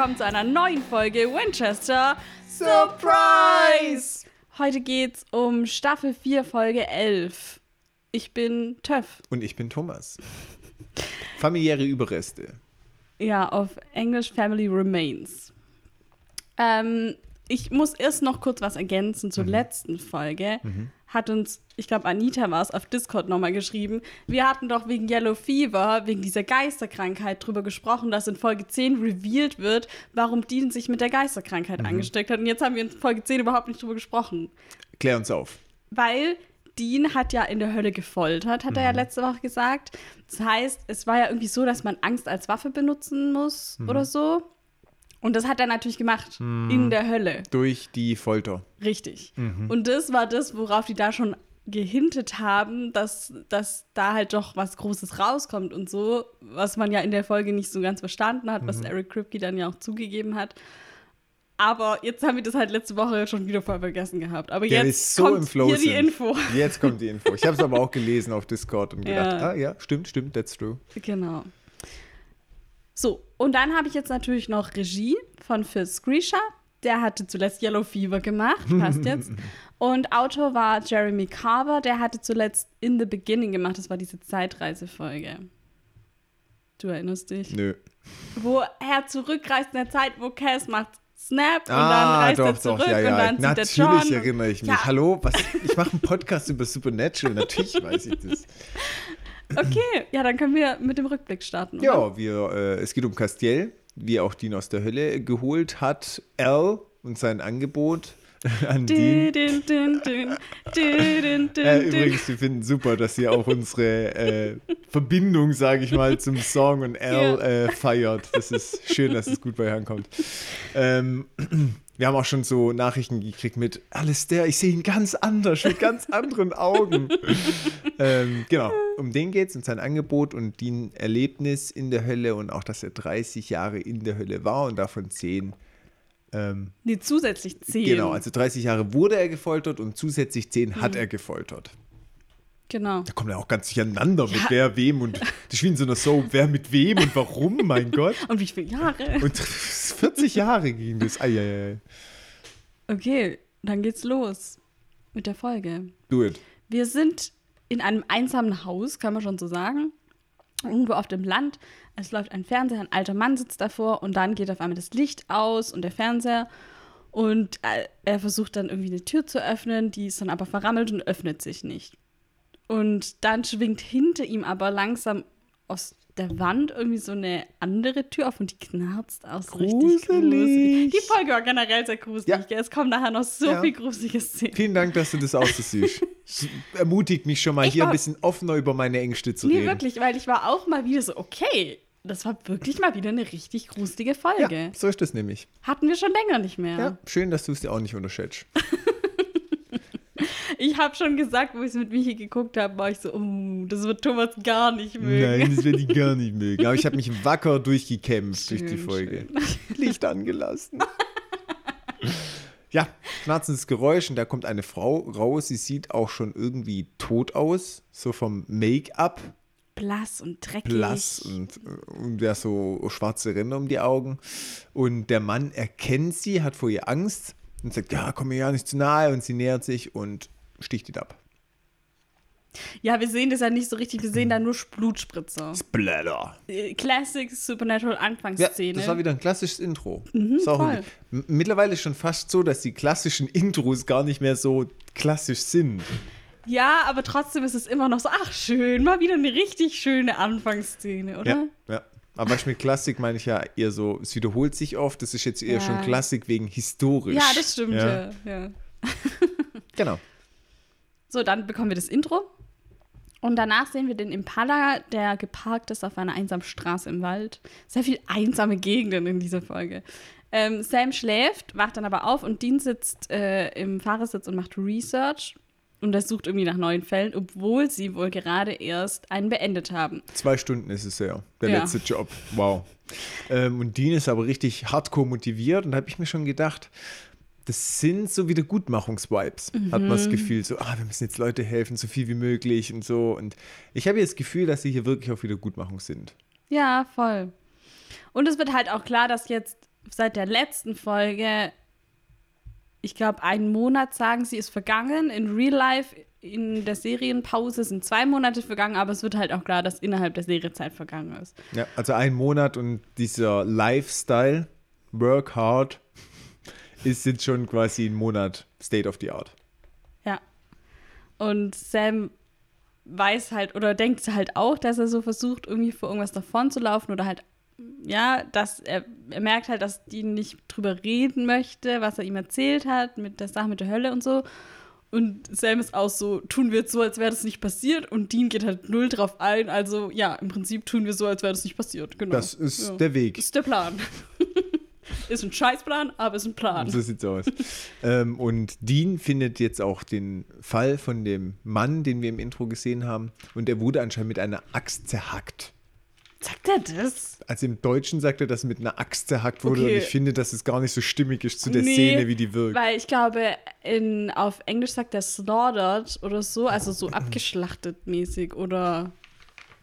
willkommen zu einer neuen Folge Winchester Surprise! Heute geht's um Staffel 4, Folge 11. Ich bin Töff. Und ich bin Thomas. Familiäre Überreste. Ja, auf Englisch Family Remains. Ähm, ich muss erst noch kurz was ergänzen zur letzten Folge. Hat uns, ich glaube, Anita war es, auf Discord nochmal geschrieben. Wir hatten doch wegen Yellow Fever, wegen dieser Geisterkrankheit drüber gesprochen, dass in Folge 10 revealed wird, warum Dean sich mit der Geisterkrankheit angesteckt hat. Und jetzt haben wir in Folge 10 überhaupt nicht drüber gesprochen. Klär uns auf. Weil Dean hat ja in der Hölle gefoltert, hat er ja letzte Woche gesagt. Das heißt, es war ja irgendwie so, dass man Angst als Waffe benutzen muss oder so. Und das hat er natürlich gemacht in der Hölle. Durch die Folter. Richtig. Und das war das, worauf die da schon gehintet haben, dass, dass da halt doch was Großes rauskommt und so, was man ja in der Folge nicht so ganz verstanden hat, was Eric Kripke dann ja auch zugegeben hat. Aber jetzt haben wir das halt letzte Woche schon wieder voll vergessen gehabt. Aber Der jetzt so kommt hier die sind. Info. Jetzt kommt die Info. Ich habe es aber auch gelesen auf Discord und gedacht, Ja. ah ja, stimmt, stimmt, that's true. Genau. So, und dann habe ich jetzt natürlich noch Regie von Phil Screesha. Der hatte zuletzt Yellow Fever gemacht, passt jetzt. Und Autor war Jeremy Carver, der hatte zuletzt In the Beginning gemacht. Das war diese Zeitreisefolge. Du erinnerst dich? Nö. Wo er zurückreist in der Zeit, wo Cass macht Snap und dann ah, reist doch, er zurück doch, ja, ja. und dann sieht er Natürlich John. erinnere ich mich. Ja. Hallo, was? Ich mache einen Podcast über Supernatural. Natürlich weiß ich das. Okay, ja, dann können wir mit dem Rückblick starten. Oder? Ja, wir, äh, es geht um Castiel, wie auch Dean aus der Hölle geholt hat. Al und sein Angebot an. Din, din, din, Äh, übrigens, wir finden super, dass ihr auch unsere äh, Verbindung, sage ich mal, zum Song und Al Ja. äh, feiert. Das ist schön, dass es gut bei euch ankommt. Ähm, wir haben auch schon so Nachrichten gekriegt mit Alistair, ich sehe ihn ganz anders, mit ganz anderen Augen. ähm, genau, um den geht es und sein Angebot und die Erlebnis in der Hölle und auch, dass er 30 Jahre in der Hölle war und davon 10 ähm, Nee, zusätzlich 10. Genau, also 30 Jahre wurde er gefoltert und zusätzlich 10 hat er gefoltert. Genau. Da kommt er auch ganz durcheinander mit Ja. wer, wem und das ist wie in so einer Soap, wer mit wem und warum, mein Gott. Und wie viele Jahre? Und 40 Jahre ging das. Eieiei. Okay, dann geht's los mit der Folge. Do it. Wir sind in einem einsamen Haus, kann man schon so sagen. Irgendwo auf dem Land. Es läuft ein Fernseher, ein alter Mann sitzt davor und dann geht auf einmal das Licht aus und der Fernseher. Und äh, er versucht dann irgendwie eine Tür zu öffnen, die ist dann aber verrammelt und öffnet sich nicht. Und dann schwingt hinter ihm aber langsam aus der Wand irgendwie so eine andere Tür auf und die knarzt aus. Richtig Gruselig. gruselig. Die Folge war generell sehr gruselig. Ja. gell? Es kommen nachher noch so Ja. viel gruselige Szenen. Vielen Dank, dass du das auch so siehst. Es ermutigt mich schon mal, Ich hier ein war- bisschen offener über meine Ängste zu Nee, reden. wirklich, weil ich war auch mal wieder so, okay, das war wirklich mal wieder eine richtig gruselige Folge. Ja, so ist das nämlich. Hatten wir schon länger nicht mehr. Ja, schön, dass du es dir auch nicht unterschätzt. Ich habe schon gesagt, wo ich es mit Michi geguckt habe, war ich so, oh, das wird Thomas gar nicht mögen. Nein, das werde ich gar nicht mögen. Aber ich habe mich wacker durchgekämpft durch die Schön, Folge. Licht angelassen. ja, knarzendes Geräusch und da kommt eine Frau raus. Sie sieht auch schon irgendwie tot aus, so vom Make-up, Blass und dreckig. blass und, und ja, so schwarze Ränder um die Augen. Und der Mann erkennt sie, hat vor ihr Angst und sagt, ja, komm mir ja nicht zu nahe. Und sie nähert sich und sticht ihn ab. Ja, wir sehen das ja nicht so richtig, wir sehen da nur Blutspritzer. Splatter. Äh, Classic Supernatural Ja, Anfangsszene. das war wieder ein klassisches Intro. Mhm, voll. Mittlerweile ist schon fast so, dass die klassischen Intros gar nicht mehr so klassisch sind. Ja, aber trotzdem ist es immer noch so, ach schön, mal wieder eine richtig schöne Anfangsszene, oder? Ja, ja. Aber mit Klassik meine ich ja eher so, es wiederholt sich oft, das ist jetzt eher Ja. schon Klassik wegen historisch. Ja, das stimmt, Ja. ja. ja. Genau. So, dann bekommen wir das Intro. Und danach sehen wir den Impala, der geparkt ist auf einer einsamen Straße im Wald. Sehr viel einsame Gegenden in dieser Folge. Ähm, Sam schläft, wacht dann aber auf und Dean sitzt äh, im Fahrersitz und macht Research. Und er sucht irgendwie nach neuen Fällen, obwohl sie wohl gerade erst einen beendet haben. Zwei Stunden ist es ja, der Ja. letzte Job. Wow. Ähm, und Dean ist aber richtig hardcore motiviert und da habe ich mir schon gedacht, das sind so Wiedergutmachungs-Vibes, hat man das Mhm. Gefühl. So, ah, wir müssen jetzt Leute helfen, so viel wie möglich und so. Und ich habe jetzt das Gefühl, dass sie hier wirklich auf Wiedergutmachung sind. Ja, voll. Und es wird halt auch klar, dass jetzt seit der letzten Folge, ich glaube, einen Monat sagen sie, ist vergangen. In Real Life, in der Serienpause sind zwei Monate vergangen, aber es wird halt auch klar, dass innerhalb der Serie Zeit vergangen ist. Ja, also ein Monat und dieser Lifestyle, Work Hard, ist jetzt schon quasi ein Monat State of the Art. Ja. Und Sam weiß halt oder denkt halt auch, dass er so versucht, irgendwie vor irgendwas davon zu laufen oder halt, ja, dass er, er merkt halt, dass die nicht drüber reden möchte, was er ihm erzählt hat, mit der Sache mit der Hölle und so. Und Sam ist auch so, tun wir jetzt so, als wäre das nicht passiert. Und Dean geht halt null drauf ein. Also ja, im Prinzip tun wir so, als wäre das nicht passiert. Genau. Das ist ja. der Weg. ist der Plan. ist ein Scheißplan, aber ist ein Plan. So sieht's aus. ähm, und Dean findet jetzt auch den Fall von dem Mann, den wir im Intro gesehen haben. Und er wurde anscheinend mit einer Axt zerhackt. Sagt er das? Also im Deutschen sagt er, dass mit einer Axt zerhackt wurde. Okay. Und ich finde, dass es gar nicht so stimmig ist zu der Nee, Szene, wie die wirkt. Weil ich glaube, in, auf Englisch sagt er slaughtered oder so, also so abgeschlachtet mäßig oder.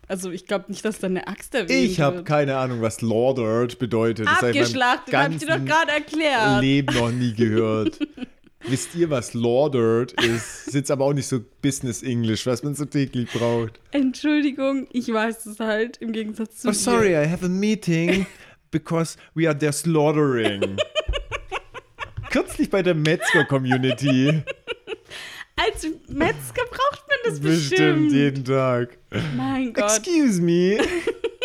Also ich glaube nicht, dass da eine Axt erwähnt Ich habe keine Ahnung, was slaughtered bedeutet. Das habe ich Abgeschlachtet, dir doch gerade erklärt. Leben noch nie gehört. Wisst ihr, was slaughtered ist? Ist jetzt aber auch nicht so Business English, was man so täglich braucht. Entschuldigung, ich weiß es halt im Gegensatz zu Oh, dir. sorry, I have a meeting because we are there slaughtering. Kürzlich bei der Metzger-Community. Als Metzger braucht man das Bestimmt bestimmt. jeden Tag. Mein Gott. Excuse me.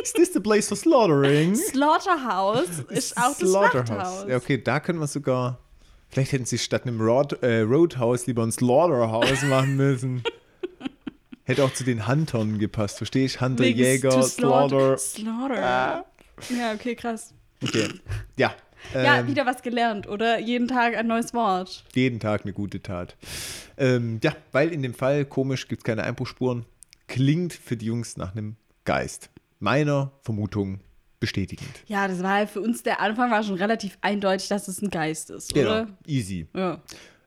Is this the place for slaughtering? Slaughterhouse ist auch das Schlachthaus. Ja, okay, da können wir sogar. Vielleicht hätten sie statt einem Road, äh, Roadhouse lieber ein Slaughterhouse machen müssen. Hätte auch zu den Huntern gepasst, verstehst du? Hunter, Wegen Jäger, Slaughter. Slaughter. Ah. Ja, okay, krass. Okay. Ja. Ja, ähm, wieder was gelernt, oder? Jeden Tag ein neues Wort. Jeden Tag eine gute Tat. Ähm, ja, weil in dem Fall, komisch, gibt es keine Einbruchspuren, klingt für die Jungs nach einem Geist. Meiner Vermutung bestätigend. Ja, das war ja für uns, der Anfang war schon relativ eindeutig, dass es ein Geist ist, Genau, oder? easy. Ja.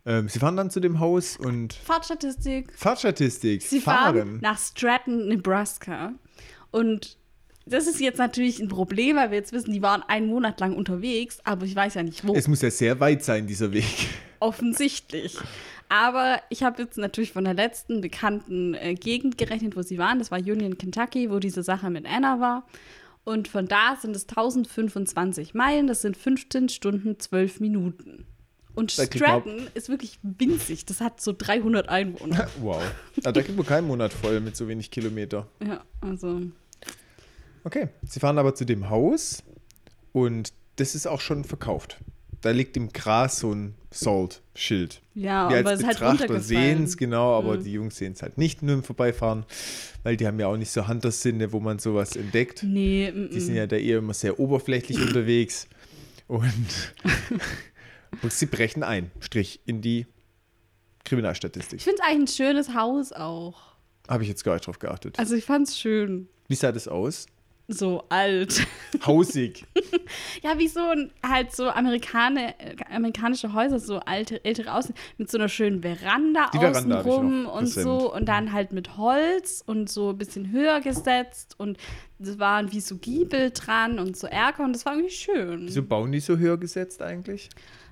Ähm, sie fahren dann zu dem Haus und Fahrtstatistik. Fahrtstatistik. Sie fahren nach Stratton, Nebraska. Und das ist jetzt natürlich ein Problem, weil wir jetzt wissen, die waren einen Monat lang unterwegs, aber ich weiß ja nicht wo. Es muss ja sehr weit sein, dieser Weg. Offensichtlich. Aber ich habe jetzt natürlich von der letzten bekannten äh, Gegend gerechnet, wo sie waren. Das war Union, Kentucky, wo diese Sache mit Anna war. Und von da sind es 1025 Meilen, das sind 15 Stunden, 12 Minuten. Und Stratton ist wirklich winzig. Das hat so 300 Einwohner. Wow. Ah, da kriegt man keinen Monat voll mit so wenig Kilometer. ja, also. Okay, sie fahren aber zu dem Haus und das ist auch schon verkauft. Da liegt im Gras so ein Salt-Schild. Ja, Wir aber als es ist halt Betrachter runtergefallen. sehen es genau, aber Mhm. die Jungs sehen es halt nicht nur im Vorbeifahren, weil die haben ja auch nicht so Hunter-Sinne, wo man sowas entdeckt. Nee, mm, Die sind mm. ja da eher immer sehr oberflächlich unterwegs und, und sie brechen ein, Strich in die Kriminalstatistik. ich finde es eigentlich ein schönes Haus auch. Habe ich jetzt gar nicht drauf geachtet. Also ich fand es schön. Wie sah das aus? So alt. Hausig. Ja, wie so ein, halt so Amerikane, äh, amerikanische Häuser, so alte, ältere aussehen, mit so einer schönen Veranda Die Veranda außenrum und präsent. so und dann halt mit Holz und so ein bisschen höher gesetzt und es waren wie so Giebel dran und so Erker und das war irgendwie schön. Wieso bauen die so höher gesetzt eigentlich?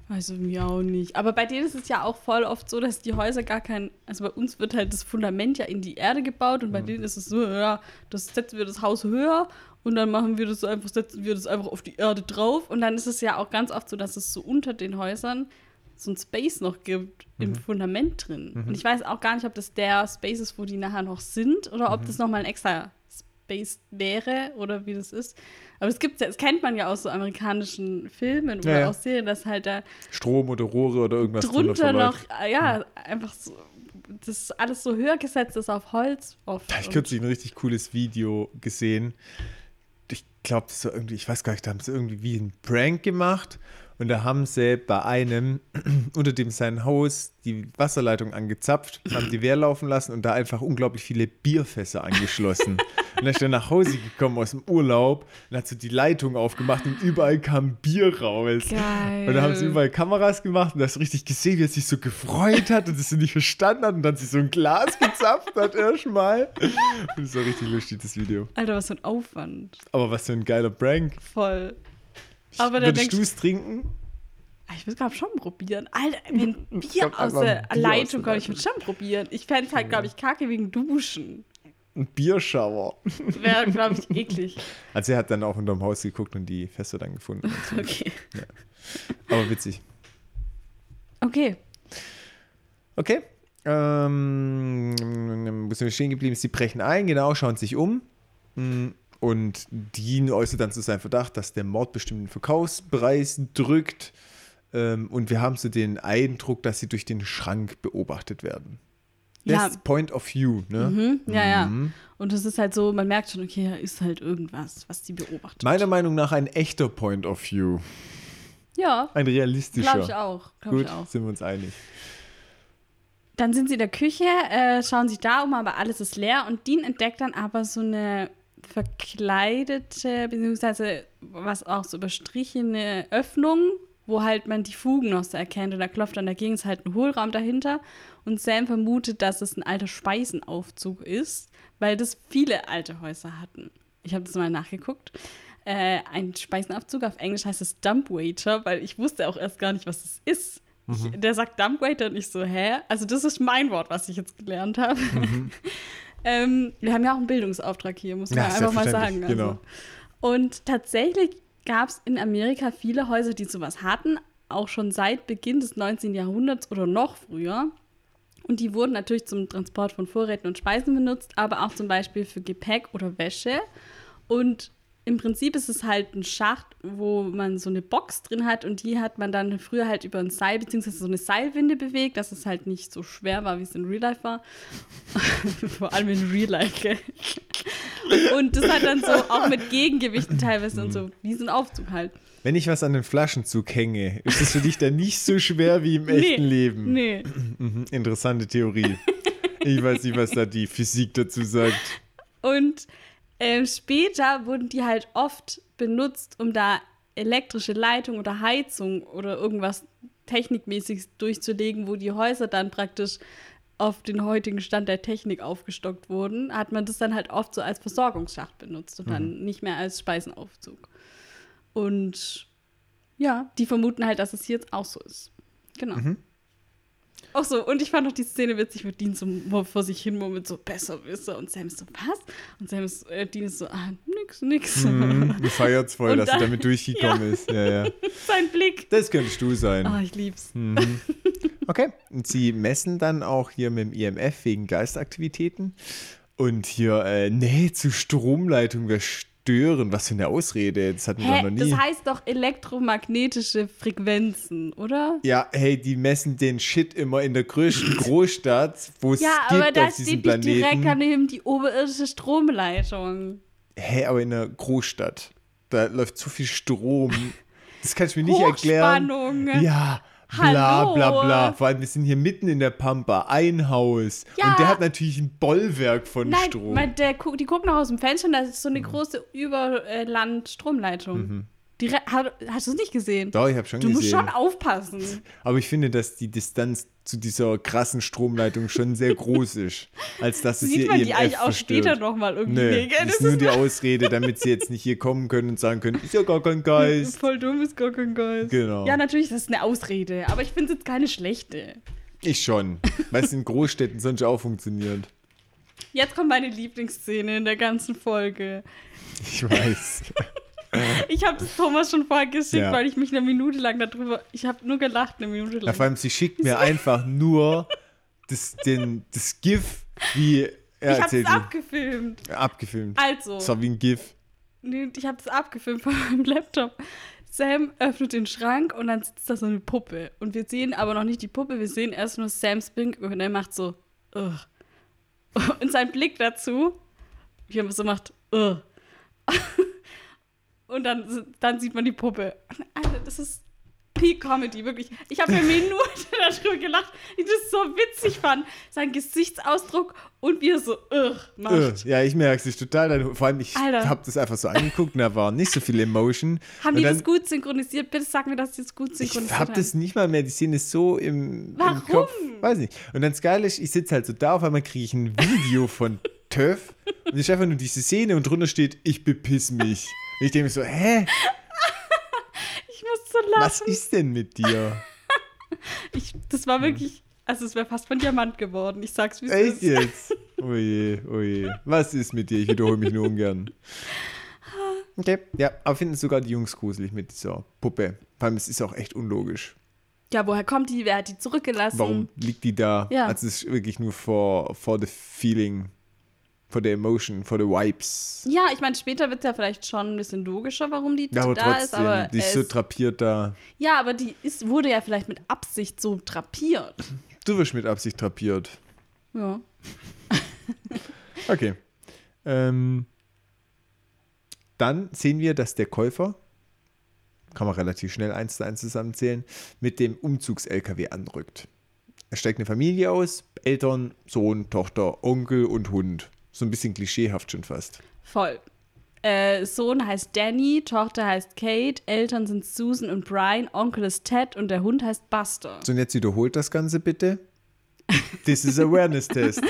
Also mir auch nicht. Aber bei denen ist es ja auch voll oft so, dass die Häuser gar kein, also bei uns wird halt das Fundament ja in die Erde gebaut und bei Mhm. denen ist es so, ja, das setzen wir das Haus höher und dann machen wir das so einfach, setzen wir das einfach auf die Erde drauf und dann ist es ja auch ganz oft so, dass es so unter den Häusern so ein Space noch gibt Mhm. im Fundament drin. Und ich weiß auch gar nicht, ob das der Space ist, wo die nachher noch sind oder Mhm. ob das nochmal ein extra Space wäre oder wie das ist. Aber das gibt's ja, das kennt man ja aus so amerikanischen Filmen oder Ja, aus Serien, dass halt da Strom oder Rohre oder irgendwas drunter noch, äh, ja, einfach so, das ist alles so höher gesetzt ist auf Holz oft. Da habe ich kürzlich ein richtig cooles Video gesehen. Ich glaube, das war irgendwie, ich weiß gar nicht, da haben sie irgendwie wie einen Prank gemacht. Und da haben sie bei einem unter dem sein Haus die Wasserleitung angezapft, haben die Wehr laufen lassen und da einfach unglaublich viele Bierfässer angeschlossen. und dann ist er nach Hause gekommen aus dem Urlaub und hat so die Leitung aufgemacht und überall kam Bier raus. Geil. Und da haben sie überall Kameras gemacht und da hast du richtig gesehen, wie er sich so gefreut hat und es so nicht verstanden hat und dann sich so ein Glas gezapft hat erstmal. Und das war richtig lustig, das Video. Alter, was für ein Aufwand. Aber was für ein geiler Prank. Voll. Aber dann Würdest denkst du es trinken? Ah, Ich würde glaube schon probieren. Alter, wenn Bier aus der Bier Leitung kommt, ich würde schon probieren. Ich fände es halt, glaube ich, kacke wegen Duschen. Ein Bierschauer. Wäre, glaube ich, eklig. Also er hat dann auch unterm Haus geguckt und die Fässer dann gefunden. und so. Okay. Aber witzig. Okay. Okay. Ähm, wo sind wir stehen geblieben? Sie brechen ein, genau, schauen sich um. Mm, Und Dean äußert dann zu seinem Verdacht, dass der Mord bestimmt den Verkaufspreis drückt. Ähm, und wir haben so den Eindruck, dass sie durch den Schrank beobachtet werden. Ja. Das Point of View, ne? Mhm, ja, ja. Mhm. Und es ist halt so, man merkt schon, okay, da ist halt irgendwas, was die beobachtet. Meiner Meinung nach ein echter Point of View. ja, Ein realistischer. glaube ich auch. Glaub Gut, ich auch. sind wir uns einig. Dann sind sie in der Küche, äh, schauen sich da um, aber alles ist leer. Und Dean entdeckt dann aber so eine verkleidete, beziehungsweise was auch so überstrichene Öffnung, wo halt man die Fugen noch so erkennt. Und da klopft dann dagegen, ist halt ein Hohlraum dahinter. Und Sam vermutet, dass es ein alter Speisenaufzug ist, weil das viele alte Häuser hatten. Ich habe das mal nachgeguckt. Äh, ein Speisenaufzug, auf Englisch heißt es Dumpwaiter, weil ich wusste auch erst gar nicht, was es ist. Ich, der sagt Dumpwaiter und ich so, hä? Also das ist mein Wort, was ich jetzt gelernt habe. ähm, wir haben ja auch einen Bildungsauftrag hier, muss man Ja, einfach mal sagen. Also. genau. Und tatsächlich gab es in Amerika viele Häuser, die sowas hatten, auch schon seit Beginn des 19. Jahrhunderts oder noch früher. Und die wurden natürlich zum Transport von Vorräten und Speisen benutzt, aber auch zum Beispiel für Gepäck oder Wäsche. Und im Prinzip ist es halt ein Schacht, wo man so eine Box drin hat und die hat man dann früher halt über ein Seil bzw. so eine Seilwinde bewegt, dass es halt nicht so schwer war, wie es in Real Life war. Vor allem in Real Life, gell? Und das hat dann so auch mit Gegengewichten teilweise und so, wie so ein Aufzug halt. Wenn ich was an den Flaschenzug hänge, ist es für dich dann nicht so schwer wie im echten Leben. Nee. Mhm, interessante Theorie. Ich weiß nicht, was da die Physik dazu sagt. Und ähm, später wurden die halt oft benutzt, um da elektrische Leitung oder Heizung oder irgendwas technikmäßig durchzulegen, wo die Häuser dann praktisch auf den heutigen Stand der Technik aufgestockt wurden, hat man das dann halt oft so als Versorgungsschacht benutzt und dann nicht mehr als Speisenaufzug. Und ja, die vermuten halt, dass es hier jetzt auch so ist. Genau. Auch so, und ich fand noch die Szene witzig, wo Dean so vor sich hin murmelt, so Besserwisser. Und Sam ist so, was? Und Sam ist, äh, Dean ist so, ah, nix, nix. Mhm, du feiert's voll, Und dass er damit durchgekommen ist. Ja, ja. Sein Blick. Das könntest du sein. Ah, ich lieb's. Mhm. Okay. Und sie messen dann auch hier mit dem IMF wegen Geistaktivitäten. Und hier äh, Nähe zu Stromleitung wäre stören. Was für eine Ausrede. Das hatten wir noch nie. das heißt doch elektromagnetische Frequenzen, oder? ja, hey, die messen den Shit immer in der größten Großstadt, wo es Ja, aber gibt da auf diesem steht nicht direkt Planeten. daneben die oberirdische Stromleitung. Hä, aber in einer Großstadt. Da läuft zu viel Strom. Das kann ich mir nicht erklären. Ja, Hallo. bla bla. Vor allem, wir sind hier mitten in der Pampa, ein Haus. Ja. Und der hat natürlich ein Bollwerk von Nein, Strom. der, gu- die gucken noch aus dem Fenster und da ist so eine große Überland-Stromleitung. Dire- ha- Hast du es nicht gesehen? Doch, ich habe schon Du musst gesehen. schon aufpassen. Aber ich finde, dass die Distanz zu dieser krassen Stromleitung schon sehr groß ist. Als dass es Sieht hier man EMF die eigentlich auch verstört. später nochmal irgendwie? Nee, das das ist nur die Ausrede, damit sie jetzt nicht hier kommen können und sagen können, ist ja gar kein Geist. voll dumm, ist gar kein Geist. Genau. Ja, natürlich, das ist eine Ausrede, aber ich finde es jetzt keine schlechte. Ich schon, weil es in Großstädten sonst auch funktioniert. Jetzt kommt meine Lieblingsszene in der ganzen Folge. Ich weiß. Ich habe das Thomas schon vorher geschickt, Ja. weil ich mich eine Minute lang darüber. Ich habe nur gelacht, eine Minute Ja, lang. vor allem, sie schickt mir einfach nur das, den, das GIF, wie er ich habe es abgefilmt. abgefilmt. Also, Das war wie ein GIF. nee, ich habe es abgefilmt von meinem Laptop. Sam öffnet den Schrank und dann sitzt da so eine Puppe. Und wir sehen aber noch nicht die Puppe, wir sehen erst nur Sams Blick und er macht so, Ugh. Und sein Blick dazu, wie er so macht, Ugh. Und dann, dann sieht man die Puppe. Alter, das ist Peak Comedy, wirklich. Ich habe eine Minute darüber gelacht, ich das so witzig fand. Sein Gesichtsausdruck und wie er so, Ugh, macht. Äh, Ja, ich merke es total. Vor allem, ich habe das einfach so angeguckt und da war nicht so viel Emotion. Haben und die dann, das gut synchronisiert? Bitte sag mir, dass die das gut Ich synchronisiert habe das nicht mal mehr, die Szene ist so im, Warum? im Kopf. Weiß nicht. Und dann das Geile ist, ich sitze halt so da, auf einmal kriege ich ein Video von TÜV und ich einfach nur diese Szene und drunter steht, ich bepiss mich. Ich denke mir so, hä? Was ist denn mit dir? Ich, das war wirklich, also es wäre fast von Diamant geworden. Ich sag's, wie es Echt ist. jetzt? Oje, oje. Was ist mit dir? Ich wiederhole mich nur ungern. Okay, ja, aber finden sogar die Jungs gruselig mit dieser Puppe. Vor allem, es ist auch echt unlogisch. Ja, woher kommt die? Wer hat die zurückgelassen? Warum liegt die da? Ja. Also es ist wirklich nur for, for the feeling, for the emotion, for the vibes. Ja, ich meine, später wird ja vielleicht schon ein bisschen logischer, warum die Ja, aber da trotzdem, ist. Aber die ist so es- drapiert da. ja, aber die ist, wurde ja vielleicht mit Absicht so drapiert. Du wirst mit Absicht drapiert. Ja. Okay. Ähm, dann sehen wir, dass der Käufer, kann man relativ schnell eins zu eins zusammenzählen, mit dem Umzugs-LKW anrückt. Es steigt eine Familie aus, Eltern, Sohn, Tochter, Onkel und Hund. So ein bisschen klischeehaft schon fast. Voll. Äh, Sohn heißt Danny, Tochter heißt Kate, Eltern sind Susan und Brian, Onkel ist Ted und der Hund heißt Buster. So, und jetzt wiederholt das Ganze bitte. This is Awareness-Test.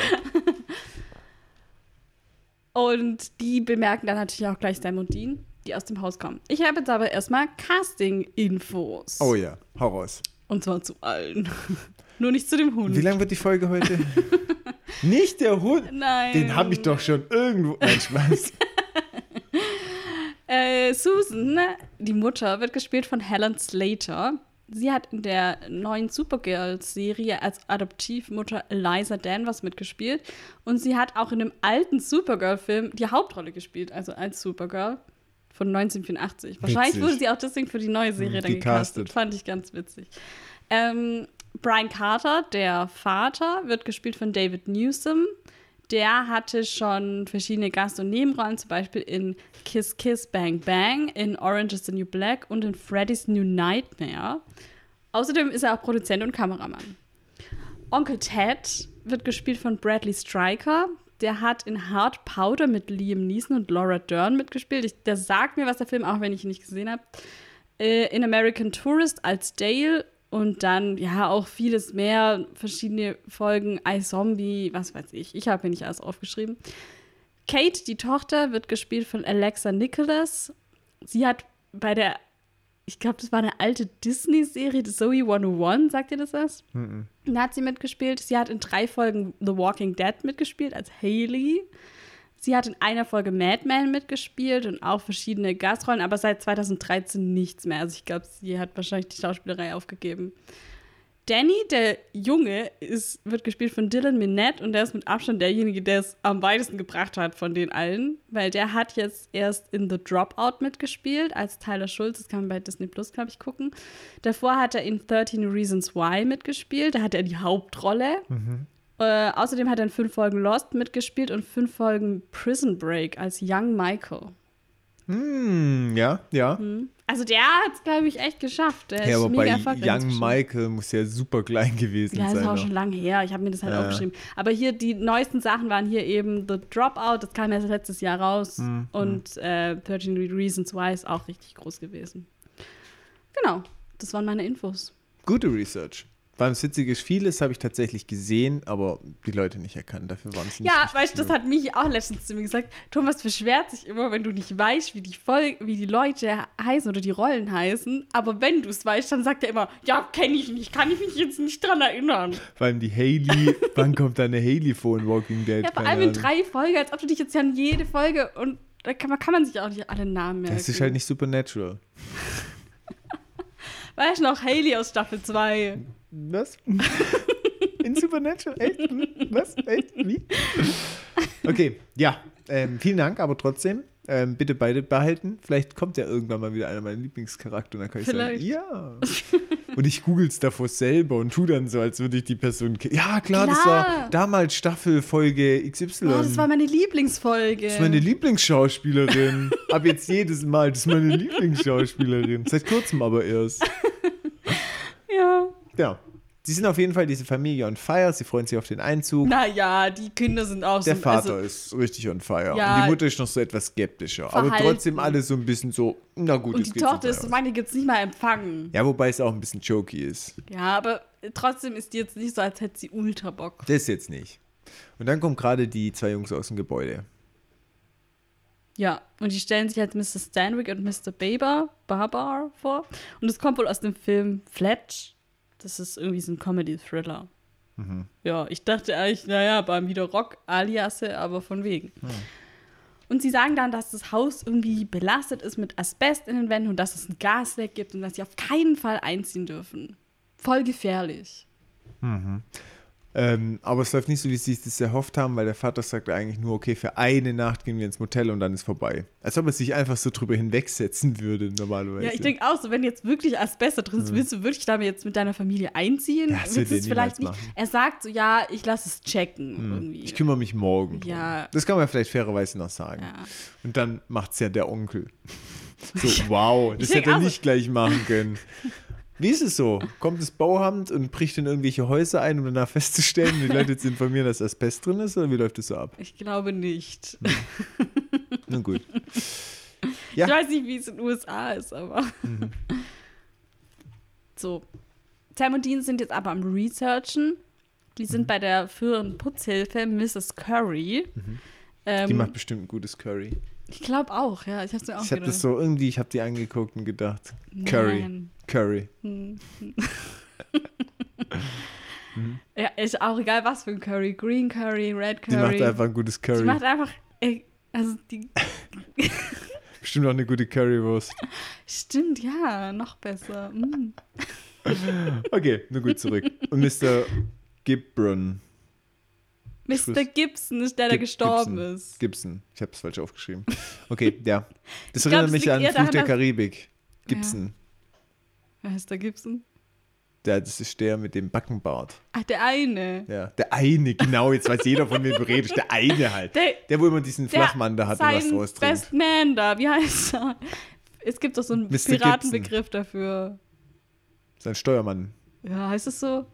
Und die bemerken dann natürlich auch gleich Sam und Dean, die aus dem Haus kommen. Ich habe jetzt aber erstmal Casting-Infos. Oh ja, hau raus. Und zwar zu allen. Nur nicht zu dem Hund. Wie lang wird die Folge heute? Nicht der Hund. Nein. Den habe ich doch schon irgendwo. Nein, Spaß. Äh, Susan, die Mutter, wird gespielt von Helen Slater. Sie hat in der neuen Supergirl-Serie als Adoptivmutter Eliza Danvers mitgespielt. Und sie hat auch in dem alten Supergirl-Film die Hauptrolle gespielt, also als Supergirl von 1984. Wahrscheinlich Witzig. wurde sie auch deswegen für die neue Serie dann Gecastet. gecastet. Fand ich ganz witzig. Ähm, Brian Carter, der Vater, wird gespielt von David Newsom. Der hatte schon verschiedene Gast- und Nebenrollen, zum Beispiel in Kiss Kiss Bang Bang, in Orange is the New Black und in Freddy's New Nightmare. Außerdem ist er auch Produzent und Kameramann. Onkel Ted wird gespielt von Bradley Stryker. Der hat in Hard Powder mit Liam Neeson und Laura Dern mitgespielt. Ich, der sagt mir was der Film, auch wenn ich ihn nicht gesehen habe. Äh, in American Tourist als Dale und dann ja auch vieles mehr, verschiedene Folgen, iZombie, was weiß ich. Ich habe mir nicht alles aufgeschrieben. Kate, die Tochter, wird gespielt von Alexa Nicholas. Sie hat bei der, ich glaube, das war eine alte Disney-Serie, Zoe 101, sagt ihr das was? Da hat sie mitgespielt. Sie hat in drei Folgen The Walking Dead mitgespielt als Haley. Sie hat in einer Folge Mad Men mitgespielt und auch verschiedene Gastrollen, aber seit 2013 nichts mehr. Also ich glaube, sie hat wahrscheinlich die Schauspielerei aufgegeben. Danny, der Junge, ist, wird gespielt von Dylan Minette und der ist mit Abstand derjenige, der es am weitesten gebracht hat von den allen, weil der hat jetzt erst in The Dropout mitgespielt als Tyler Schulz. Das kann man bei Disney Plus, glaube ich, gucken. Davor hat er in 13 Reasons Why mitgespielt. Da hat er die Hauptrolle. Äh, außerdem hat er in fünf Folgen Lost mitgespielt und fünf Folgen Prison Break als Young Michael. Hm, ja, ja. Also der hat es, glaube ich, echt geschafft. Der Ja, ist aber mega bei Young. Michael muss ja super klein gewesen Ja, das sein. ist auch noch. schon lange her. Ich habe mir das halt Ja. aufgeschrieben. Aber hier die neuesten Sachen waren hier eben The Dropout, das kam erst letztes Jahr raus. Mhm. Und äh, 13 Reasons Why ist auch richtig groß gewesen. Genau, das waren meine Infos. Gute Research. Das Witzige ist, vieles habe ich tatsächlich gesehen, aber die Leute nicht erkannt. Dafür waren es nicht. Ja, weißt du, das hat mich auch letztens zu mir gesagt. Thomas beschwert sich immer, wenn du nicht weißt, wie die, Fol wie die Leute heißen oder die Rollen heißen. Aber wenn du es weißt, dann sagt er immer, ja, kenne ich nicht, kann ich mich jetzt nicht dran erinnern. Vor allem die Haley. wann kommt da eine Haley vor in Walking Dead? Ja, vor allem in drei Folgen, als ob du dich jetzt ja an jede Folge und da kann man, kann man sich auch nicht alle Namen merken. Das ist halt nicht Supernatural. Weißt du noch, Haley aus Staffel 2? Was? In Supernatural? Echt? Hm? Was? Echt? Wie? Okay, ja. Ähm, vielen Dank, aber trotzdem. Ähm, bitte beide behalten. Vielleicht kommt ja irgendwann mal wieder einer meiner Lieblingscharaktere und dann kann ich Vielleicht. sagen, ja. Und ich google es davor selber und tu dann so, als würde ich die Person kennen. Ja, klar, das Klar. war damals Staffelfolge XY. Oh, das war meine Lieblingsfolge. Das ist meine Lieblingsschauspielerin. Ab jetzt jedes Mal, das ist meine Lieblingsschauspielerin. Seit kurzem aber erst. ja. Ja. Sie sind auf jeden Fall diese Familie on fire. Sie freuen sich auf den Einzug. Naja, die Kinder sind auch Der so. Vater also, ist richtig on fire. Ja. und die Mutter ist noch so etwas skeptischer. Aber Verhalten. trotzdem alle so ein bisschen so, na gut, und jetzt die Tochter ist, so, meine gibt es nicht mal empfangen. Ja, wobei es auch ein bisschen jokey ist. Ja, aber trotzdem ist die jetzt nicht so, als hätte sie ultra Bock. Das jetzt nicht. Und dann kommen gerade die zwei Jungs aus dem Gebäude. Ja, und die stellen sich als Mr. Stanwyck und Mr. Baber, Barbar vor. Und es kommt wohl aus dem Film Fletch. Das ist irgendwie so ein Comedy-Thriller. Ja, ich dachte eigentlich, naja, beim wieder Rock-Aliasse, aber von wegen. Und sie sagen dann, dass das Haus irgendwie belastet ist mit Asbest in den Wänden und dass es ein Gasleck gibt und dass sie auf keinen Fall einziehen dürfen. Voll gefährlich. Ähm, aber es läuft nicht so, wie sie sich das erhofft haben, weil der Vater sagt eigentlich nur, okay, für eine Nacht gehen wir ins Motel und dann ist vorbei. Als ob er sich einfach so drüber hinwegsetzen würde, normalerweise. Ja, ich denke auch so, wenn jetzt wirklich Asbest da drin ist, willst du wirklich damit jetzt mit deiner Familie einziehen? Ja, das willst du er es vielleicht nicht? machen. Er sagt so, ja, ich lasse es checken irgendwie. Ich kümmere mich morgen. Ja. Das kann man vielleicht fairerweise noch sagen. Ja. Und dann macht es ja der Onkel. So, wow, das hätte er nicht gleich machen können. Wie ist es so? Kommt das Bauamt und bricht in irgendwelche Häuser ein, um danach festzustellen, die Leute zu informieren, dass Asbest drin ist? Oder wie läuft das so ab? Ich glaube nicht. Nun gut. Ja. Ich weiß nicht, wie es in den USA ist, aber. Mhm. So. Sam und Dean sind jetzt aber am Researchen. Die Mhm. sind bei der früheren Putzhilfe, Mrs. Curry. Ähm, Mhm. Die macht bestimmt ein gutes Curry. ich glaube auch, ja. Ich habe mir auch Ich habe das so irgendwie, ich habe die angeguckt und gedacht, Curry, Nein. Curry. Ja, ist auch egal, was für ein Curry. Green Curry, Red Die Curry. macht einfach ein gutes Die Curry. macht einfach. Also die. Bestimmt auch eine gute Currywurst. Stimmt, ja, noch besser. Mm. Okay, nur gut zurück. Und Mr. Gibron. Mr. Gibson ist der, der Gib- gestorben Gibson. ist. Gibson. Ich habe es falsch aufgeschrieben. Okay, ja. Das Ich glaub, erinnert es mich an Fluch der Karibik. Gibson. Wer heißt der Gibson? Der, das ist der mit dem Backenbart. Ach, der eine. Ja, der eine, genau, jetzt weiß jeder, von wem du redest. Der eine halt. Der, Der, wo immer diesen Flachmann da hat und was draus trinkt. Best Man da, wie heißt er? Es gibt doch so einen Mr. Piratenbegriff dafür. Sein Steuermann. Ja, heißt es so?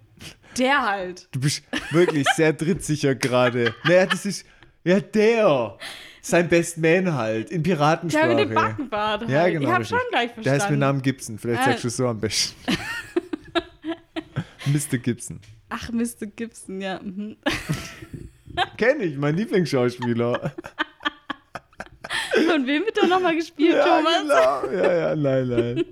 Der halt. Du bist wirklich sehr drittsicher gerade. Naja, das ist. Ja, der. Sein Best Man halt. In Der Piratensprache. mit dem Backenbart halt. Ja, genau. Ich hab richtig. schon gleich verstanden. Der heißt mit Namen Gibson. Vielleicht Ah. sagst du es so am besten. Mr. Gibson. Ach, Mr. Gibson, ja. mhm. Kenn ich, mein Lieblingsschauspieler. Und wem wird er nochmal gespielt, ja, Thomas? genau. Ja, ja, nein, nein.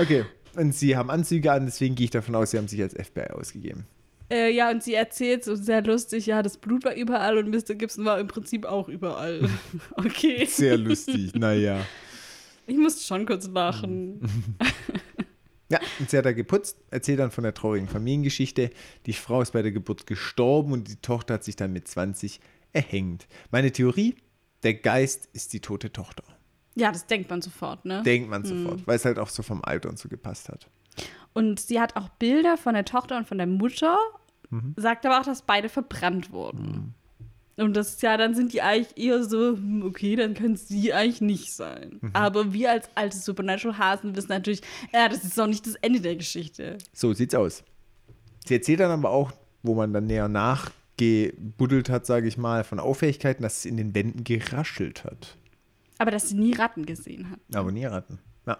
Okay. Und sie haben Anzüge an, deswegen gehe ich davon aus, sie haben sich als FBI ausgegeben. Äh, ja, und sie erzählt so sehr lustig, ja, das Blut war überall und Mr. Gibson war im Prinzip auch überall. Okay. Sehr lustig, naja. Ich musste schon kurz lachen. Ja, und sie hat da geputzt, erzählt dann von der traurigen Familiengeschichte. Die Frau ist bei der Geburt gestorben und die Tochter hat sich dann mit 20 erhängt. Meine Theorie, der Geist ist die tote Tochter. Ja, das denkt man sofort, ne? Denkt man sofort, weil es halt auch so vom Alter und so gepasst hat. Und sie hat auch Bilder von der Tochter und von der Mutter, Mhm. sagt aber auch, dass beide verbrannt wurden. Und das ist ja, dann sind die eigentlich eher so, hm, okay, dann können sie eigentlich nicht sein. Mhm. Aber wir als alte Supernatural-Hasen wissen natürlich, ja, das ist noch nicht das Ende der Geschichte. So sieht's aus. Sie erzählt dann aber auch, wo man dann näher nachgebuddelt hat, sage ich mal, von Auffälligkeiten, dass es in den Wänden geraschelt hat. Aber dass sie nie Ratten gesehen hat. Aber nie raten. Ja.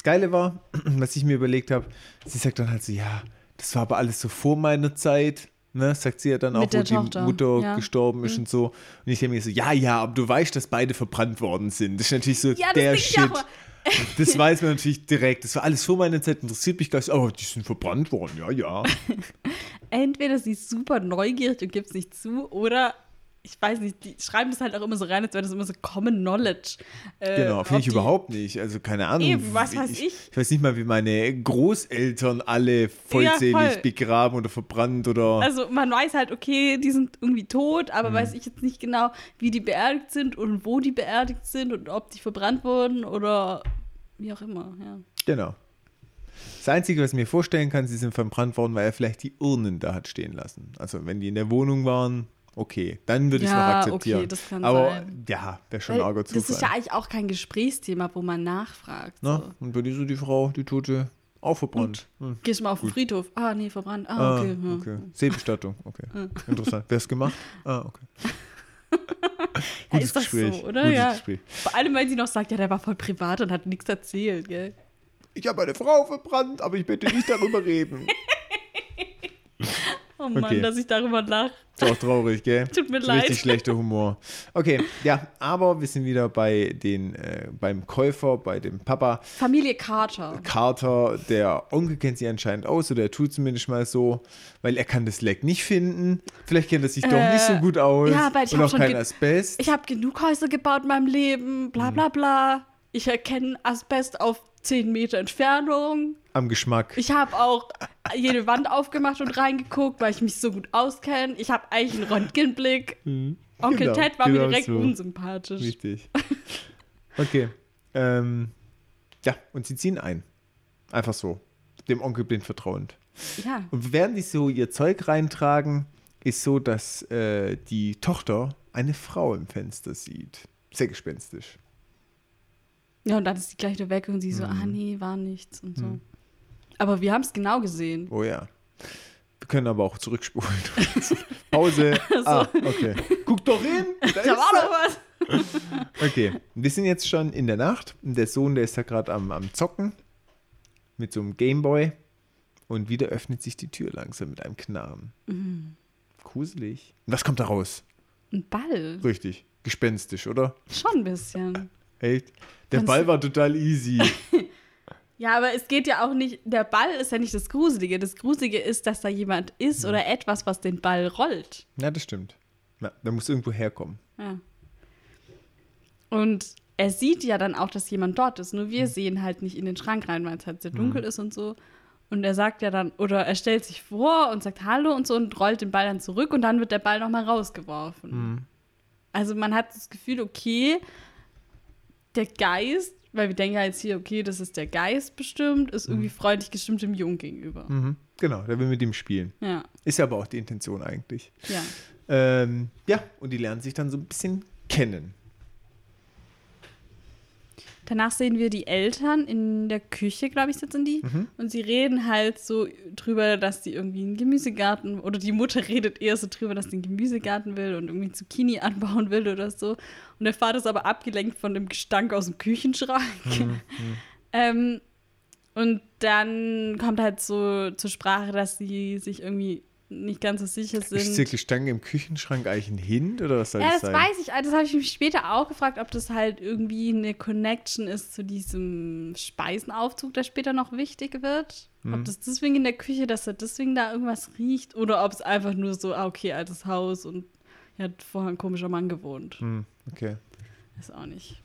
Das Geile war, was ich mir überlegt habe, sie sagt dann halt so, ja, das war aber alles so vor meiner Zeit. Ne, sagt sie ja dann Mit auch, wo die Tochter, Mutter ja. Mhm. gestorben ist und so. Und ich denke mir so, ja, ja, aber du weißt, dass beide verbrannt worden sind. Das ist natürlich so Ja, der Shit. Das weiß man natürlich direkt. Das war alles vor meiner Zeit, interessiert mich gar nicht. Aber die sind verbrannt worden, ja, ja. Entweder sie ist super neugierig und gibt es nicht zu, oder ich weiß nicht, die schreiben das halt auch immer so rein, als wäre das immer so Common Knowledge. Äh, Genau, finde ich überhaupt nicht. Also keine Ahnung. Eben, was weiß ich? Ich weiß nicht mal, wie meine Großeltern alle vollzählig voll. begraben oder verbrannt oder. Also man weiß halt, okay, die sind irgendwie tot, aber weiß ich jetzt nicht genau, wie die beerdigt sind und wo die beerdigt sind und ob die verbrannt wurden oder wie auch immer, ja. Genau. Das Einzige, was ich mir vorstellen kann, sie sind verbrannt worden, weil er vielleicht die Urnen da hat stehen lassen. Also wenn die in der Wohnung waren, okay, dann würde ich es noch Ja, akzeptieren. okay, das kann Aber sein. ja, wäre schon Weil arger das ist ja eigentlich auch kein Gesprächsthema, wo man nachfragt. Na, So. und bei dir so die Frau, die Tote, auch verbrannt. Hm. Gehst du mal auf den Friedhof? Ah, nee, verbrannt. Ah, okay. Ah, okay. Seebestattung, okay. Interessant. Wer es gemacht? Ah, okay. Gutes ist doch Gespräch. so, oder? Gutes Ja. Gespräch. Vor allem, weil sie noch sagt, ja, der war voll privat und hat nichts erzählt, gell? Ich habe eine Frau verbrannt, aber ich bitte nicht darüber reden. Oh Mann, Okay. dass ich darüber lache. Ist auch traurig, gell? Tut mir leid. Richtig schlechter Humor. Okay, ja, aber wir sind wieder bei den, äh, beim Käufer, bei dem Papa. Familie Carter. Carter, der Onkel kennt sie anscheinend aus, oder er tut zumindest mal so, weil er kann das Leck nicht finden. Vielleicht kennt er sich doch Äh, nicht so gut aus. ja, weil ich und hab auch schon kein Asbest. Ich habe genug Häuser gebaut in meinem Leben, bla bla bla. Ich erkenne Asbest auf 10 Meter Entfernung. Am Geschmack. Ich habe auch jede Wand aufgemacht und reingeguckt, weil ich mich so gut auskenne. Ich habe eigentlich einen Röntgenblick. Onkel Genau, Ted war mir genau direkt so. unsympathisch. Richtig. Okay. Ähm, ja, und sie ziehen ein. Einfach so. Dem Onkel blind vertrauend. Ja. Und während die so ihr Zeug reintragen, ist so, dass äh, die Tochter eine Frau im Fenster sieht. Sehr gespenstisch. Ja, und dann ist die gleich wieder weg und sie so, Mhm. ah nee, war nichts und so. Aber wir haben es genau gesehen. Oh ja. Wir können aber auch zurückspulen. Pause. Ah, okay. Guck doch hin. Da Da ist war doch was. Okay, wir sind jetzt schon in der Nacht. Der Sohn, der ist da gerade am, am Zocken mit so einem Gameboy. Und wieder öffnet sich die Tür langsam mit einem Knarren. Mhm. Gruselig. Und was kommt da raus? Ein Ball. Richtig. Gespenstisch, oder? Schon ein bisschen. Echt? Der Kannst Ball war total easy. Ja, aber es geht ja auch nicht, der Ball ist ja nicht das Gruselige. Das Gruselige ist, dass da jemand ist oder etwas, was den Ball rollt. ja, das stimmt. Ja, der muss irgendwo herkommen. Ja. Und er sieht ja dann auch, dass jemand dort ist. Nur wir sehen halt nicht in den Schrank rein, weil es halt sehr dunkel ist und so. Und er sagt ja dann, oder er stellt sich vor und sagt Hallo und so und rollt den Ball dann zurück und dann wird der Ball nochmal rausgeworfen. Also man hat das Gefühl, okay, der Geist, weil wir denken ja jetzt hier, okay, das ist der Geist bestimmt, ist irgendwie freundlich gestimmt dem Jungen gegenüber. Mhm. Genau, der will mit ihm spielen. Ja, Ist ja aber auch die Intention eigentlich. ja. Ähm, ja, und die lernen sich dann so ein bisschen kennen. Danach sehen wir die Eltern in der Küche, glaube ich, sitzen die. Mhm. Und sie reden halt so drüber, dass sie irgendwie einen Gemüsegarten, oder die Mutter redet eher so drüber, dass sie einen Gemüsegarten will und irgendwie Zucchini anbauen will oder so. Und der Vater ist aber abgelenkt von dem Gestank aus dem Küchenschrank. Mhm, ähm, und dann kommt halt so zur Sprache, dass sie sich irgendwie nicht ganz so sicher sind. Ist der Gestank im Küchenschrank eigentlich ein Hint oder was soll Ja, das das sein? weiß ich. Also Das habe ich mich später auch gefragt, ob das halt irgendwie eine Connection ist zu diesem Speisenaufzug, der später noch wichtig wird. Mhm. Ob das deswegen in der Küche, dass er deswegen da irgendwas riecht oder ob es einfach nur so, ah, okay, altes Haus und hier hat vorher ein komischer Mann gewohnt. Hm, okay. Ist auch nicht.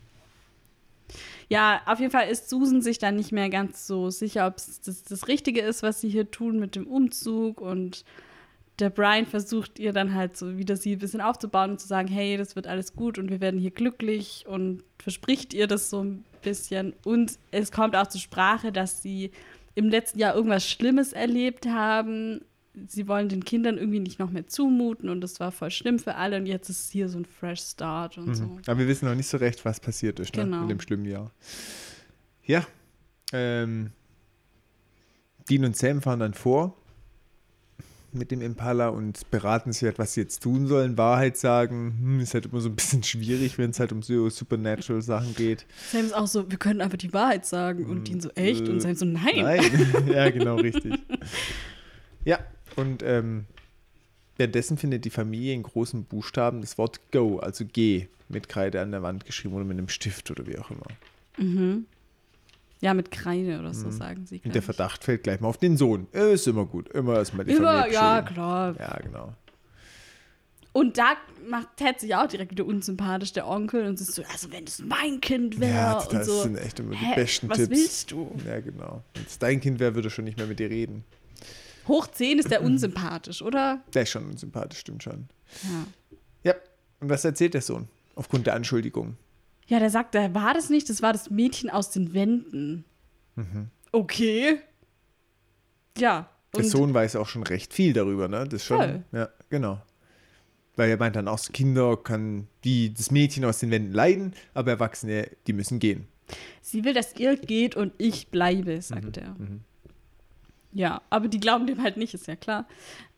Ja, auf jeden Fall ist Susan sich dann nicht mehr ganz so sicher, ob es das, das Richtige ist, was sie hier tun mit dem Umzug. Und der Brian versucht ihr dann halt so wieder sie ein bisschen aufzubauen und zu sagen, hey, das wird alles gut und wir werden hier glücklich und verspricht ihr das so ein bisschen. Und es kommt auch zur Sprache, dass sie im letzten Jahr irgendwas Schlimmes erlebt haben. Sie wollen den Kindern irgendwie nicht noch mehr zumuten und das war voll schlimm für alle und jetzt ist hier so ein Fresh Start und so. Mhm. Aber wir wissen noch nicht so recht, was passiert ist ne? Genau. in dem schlimmen Jahr. Ja. Ähm, Dean und Sam fahren dann vor mit dem Impala und beraten sich halt, was sie jetzt tun sollen. Wahrheit sagen, hm, ist halt immer so ein bisschen schwierig, wenn es halt um so supernatural Sachen geht. Sam ist auch so, wir können einfach die Wahrheit sagen. Und Dean so, echt? Und Sam so, nein. Hm, äh, Nein. ja, genau, richtig. Ja, und ähm, währenddessen findet die Familie in großen Buchstaben das Wort Go, also G, mit Kreide an der Wand geschrieben oder mit einem Stift oder wie auch immer. Mhm. Ja, mit Kreide oder so sagen sie. Und der. Verdacht fällt gleich mal auf den Sohn. Ist immer gut. Immer erstmal die Immer, Familie ja, klar. Ja, genau. Und da macht Ted sich auch direkt wieder unsympathisch, der Onkel, und ist so, also wenn es mein Kind wäre Ja, und das so. sind echt immer die Hä, besten was Tipps. willst du? Ja, genau. Wenn es dein Kind wäre, würde er schon nicht mehr mit dir reden. Hoch 10 ist der unsympathisch, oder? Der ist schon sympathisch, stimmt schon. Ja. Ja. Und was erzählt der Sohn? Aufgrund der Anschuldigung. Ja, der sagt, der war das nicht, das war das Mädchen aus den Wänden. Mhm. Okay. Ja. Der Sohn weiß auch schon recht viel darüber, ne? Das ist schon. Voll. Ja, genau. Weil er meint dann auch, Kinder kann die das Mädchen aus den Wänden leiden, aber Erwachsene, die müssen gehen. Sie will, dass ihr geht und ich bleibe, sagt er. Ja, aber die glauben dem halt nicht, ist ja klar.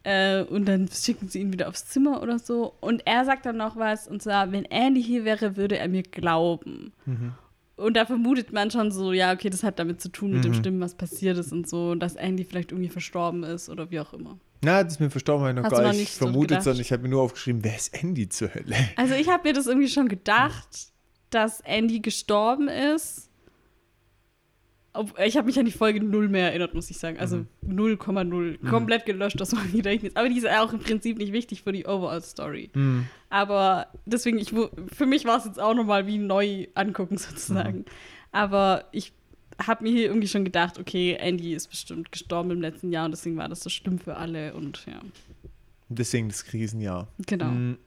Äh, und dann schicken sie ihn wieder aufs Zimmer oder so. Und er sagt dann noch was, und zwar, wenn Andy hier wäre, würde er mir glauben. und da vermutet man schon so, ja, okay, das hat damit zu tun mit dem Mhm. Stimmen, was passiert ist und so, und dass Andy vielleicht irgendwie verstorben ist oder wie auch immer. Na, das ist mir verstorben, habe ich noch Hast gar nicht so vermutet, gedacht? sondern ich habe mir nur aufgeschrieben, wer ist Andy zur Hölle? Also ich habe mir das irgendwie schon gedacht, dass Andy gestorben ist. Ich habe mich an die Folge null mehr erinnert, muss ich sagen. Also 0,0. Komplett gelöscht aus meinem Gedächtnis. Aber die ist auch im Prinzip nicht wichtig für die Overall-Story. Hm. Aber deswegen, ich, für mich war es jetzt auch nochmal wie neu angucken sozusagen. Aber ich habe mir hier irgendwie schon gedacht, okay, Andy ist bestimmt gestorben im letzten Jahr und deswegen war das so schlimm für alle und ja, Deswegen das Krisenjahr. genau. Mm,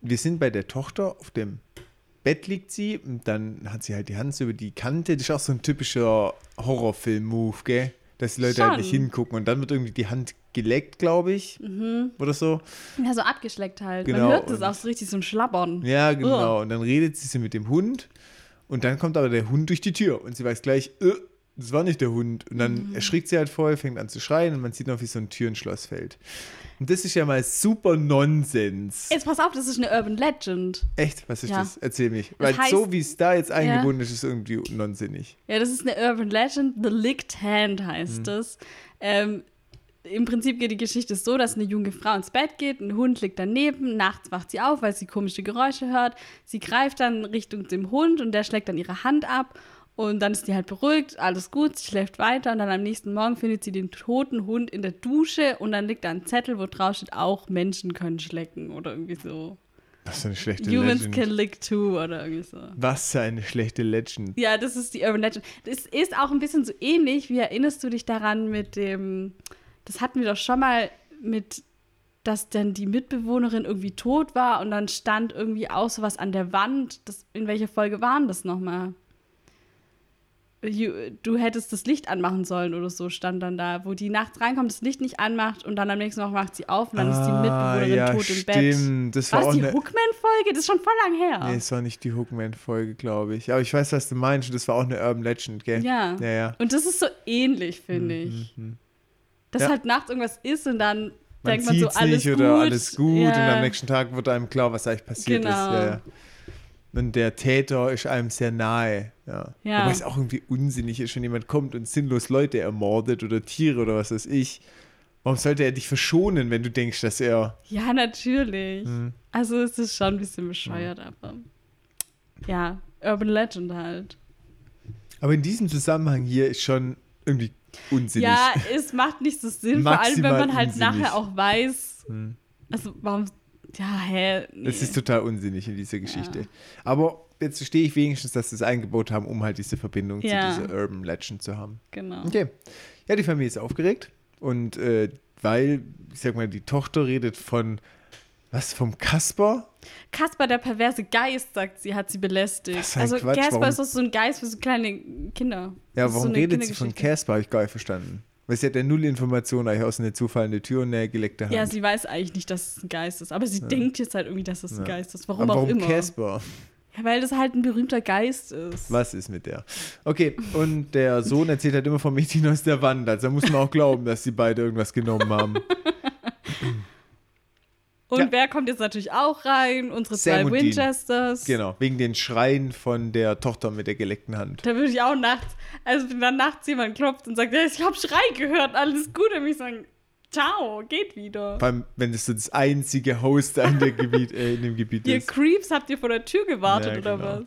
Wir sind bei der Tochter, auf dem Bett liegt sie und dann hat sie halt die Hand so über die Kante. Das ist auch so ein typischer Horrorfilm-Move, gell? Dass die Leute halt Schon. nicht hingucken und dann wird irgendwie die Hand geleckt, glaube ich. Oder so. Ja, so abgeschleckt halt. Genau, Man hört das auch so richtig so ein Schlabbern. Ja, genau. Und dann redet sie so mit dem Hund und dann kommt aber der Hund durch die Tür und sie weiß gleich, äh, das war nicht der Hund. Und dann Mhm. erschrickt sie halt voll, fängt an zu schreien und man sieht noch, wie so ein Türenschloss fällt. Und das ist ja mal super Nonsens. Jetzt pass auf, das ist eine Urban Legend. Echt? Was ist Ja. das? Erzähl mich. Das Weil heißt- so wie es da jetzt eingebunden ist, ist irgendwie nonsinnig. Ja, das ist eine Urban Legend. The Licked Hand heißt es. Ähm, Im Prinzip geht die Geschichte so, dass eine junge Frau ins Bett geht, ein Hund liegt daneben, nachts wacht sie auf, weil sie komische Geräusche hört. Sie greift dann Richtung dem Hund und der schlägt dann ihre Hand ab. Und dann ist die halt beruhigt, alles gut, sie schläft weiter und dann am nächsten Morgen findet sie den toten Hund in der Dusche und dann liegt da ein Zettel, wo drauf steht, auch Menschen können schlecken oder irgendwie so. Was für eine schlechte Humans Legend. can lick too oder irgendwie so. Was für eine schlechte Legend. Ja, das ist die Urban Legend. Das ist auch ein bisschen so ähnlich. Wie erinnerst du dich daran mit dem, das hatten wir doch schon mal mit, dass dann die Mitbewohnerin irgendwie tot war und dann stand irgendwie auch sowas an der Wand. Das, in welcher Folge waren das nochmal? Du hättest das Licht anmachen sollen oder so, stand dann da, wo die nachts reinkommt, das Licht nicht anmacht und dann am nächsten Tag macht sie auf und dann ist die Mitbewohnerin Ah, ja, tot im Bett. Das war War auch es die eine. Hookman-Folge? Das ist schon voll lang her. Nee, es war nicht die Hookman-Folge, glaube ich. Aber ich weiß, was du meinst. und Das war auch eine Urban Legend, gell? Ja. Ja, ja. Und das ist so ähnlich, finde ich. Dass Ja. halt nachts irgendwas ist und dann Man denkt man so, es alles nicht gut. oder alles gut und am nächsten Tag wird einem klar, was eigentlich passiert Genau. ist. Ja, ja. Und der Täter ist einem sehr nahe. Ja. Ja. Wobei es auch irgendwie unsinnig ist, wenn jemand kommt und sinnlos Leute ermordet oder Tiere oder was weiß ich. Warum sollte er dich verschonen, wenn du denkst, dass er. Ja, natürlich. Mhm. Also es ist schon ein bisschen bescheuert, aber ja, Urban Legend halt. Aber in diesem Zusammenhang hier ist schon irgendwie unsinnig. Ja, es macht nicht so Sinn, vor allem wenn man halt unsinnig. nachher auch weiß, Hm. also warum, ja, hä, nee. Das ist total unsinnig in dieser Geschichte. Aber jetzt verstehe ich wenigstens, dass sie es eingebaut haben, um halt diese Verbindung Ja. zu dieser Urban Legend zu haben. genau. Okay. Ja, die Familie ist aufgeregt. Und äh, weil, ich sag mal, die Tochter redet von, was, vom Kasper? Kasper, der perverse Geist, sagt sie, hat sie belästigt. Für ein also Quatsch, Kasper warum- ist doch so ein Geist für so kleine Kinder. Ja, Das ist warum so redet sie von. Casper? Habe ich gar nicht verstanden. Weil sie hat ja null Informationen, eigentlich aus einer zufallende Tür und eine geleckte Hand. Ja, sie weiß eigentlich nicht, dass es ein Geist ist. Aber sie denkt jetzt halt irgendwie, dass es ein Ja. Geist ist. Warum Aber auch warum immer. Casper? Ja, weil das halt ein berühmter Geist ist. Was ist mit der? Okay, und der Sohn erzählt halt immer vom Mädchen aus der Wand. Also da muss man auch glauben, dass sie beide irgendwas genommen haben. Und Ja. wer kommt jetzt natürlich auch rein? Unsere Sam zwei und Dean. Winchesters. Genau, wegen den Schreien von der Tochter mit der geleckten Hand. Da würde ich auch nachts, also wenn dann nachts jemand klopft und sagt, ja, ich habe Schrei gehört, alles gut, dann würde ich sagen, ciao, geht wieder. Vor allem, wenn es so das einzige Haus da in, der Gebiet, äh, in dem Gebiet Ihr ist. Creeps, habt ihr vor der Tür gewartet Ja, oder genau.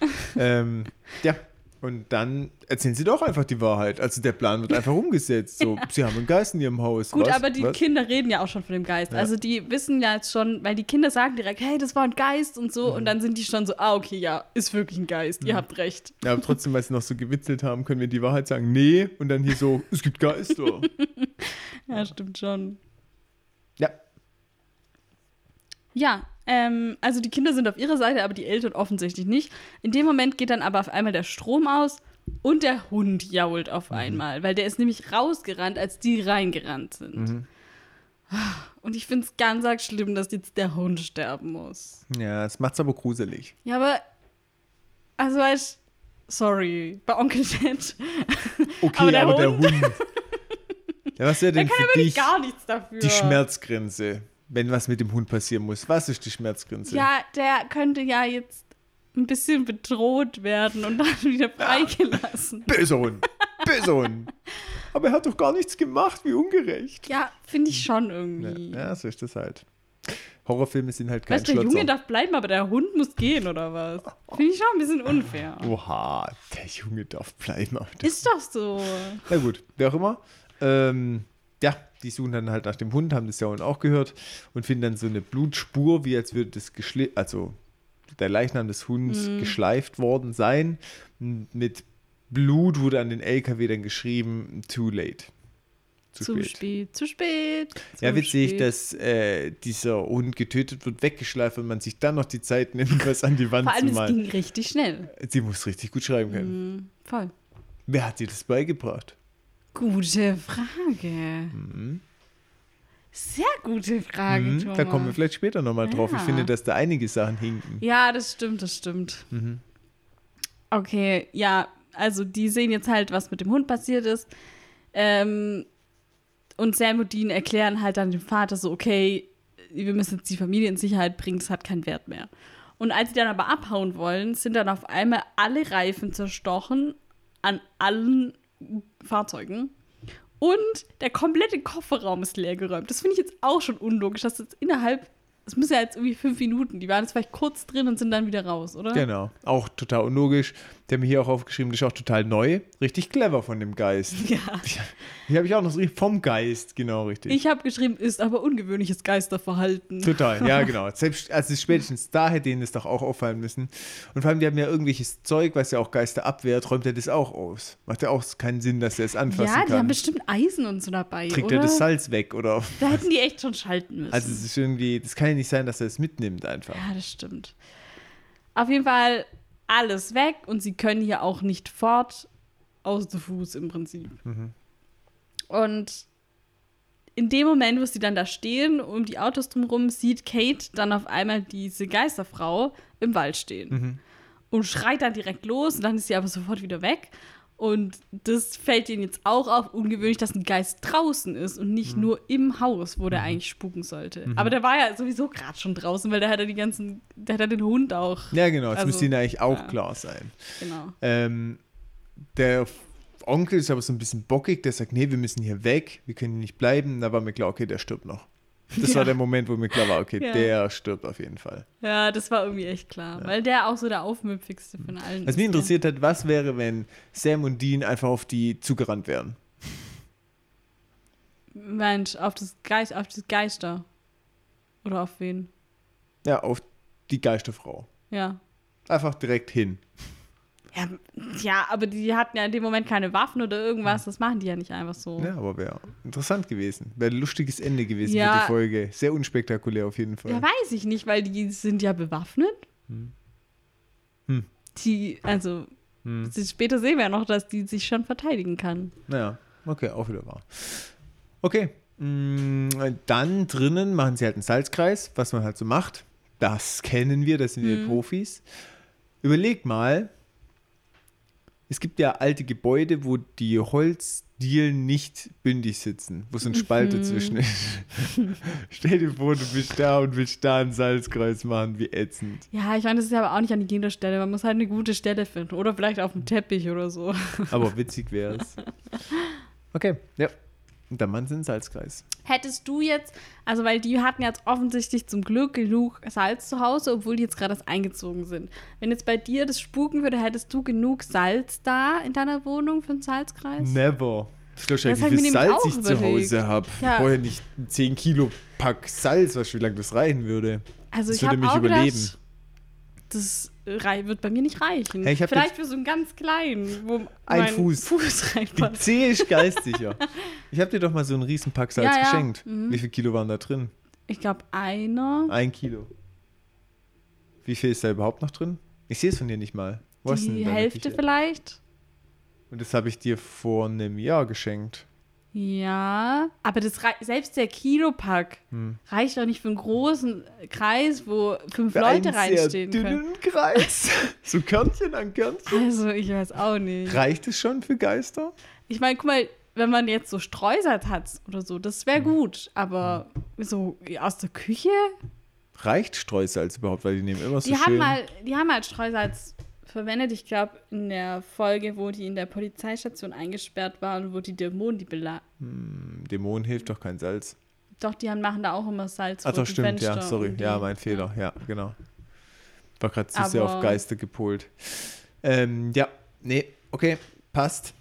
was? Ähm, ja, und dann erzählen sie doch einfach die Wahrheit. Also der Plan wird einfach umgesetzt. So, sie haben einen Geist in ihrem Haus. Gut, was? aber die was? Kinder reden ja auch schon von dem Geist. Ja. Also die wissen ja jetzt schon, weil die Kinder sagen direkt, hey, das war ein Geist und so. Mhm. Und dann sind die schon so, ah, okay, ja, ist wirklich ein Geist, ihr habt recht. Ja, aber trotzdem, weil sie noch so gewitzelt haben, können wir die Wahrheit sagen, nee. Und dann hier so, es gibt Geister. Ja, stimmt schon. ja, Ja, ähm, also die Kinder sind auf ihrer Seite, aber die Eltern offensichtlich nicht. In dem Moment geht dann aber auf einmal der Strom aus und der Hund jault auf Mhm. einmal, weil der ist nämlich rausgerannt, als die reingerannt sind. Mhm. Und ich finde es ganz arg schlimm, dass jetzt der Hund sterben muss. ja, es macht's aber gruselig. Ja, aber, also weißt sorry, bei Onkel Ted, Okay, Aber aber der der, Hund. ja, was der denn kann für aber dich gar nichts dafür. die Schmerzgrenze, wenn was mit dem Hund passieren muss? Was ist die Schmerzgrenze? Ja, der könnte ja jetzt ein bisschen bedroht werden und dann wieder freigelassen. Böser Hund. Böser Hund. Aber er hat doch gar nichts gemacht, wie ungerecht. Ja, finde ich schon irgendwie. Ja, ja, so ist das halt. Horrorfilme sind halt kein weißt du, der. Junge darf bleiben, aber der Hund muss gehen, oder was? Finde ich schon ein bisschen unfair. Oha, der Junge darf bleiben. aber das- Ist doch so. Na gut, wer auch immer. Ähm, ja, die suchen dann halt nach dem Hund, haben das ja auch gehört und finden dann so eine Blutspur, wie als würde das geschli also der Leichnam des Hundes Mhm. geschleift worden sein. Mit Blut wurde an den LKW dann geschrieben, too late. Zu, Zu spät. spät, zu spät. Ja, zu witzig, spät. dass äh, dieser Hund getötet wird, weggeschleift und man sich dann noch die Zeit nimmt, was an die Wand Vor allem, zu es malen. ging richtig schnell. Sie muss richtig gut schreiben können. Mhm, voll. Wer hat dir das beigebracht? Gute Frage. Sehr gute Frage, Mhm, Thomas. da kommen wir vielleicht später nochmal drauf. Ich Ja. finde, dass da einige Sachen hinken. Ja, das stimmt, das stimmt. Mhm. Okay, ja, also die sehen jetzt halt, was mit dem Hund passiert ist. Ähm, und Sam und Dean erklären halt dann dem Vater so, okay, wir müssen jetzt die Familie in Sicherheit bringen, das hat keinen Wert mehr. Und als sie dann aber abhauen wollen, sind dann auf einmal alle Reifen zerstochen an allen Fahrzeugen. Und der komplette Kofferraum ist leergeräumt. Das finde ich jetzt auch schon unlogisch, dass jetzt innerhalb, es müssen ja jetzt irgendwie fünf Minuten, die waren jetzt vielleicht kurz drin und sind dann wieder raus, oder? Genau. Auch total unlogisch. Der mir hier auch aufgeschrieben, das ist auch total neu. Richtig clever von dem Geist. Ja. Hier habe ich auch noch so vom Geist, genau richtig. Ich habe geschrieben, ist aber ungewöhnliches Geisterverhalten. Total, ja, genau. Selbst, also spätestens da hätte ihnen das doch auch auffallen müssen. Und vor allem, die haben ja irgendwelches Zeug, was ja auch Geister abwehrt, räumt er das auch aus. Macht ja auch keinen Sinn, dass er es anfassen Ja, die kann. haben bestimmt Eisen und so dabei, Trägt oder? er das Salz weg, oder? da hätten die echt schon schalten müssen. Also es ist irgendwie, das kann ja nicht sein, dass er es mitnimmt einfach. ja, das stimmt. Auf jeden Fall alles weg und sie können hier auch nicht fort aus dem Fuß im Prinzip. Mhm. Und in dem Moment, wo sie dann da stehen, um die Autos drumherum, sieht Kate dann auf einmal diese Geisterfrau im Wald stehen. Mhm. und schreit dann direkt los und dann ist sie aber sofort wieder weg. Und das fällt ihnen jetzt auch auf, ungewöhnlich, dass ein Geist draußen ist und nicht Mhm. nur im Haus, wo der eigentlich spuken sollte. Aber der war ja sowieso gerade schon draußen, weil der hat ja die ganzen, der hat ja den Hund auch. Ja, genau, das Also, müsste ihnen eigentlich auch ja. klar sein. Genau. Ähm, der Onkel ist aber so ein bisschen bockig, der sagt, nee, wir müssen hier weg, wir können hier nicht bleiben. Da war mir klar, okay, der stirbt noch. Das Ja. war der Moment, wo mir klar war, okay, Ja. der stirbt auf jeden Fall. Ja, das war irgendwie echt klar, weil der auch so der aufmüpfigste von allen Was mich interessiert hat, was wäre, wenn Sam und Dean einfach auf die zugerannt wären? Mensch, auf das Geist, auf das Geister. Oder auf wen? Ja, auf die Geisterfrau. Ja. Einfach direkt hin. Ja, ja, aber die hatten ja in dem Moment keine Waffen oder irgendwas. Das machen die ja nicht einfach so. Ja, aber wäre interessant gewesen. Wäre ein lustiges Ende gewesen Ja. für die Folge. Sehr unspektakulär auf jeden Fall. Ja, weiß ich nicht, weil die sind ja bewaffnet. Hm. Die, also, Hm. später sehen wir ja noch, dass die sich schon verteidigen kann. Naja, okay, auch wieder wahr. Okay, mm, dann drinnen machen sie halt einen Salzkreis, was man halt so macht. Das kennen wir, das sind wir Mhm. Profis. Überleg mal, es gibt ja alte Gebäude, wo die Holzdielen nicht bündig sitzen, wo so ein Spalt Mhm. dazwischen ist. Stell dir vor, du bist da und willst da einen Salzkreis machen, wie ätzend. Ja, ich meine, das ist ja aber auch nicht an jeder Stelle. Man muss halt eine gute Stelle finden. Oder vielleicht auf dem Teppich oder so. Aber witzig wäre es. Okay, ja. Machen sie einen Salzkreis. Hättest du jetzt, also weil die hatten jetzt offensichtlich zum Glück genug Salz zu Hause, obwohl die jetzt gerade erst eingezogen sind. Wenn jetzt bei dir das spuken würde, hättest du genug Salz da in deiner Wohnung für einen Salzkreis? Never. Das Das hab wie ich viel Salz ich zu. Hause habe. Ja. Ich brauche ja nicht 10 Kilo Pack Salz, was wie lange das reichen würde. Also Das ich würde mich auch überleben. gedacht, das wird bei mir nicht reichen. Hey, Vielleicht für so einen ganz kleinen, wo Ein mein Fuß. Fuß Die reinpasst. Zehe ist geistsicher. ich habe dir doch mal so einen riesen Pack Salz Ja, ja. geschenkt. Mhm. Wie viel Kilo waren da drin? Ich glaube einer. Ein Kilo. Wie viel ist da überhaupt noch drin? Ich sehe es von dir nicht mal. Wo Die Hälfte vielleicht. Und das habe ich dir vor einem Jahr geschenkt. Ja, aber das selbst der Kilopack Hm. reicht doch nicht für einen großen Kreis, wo fünf Für Leute einen sehr reinstehen können. dünnen Kreis. so Körnchen an Körnchen. Also, ich weiß auch nicht. Reicht es schon für Geister? Ich meine, guck mal, wenn man jetzt so Streusel hat oder so, das wäre Hm. gut. Aber so aus der Küche? reicht Streusalz überhaupt? Weil die nehmen immer so Die haben, schön. mal, die haben halt Streusalz verwendet. Ich glaube, in der Folge, wo die in der Polizeistation eingesperrt waren, wo die Dämonen die bela Hm, Dämonen hilft doch kein Salz. Doch, die haben, machen da auch immer Salz Ach doch, stimmt, ja, Fenster sorry. und die- Ja, mein Fehler, ja, genau. War gerade zu sehr auf Geister gepolt. Ähm, ja, nee, okay, passt.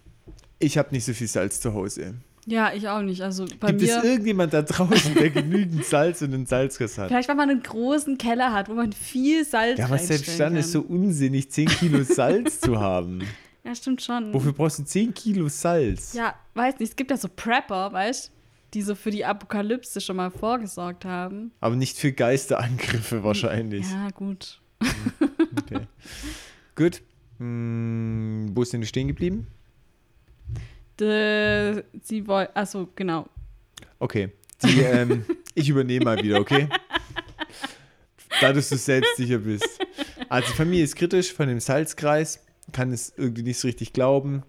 Ich habe nicht so viel Salz zu Hause. Ja, ich auch nicht. Also bei Gibt mir. es irgendjemand da draußen, der genügend Salz und einen Salzriss hat? Vielleicht, weil man einen großen Keller hat, wo man viel Salz Ja, aber selbst dann kann. ist so unsinnig, 10 Kilo Salz zu haben. Ja, stimmt schon. Wofür brauchst du 10 Kilo Salz? Ja, weiß nicht. Es gibt ja so Prepper, weißt du, die so für die Apokalypse schon mal vorgesorgt haben. Aber nicht für Geisterangriffe wahrscheinlich. Ja, gut. Okay. Gut. Hm, wo ist denn stehen geblieben? De, sie wollen. Achso, genau. Okay. Die, ähm, ich übernehme mal wieder, okay? Da du so selbstsicher bist. Also Familie ist kritisch von dem Salzkreis, kann es irgendwie nicht so richtig glauben.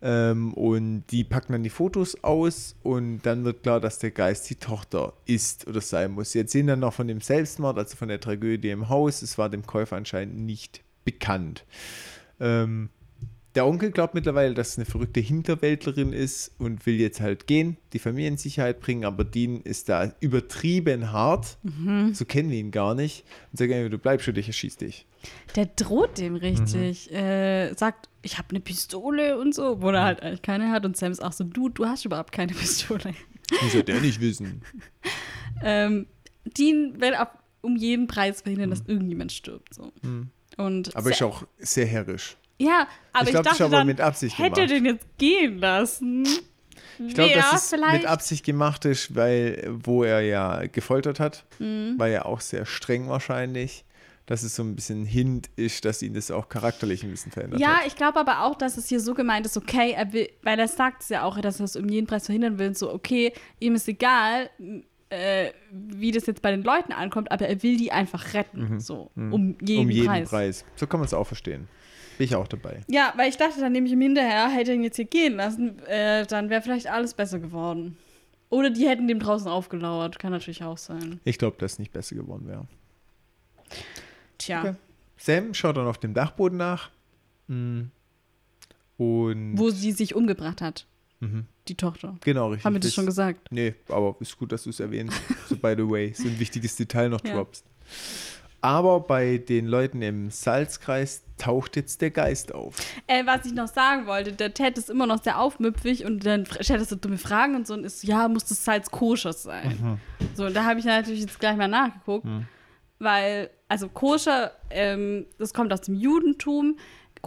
Ähm, und die packen dann die Fotos aus und dann wird klar, dass der Geist die Tochter ist oder sein muss. Sie erzählen dann noch von dem Selbstmord, also von der Tragödie im Haus. Es war dem Käufer anscheinend nicht bekannt. Ähm, der Onkel glaubt mittlerweile, dass es eine verrückte Hinterwäldlerin ist und will jetzt halt gehen, die Familie in Sicherheit bringen, aber Dean ist da übertrieben hart. So kennen wir ihn gar nicht. Und sagt, du bleibst schon, ich erschieß dich. Der droht dem richtig. Äh, sagt, ich habe eine Pistole und so, wo er halt eigentlich keine hat. Und Sam ist auch so, du, du hast überhaupt keine Pistole. Wie soll der nicht wissen? Ähm, Dean will auf, um jeden Preis verhindern, dass irgendjemand stirbt. So. Und Aber ist auch sehr herrisch. Ja, aber ich, Ich glaub, ist dachte dann, mit Absicht hätte er gemacht. den jetzt gehen lassen? Ich glaube, dass es vielleicht? mit Absicht gemacht ist, weil, wo er ja gefoltert hat, Mhm. war ja auch sehr streng wahrscheinlich, dass es so ein bisschen Hint ist, dass ihn das auch charakterlich ein bisschen verändert Ja, hat. ich glaube aber auch, dass es hier so gemeint ist, okay, er will, weil er sagt es ja auch, dass er es um jeden Preis verhindern will, so, okay, ihm ist egal, äh, wie das jetzt bei den Leuten ankommt, aber er will die einfach retten, so, um jeden, um jeden Preis. Preis. So kann man es auch verstehen. Bin ich auch dabei. Ja, weil ich dachte dann nämlich im Hinterher, hätte er ihn jetzt hier gehen lassen, äh, dann wäre vielleicht alles besser geworden. Oder die hätten dem draußen aufgelauert, kann natürlich auch sein. Ich glaube, dass es nicht besser geworden wäre. Tja, Okay. Sam schaut dann auf dem Dachboden nach. Mm. Und wo sie sich umgebracht hat, Mhm. die Tochter. genau, richtig. Haben wir das schon gesagt? Nee, aber ist gut, dass du es erwähnst. So, by the way, so ein wichtiges Detail noch Ja. droppst. Aber bei den Leuten im Salzkreis taucht jetzt der Geist auf. Äh, was ich noch sagen wollte, der Ted ist immer noch sehr aufmüpfig und dann stellt er so dumme Fragen und so und ist, ja, muss das Salz koscher sein? So, und da habe ich natürlich jetzt gleich mal nachgeguckt, weil, also koscher, ähm, das kommt aus dem Judentum.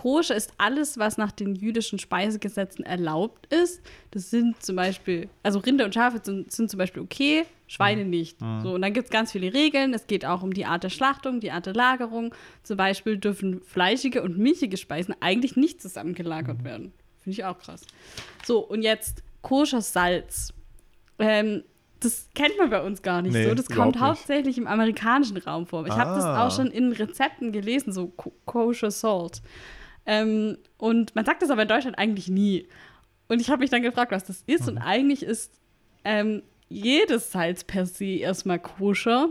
Koscher ist alles, was nach den jüdischen Speisegesetzen erlaubt ist. Das sind zum Beispiel, also Rinder und Schafe sind, sind zum Beispiel okay, Schweine nicht. So, und dann gibt es ganz viele Regeln. Es geht auch um die Art der Schlachtung, die Art der Lagerung. Zum Beispiel dürfen fleischige und milchige Speisen eigentlich nicht zusammen gelagert werden. Finde ich auch krass. So, und jetzt koscher Salz. Ähm, das kennt man bei uns gar nicht Nee, so. Das kommt nicht. hauptsächlich im amerikanischen Raum vor. Ich habe das Ah. auch schon in Rezepten gelesen, so Ko- kosher Salt. Ähm, und man sagt das aber in Deutschland eigentlich nie. Und ich habe mich dann gefragt, was das ist. Und Mhm. eigentlich ist ähm, jedes Salz per se erstmal koscher.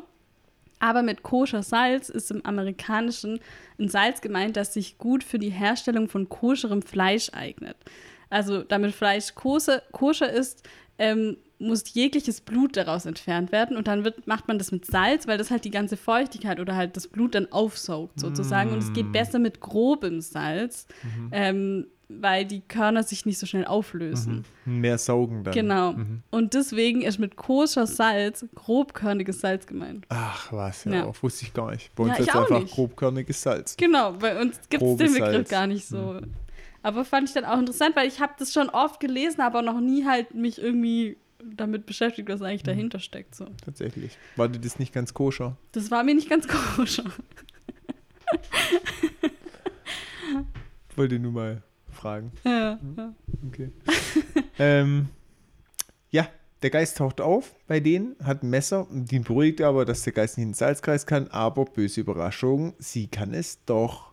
Aber mit koscher Salz ist im Amerikanischen ein Salz gemeint, das sich gut für die Herstellung von koscherem Fleisch eignet. Also damit Fleisch koscher, koscher ist, ähm, muss jegliches Blut daraus entfernt werden und dann wird, macht man das mit Salz, weil das halt die ganze Feuchtigkeit oder halt das Blut dann aufsaugt sozusagen und es geht besser mit grobem Salz, ähm, weil die Körner sich nicht so schnell auflösen. Mehr saugen dann. Genau. Mhm. Und deswegen ist mit koscher Salz grobkörniges Salz gemeint. Ach, was, ja, Ja. Wusste ich gar nicht. Bei Ja, uns ich ist einfach nicht. grobkörniges Salz. Genau, bei uns gibt es den Begriff Salz. gar nicht so. Aber fand ich dann auch interessant, weil ich habe das schon oft gelesen, aber noch nie halt mich irgendwie damit beschäftigt, was eigentlich dahinter steckt. So. Tatsächlich. War dir das nicht ganz koscher? Das war mir nicht ganz koscher. Wollte nur mal fragen. Ja. Okay. ähm, ja, der Geist taucht auf bei denen, hat ein Messer die beruhigt aber, dass der Geist nicht in den Salzkreis kann, aber böse Überraschung, sie kann es doch.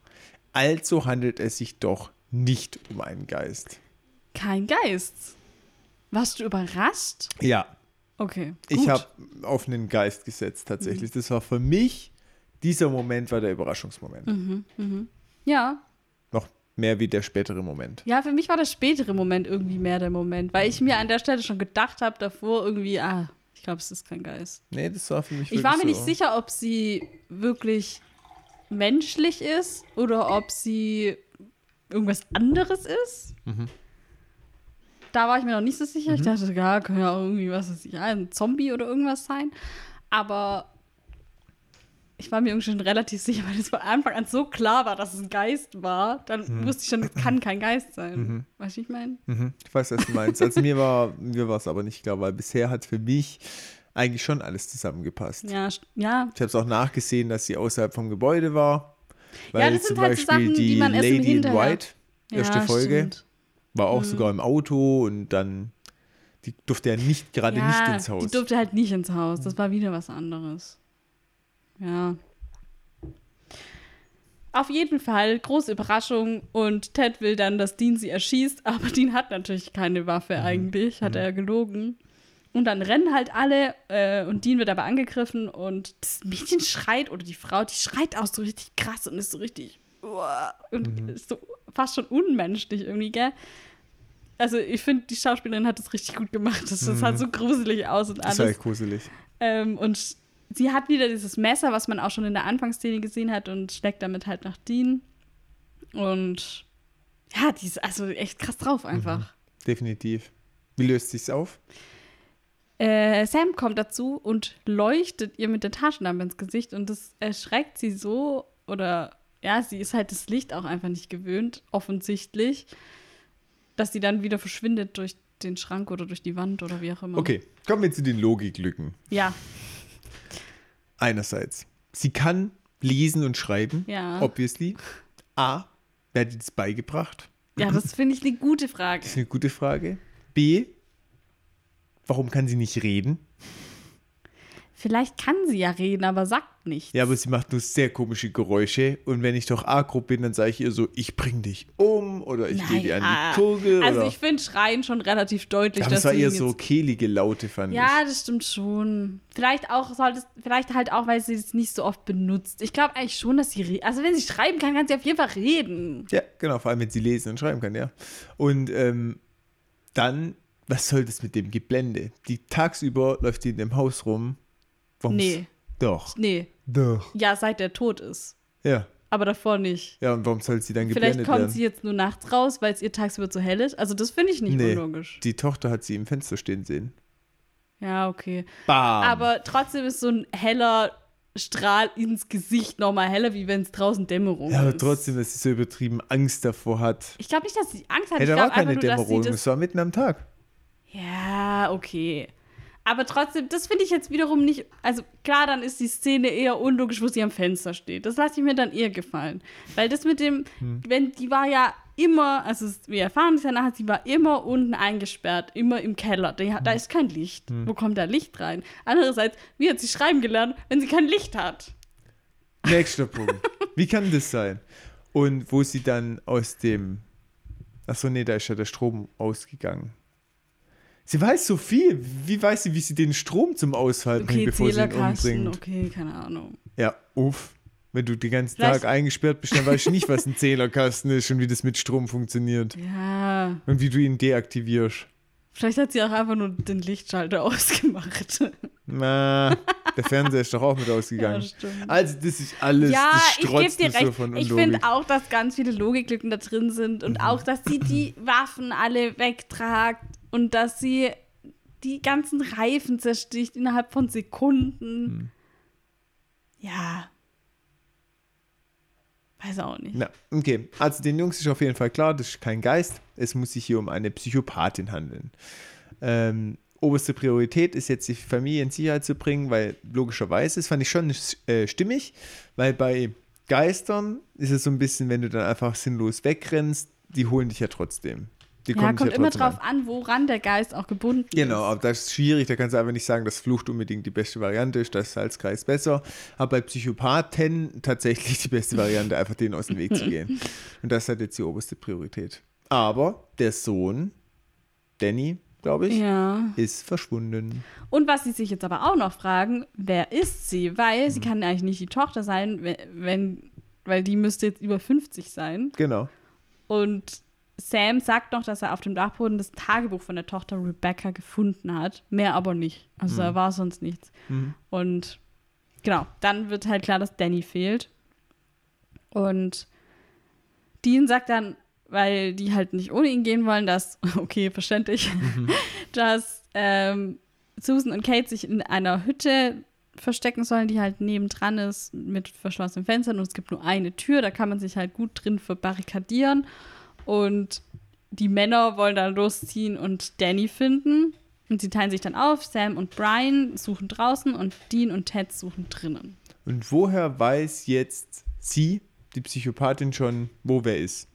Also handelt es sich doch nicht um einen Geist. Kein Geist. Warst du überrascht? Ja, Okay. Ich gut. habe auf einen Geist gesetzt tatsächlich. Das war für mich, dieser Moment war der Überraschungsmoment. Mhm. Ja. Noch mehr wie der spätere Moment. Ja, für mich war der spätere Moment irgendwie mehr der Moment, weil ich mir an der Stelle schon gedacht habe, davor irgendwie, ah, ich glaube, es ist kein Geist. Nee, das war für mich Ich war mir wirklich nicht so. sicher, ob sie wirklich menschlich ist oder ob sie irgendwas anderes ist. Mhm. Da war ich mir noch nicht so sicher. Ich dachte, ja, kann ja irgendwie was ich, ja, ein Zombie oder irgendwas sein. Aber ich war mir irgendwie schon relativ sicher, weil es von Anfang an so klar war, dass es ein Geist war. Dann wusste ich schon, es kann kein Geist sein. Weißt du, ich meine? Mhm, ich weiß, was du meinst. Also mir war mir war es aber nicht klar, weil bisher hat für mich eigentlich schon alles zusammengepasst. Ja, ja. Ich habe es auch nachgesehen, dass sie außerhalb vom Gebäude war. Weil Ja, das zum sind halt so Beispiel Sachen, die die man erst Lady in White, erste ja, Folge, stimmt. War auch sogar im Auto und dann, die durfte ja nicht gerade ja, nicht ins Haus. Die durfte halt nicht ins Haus. Das war wieder was anderes. Ja. Auf jeden Fall, große Überraschung. Und Ted will dann, dass Dean sie erschießt, aber Dean hat natürlich keine Waffe eigentlich, hat er gelogen. Und dann rennen halt alle äh, und Dean wird aber angegriffen und das Mädchen schreit, oder die Frau, die schreit auch so richtig krass und ist so richtig uah, und ist so fast schon unmenschlich irgendwie, gell? Also ich finde, die Schauspielerin hat das richtig gut gemacht. Das, das sah so gruselig aus und das war alles. echt gruselig. Ähm, und sie hat wieder dieses Messer, was man auch schon in der Anfangsszene gesehen hat und schlägt damit halt nach Dean. Und ja, die ist also echt krass drauf einfach. Definitiv. Wie löst sich's auf? Äh, Sam kommt dazu und leuchtet ihr mit der Taschenlampe ins Gesicht und das erschreckt sie so oder ja, sie ist halt das Licht auch einfach nicht gewöhnt, offensichtlich, dass sie dann wieder verschwindet durch den Schrank oder durch die Wand oder wie auch immer. Okay, kommen wir zu den Logiklücken. Ja, Einerseits, sie kann lesen und schreiben, Ja. obviously. A, wer hat ihr das beigebracht? ja, das finde ich eine gute Frage. Das ist eine gute Frage. B, warum kann sie nicht reden? Vielleicht kann sie ja reden, aber sagt nichts. Ja, aber sie macht nur sehr komische Geräusche. Und wenn ich doch agro bin, dann sage ich ihr so, ich bring dich um oder ich gehe dir an die Kurve. Also oder ich finde Schreien schon relativ deutlich, aber es war eher so kehlige Laute, fand Ja, das stimmt schon. Vielleicht auch sollte es, vielleicht halt auch, weil sie es nicht so oft benutzt. Ich glaube eigentlich schon, dass sie Also wenn sie schreiben kann, kann sie auf jeden Fall reden. ich. Ja, genau, vor allem wenn sie lesen und schreiben kann, ja. Und ähm, dann, was soll das mit dem Geblende? Die tagsüber läuft sie in dem Haus rum. Warum Nee. Doch, Nee. doch. Ja, seit der tot ist. Ja. Aber davor nicht. Ja, und warum soll sie dann Vielleicht geblendet kommt werden? sie jetzt nur nachts raus, weil es ihr tagsüber zu hell ist. Also das finde ich nicht Nee. unlogisch. Die Tochter hat sie im Fenster stehen sehen. Ja, okay. Bam! Aber trotzdem ist so ein heller Strahl ins Gesicht nochmal heller, wie wenn es draußen Dämmerung ja, aber ist. trotzdem, dass sie so übertrieben Angst davor hat. Ich glaube nicht, dass sie Angst hat. Hey, ich da war glaube einfach keine nur, Dämmerung, es war mitten am Tag. Ja, okay. Aber trotzdem, das finde ich jetzt wiederum nicht. Also klar, dann ist die Szene eher unlogisch, wo sie am Fenster steht. Das lasse ich mir dann eher gefallen. Weil das mit dem, Hm. wenn die war ja immer, also wir erfahren es ja nachher, sie war immer unten eingesperrt, immer im Keller. Da, da Hm. ist kein Licht. Wo kommt da Licht rein? Andererseits, wie hat sie schreiben gelernt, wenn sie kein Licht hat? Nächster Punkt. Wie kann das sein? Und wo sie dann aus dem. Achso, nee, da ist ja der Strom ausgegangen. Sie weiß so viel. Wie weiß sie, wie sie den Strom zum Ausfall bringt, Okay, bevor sie ihn umbringt? okay, keine Ahnung. Ja, uff. Wenn du den ganzen Vielleicht- Tag eingesperrt bist, dann weißt du nicht, was ein Zählerkasten ist und wie das mit Strom funktioniert. Ja, Und wie du ihn deaktivierst. vielleicht hat sie auch einfach nur den Lichtschalter ausgemacht. Na, der Fernseher ist doch auch mit ausgegangen. Ja, stimmt. also, das ist alles. Ja, das ich gebe strotzt dir nur recht. So von ich finde auch, dass ganz viele Logiklücken da drin sind und auch, dass sie die Waffen alle wegtragt und dass sie die ganzen Reifen zersticht innerhalb von Sekunden. Hm. Ja. Weiß auch nicht. Na, okay. Also den Jungs ist auf jeden Fall klar, das ist kein Geist. Es muss sich hier um eine Psychopathin handeln. Ähm, oberste Priorität ist jetzt, die Familie in Sicherheit zu bringen, weil logischerweise, das fand ich schon äh, stimmig, weil bei Geistern ist es so ein bisschen, wenn du dann einfach sinnlos wegrennst, die holen dich ja trotzdem. Die Ja, kommt ja immer drauf an, woran der Geist auch gebunden Genau, ist. aber das ist schwierig, da kannst du einfach nicht sagen, dass Flucht unbedingt die beste Variante ist, das ist Salzkreis besser. Aber bei Psychopathen tatsächlich die beste Variante, einfach denen aus dem Weg zu gehen. Und das hat jetzt die oberste Priorität. Aber der Sohn, Danny, glaube ich, Ja. ist verschwunden. Und was sie sich jetzt aber auch noch fragen, wer ist sie? Weil Mhm. sie kann eigentlich nicht die Tochter sein, we- wenn, weil die müsste jetzt über 50 sein. Genau. Und Sam sagt noch, dass er auf dem Dachboden das Tagebuch von der Tochter Rebecca gefunden hat. Mehr aber nicht. Also da war sonst nichts. Mhm. Und genau, dann wird halt klar, dass Danny fehlt. Und Dean sagt dann, weil die halt nicht ohne ihn gehen wollen, dass, okay, verständlich, dass ähm, Susan und Kate sich in einer Hütte verstecken sollen, die halt nebendran ist mit verschlossenen Fenstern und es gibt nur eine Tür, da kann man sich halt gut drin verbarrikadieren und die Männer wollen dann losziehen und Danny finden und sie teilen sich dann auf, Sam und Brian suchen draußen und Dean und Ted suchen drinnen. Und woher weiß jetzt sie, die Psychopathin, schon, wo wer ist?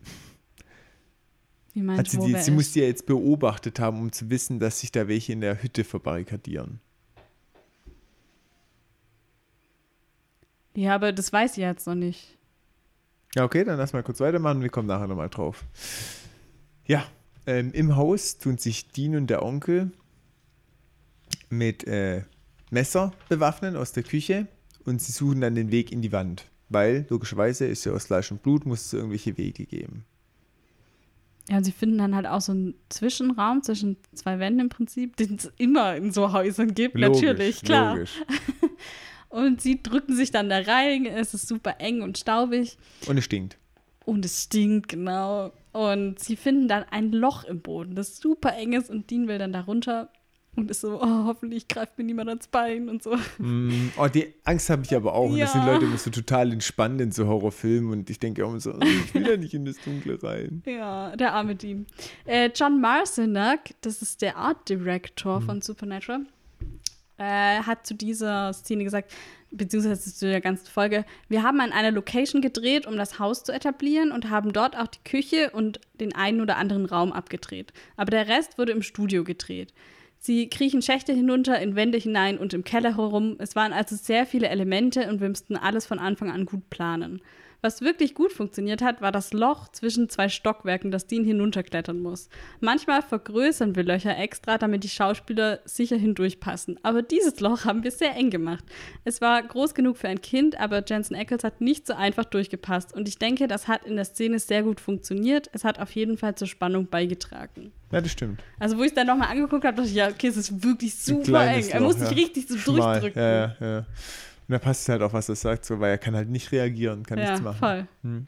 Wie meinst Hat sie du, wo die, wer sie ist? muss die ja jetzt beobachtet haben, um zu wissen, dass sich da welche in der Hütte verbarrikadieren. Ja, aber das weiß sie jetzt noch nicht. Ja, okay, dann lass mal kurz weitermachen. Wir kommen nachher nochmal drauf. Ja, ähm, im Haus tun sich Dean und der Onkel mit äh, Messer bewaffnen aus der Küche und sie suchen dann den Weg in die Wand. Weil, logischerweise, ist ja aus Fleisch und Blut, muss es irgendwelche Wege geben. Ja, und sie finden dann halt auch so einen Zwischenraum zwischen zwei Wänden im Prinzip, den es immer in so Häusern gibt, natürlich, klar. Logisch. Und sie drücken sich dann da rein, es ist super eng und staubig Und es stinkt. und es stinkt, genau. Und sie finden dann ein Loch im Boden, das super eng ist und Dean will dann da runter und ist so, oh, hoffentlich greift mir niemand ans Bein und so. Mm, Oh, die Angst habe ich aber auch. Und das sind Ja. Leute immer so total entspannt in so Horrorfilmen und ich denke auch immer so, oh, ich will ja nicht in das Dunkle rein. Ja, der arme Dean. Äh, John Marcinak, das ist der Art Director von Supernatural, äh, hat zu dieser Szene gesagt, beziehungsweise zu der ganzen Folge, wir haben an einer Location gedreht, um das Haus zu etablieren und haben dort auch die Küche und den einen oder anderen Raum abgedreht. Aber der Rest wurde im Studio gedreht. Sie kriechen Schächte hinunter, in Wände hinein und im Keller herum. Es waren also sehr viele Elemente und wir mussten alles von Anfang an gut planen. Was wirklich gut funktioniert hat, war das Loch zwischen zwei Stockwerken, das Dean hinunterklettern muss. Manchmal vergrößern wir Löcher extra, damit die Schauspieler sicher hindurchpassen. Aber dieses Loch haben wir sehr eng gemacht. Es war groß genug für ein Kind, aber Jensen Ackles hat nicht so einfach durchgepasst. Und ich denke, das hat in der Szene sehr gut funktioniert. Es hat auf jeden Fall zur Spannung beigetragen. Ja, das stimmt. Also, wo ich es dann nochmal angeguckt habe, dachte ich, ja, okay, es ist wirklich super eng. Er muss sich ja. richtig so Schmal. durchdrücken. Ja, ja, ja. Und da passt halt auch, was er sagt, so, weil er kann halt nicht reagieren, kann Ja, nichts machen. voll.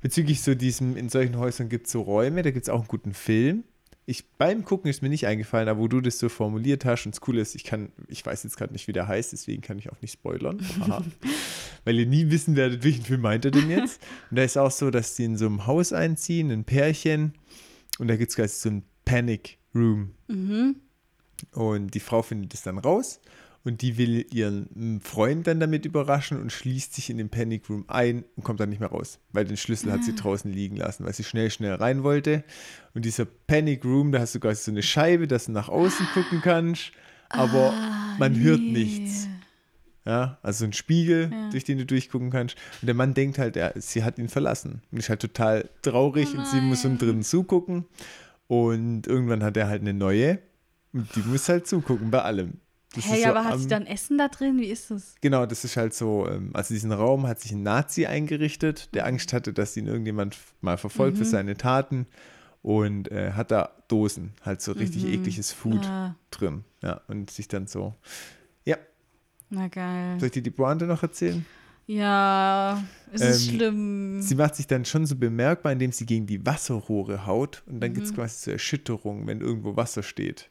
Bezüglich so diesem, in solchen Häusern gibt es so Räume, da gibt es auch einen guten Film. Ich, beim Gucken ist mir nicht eingefallen, aber wo du das so formuliert hast und es cool ist, ich kann, ich weiß jetzt gerade nicht, wie der heißt, deswegen kann ich auch nicht spoilern. Weil ihr nie wissen werdet, welchen Film meint er denn jetzt. Und da ist auch so, dass die in so einem Haus einziehen, ein Pärchen, und da gibt es quasi so ein Panic Room. Mhm. Und die Frau findet es dann raus und die will ihren mm, Freund dann damit überraschen und schließt sich in den Panic Room ein und kommt dann nicht mehr raus, weil den Schlüssel hat sie draußen liegen lassen, weil sie schnell, schnell rein wollte. Und dieser Panic Room, da hast du quasi so eine Scheibe, dass du nach außen gucken kannst, aber man hört nichts. Ja, also ein Spiegel, Ja. durch den du durchgucken kannst. Und der Mann denkt halt, er, sie hat ihn verlassen. Und ist halt total traurig und sie muss ihm drin zugucken. Und irgendwann hat er halt eine neue. Und die muss halt zugucken bei allem. Das Hey, ist so aber hat sie dann Essen da drin? Wie ist das? Genau, das ist halt so, ähm, also diesen Raum hat sich ein Nazi eingerichtet, Mhm. der Angst hatte, dass ihn irgendjemand mal verfolgt für seine Taten und äh, hat da Dosen, halt so richtig ekliges Food Ah, drin. Ja, und sich dann so, ja, na geil. soll ich dir die Pointe noch erzählen? Ja, es ist Ähm, schlimm. Sie macht sich dann schon so bemerkbar, indem sie gegen die Wasserrohre haut und dann gibt Mhm. es quasi so Erschütterung, wenn irgendwo Wasser steht.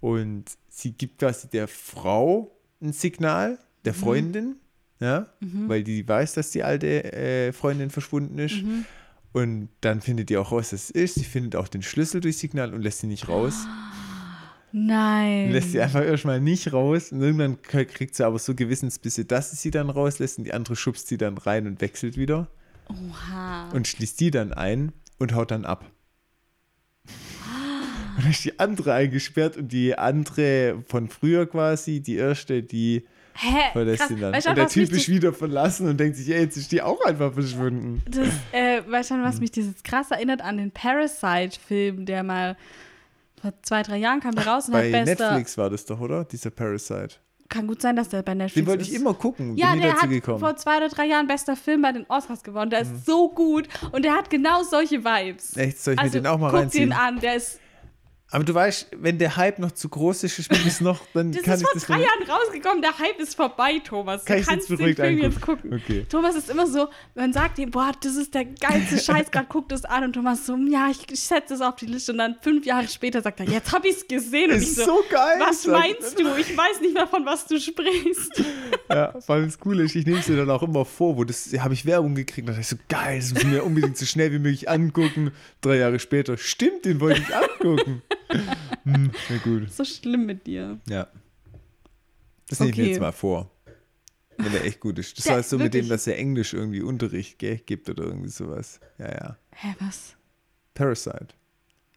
Und sie gibt quasi der Frau ein Signal, Mhm. der Freundin, ja, weil die weiß, dass die alte äh, Freundin verschwunden ist. Mhm. Und dann findet die auch raus, dass es ist. Sie findet auch den Schlüssel durch Signal und lässt sie nicht raus. Nein. Lässt sie einfach erstmal nicht raus. Und irgendwann kriegt sie aber so Gewissensbisse, dass sie sie dann rauslässt und die andere schubst sie dann rein und wechselt wieder. Oha. und schließt die dann ein und haut dann ab. Und dann ist die andere eingesperrt und die andere von früher quasi, die erste, die Hä? verlässt ihn dann. Weißt und der Typ ist wieder verlassen und denkt sich, ey, jetzt ist die auch einfach verschwunden. das, äh, weißt du, Hm. was mich dieses krass erinnert an den Parasite-Film, der mal Vor zwei, drei Jahren kam der raus und Bei hat bester. Netflix war das doch, oder? Dieser Parasite. Kann gut sein, dass der bei Netflix Den wollte ich ist. immer gucken. Ja, der hat gekommen. vor zwei oder drei Jahren bester Film bei den Oscars gewonnen. Der Mhm. ist so gut und der hat genau solche Vibes. Echt, soll ich also, mir den auch mal guck reinziehen? den an, der ist, Aber du weißt, wenn der Hype noch zu groß ist, es noch, dann das kann ist ich vor das drei noch- Jahren rausgekommen, der Hype ist vorbei, Thomas. Kann du ich kannst jetzt den Film jetzt angucken? gucken. Okay. Thomas ist immer so, man sagt ihm, boah, das ist der geilste Scheiß, gerade guck das an und Thomas so, ja, ich, ich setze es auf die Liste und dann fünf Jahre später sagt er, jetzt hab ich's gesehen und Ist ich so, so geil. was meinst du? Ich weiß nicht mehr, von was du sprichst. Ja, vor allem das Coole ist, ich nehme es dir dann auch immer vor, wo das habe ich Werbung gekriegt, da dachte ich so, geil, das müssen wir unbedingt so schnell wie möglich angucken. Drei Jahre später, stimmt, den wollte ich angucken. hm, na gut. So schlimm mit dir. Ja. Das nehme ich mir Okay. jetzt mal vor. Wenn der echt gut ist. Das Der- heißt so mit dem, wirklich. dass er Englisch irgendwie Unterricht gell, gibt oder irgendwie sowas. Ja, ja. Hä, was? Parasite.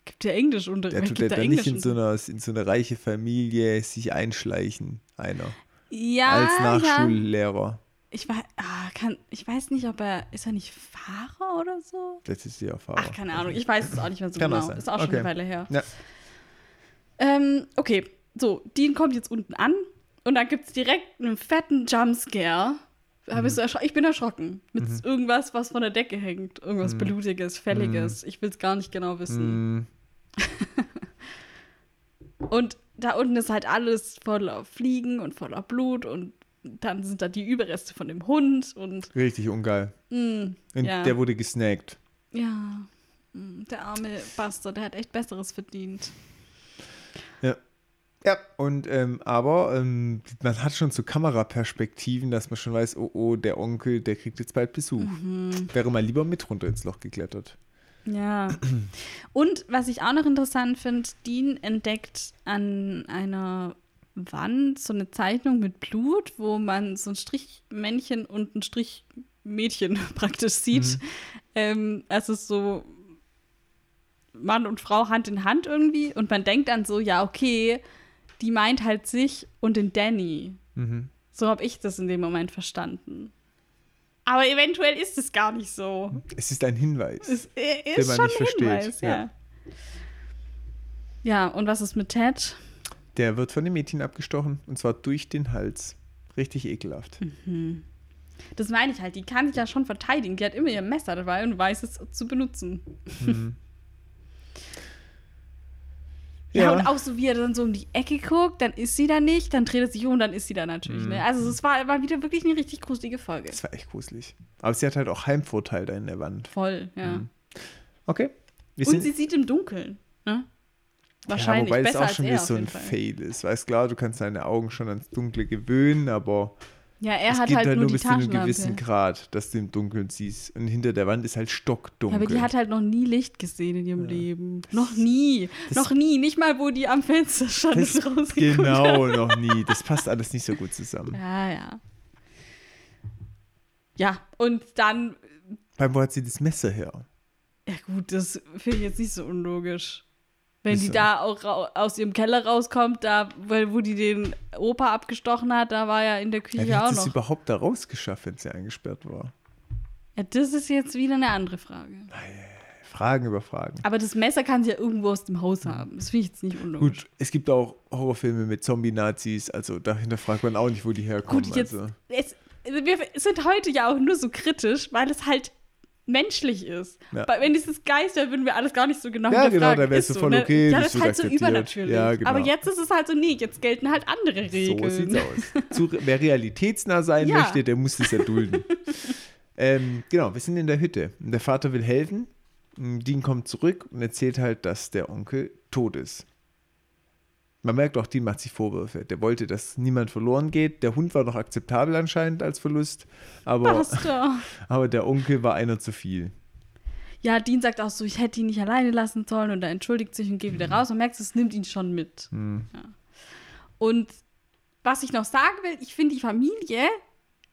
Gibt der Englischunterricht? Der tut ja da dann nicht in so, einer, in so eine reiche Familie sich einschleichen, einer. ja, als ja. Ich weiß, ah, kann, ich weiß nicht, ob er, ist er nicht Fahrer oder so? Das ist die Erfahrung. Ach, keine Ahnung, ich weiß es auch nicht mehr so Kann genau. sein. Ist auch schon Okay. eine Weile her. Ja. Ähm, okay, so, Dean kommt jetzt unten an und dann gibt es direkt einen fetten Jumpscare. Erschro- ich bin erschrocken. Mit irgendwas, was von der Decke hängt. Irgendwas Blutiges, Fälliges. Ich will es gar nicht genau wissen. Mm, Und da unten ist halt alles voller Fliegen und voller Blut und dann sind da die Überreste von dem Hund und richtig ungeil. mm, Und ja. der wurde gesnackt. ja, mm, der arme Bastard, der hat echt Besseres verdient. Ja. Ja, und ähm, aber ähm, man hat schon so Kameraperspektiven, dass man schon weiß, oh oh, der Onkel, der kriegt jetzt bald Besuch. Mhm. Wäre mal lieber mit runter ins Loch geklettert. Ja. Und was ich auch noch interessant finde, Dean entdeckt an einer Wand so eine Zeichnung mit Blut, wo man so ein Strichmännchen und ein Strichmädchen praktisch sieht. Ähm, also so Mann und Frau Hand in Hand irgendwie. Und man denkt dann so, ja, okay, die meint halt sich und den Danny. Mhm. So habe ich das in dem Moment verstanden. Aber eventuell ist es gar nicht so. Es ist ein Hinweis. Ist, äh, Den ist man schon nicht ein versteht, Hinweis, ja. ja. Ja, und was ist mit Ted? Der wird von dem Mädchen abgestochen und zwar durch den Hals. Richtig ekelhaft. Das meine ich halt, die kann sich ja schon verteidigen. Die hat immer ihr Messer dabei und weiß es zu benutzen. Ja. Ja. und auch so, wie er dann so um die Ecke guckt, dann ist sie da nicht, dann dreht er sich um und dann ist sie da natürlich. Mhm. Ne? Also es war, war wieder wirklich eine richtig gruselige Folge. Das war echt gruselig. Aber sie hat halt auch Heimvorteil da in der Wand. Voll, ja. Okay. Wir Und sie sieht im Dunkeln. Ne? Ja, Wahrscheinlich wobei das besser auch schon wieder er so ein Fall. Fail ist. Weißt klar, du kannst deine Augen schon ans Dunkle gewöhnen, aber Ja, er es hat geht halt halt nur nur bis zu einem gewissen Grad, dass du im Dunkeln siehst. Und hinter der Wand ist halt Ja, stockdunkel. aber die hat halt noch nie Licht gesehen in ihrem Leben. Noch nie. noch nie. Nicht mal, wo die am Fenster stand das, und genau, noch nie. Das passt alles nicht so gut zusammen. Ja, ja. Ja, und dann, Weil wo hat sie das Messer her? ja gut, das finde ich jetzt nicht so unlogisch. Wenn die da auch aus ihrem Keller rauskommt, da, wo die den Opa abgestochen hat, da war ja in der Ja, Küche wie hat auch sie es noch. überhaupt da rausgeschafft, wenn sie eingesperrt war? Ja, das ist jetzt wieder eine andere Frage. Fragen über Fragen. Aber das Messer kann sie ja irgendwo aus dem Haus haben. Das finde ich jetzt nicht unlogisch. Gut, es gibt auch Horrorfilme mit Zombie-Nazis, also dahinter fragt man auch nicht, wo die herkommen. Gut, jetzt, also. es, wir sind heute ja auch nur so kritisch, weil es halt menschlich ist. Ja. Wenn dieses Geist wäre, würden wir alles gar nicht so genau Ja, genau, da wär's Ist so voll ne? okay, Ja, das ist halt so übernatürlich. Ja, genau. Aber jetzt ist es halt so, nee, jetzt gelten halt andere Regeln. So sieht's aus. Zu, wer realitätsnah sein Ja. möchte, der muss es erdulden. ähm, genau, wir sind in der Hütte. Der Vater will helfen. Dean kommt zurück und erzählt halt, dass der Onkel tot ist. Man merkt auch, Dean macht sich Vorwürfe. Der wollte, dass niemand verloren geht. Der Hund war noch akzeptabel anscheinend als Verlust. Aber, Basta. aber der Onkel war einer zu viel. Ja, Dean sagt auch so, ich hätte ihn nicht alleine lassen sollen und er entschuldigt sich und geht Mhm. wieder raus und merkt, es nimmt ihn schon mit. Hm. Ja. Und was ich noch sagen will, ich finde die Familie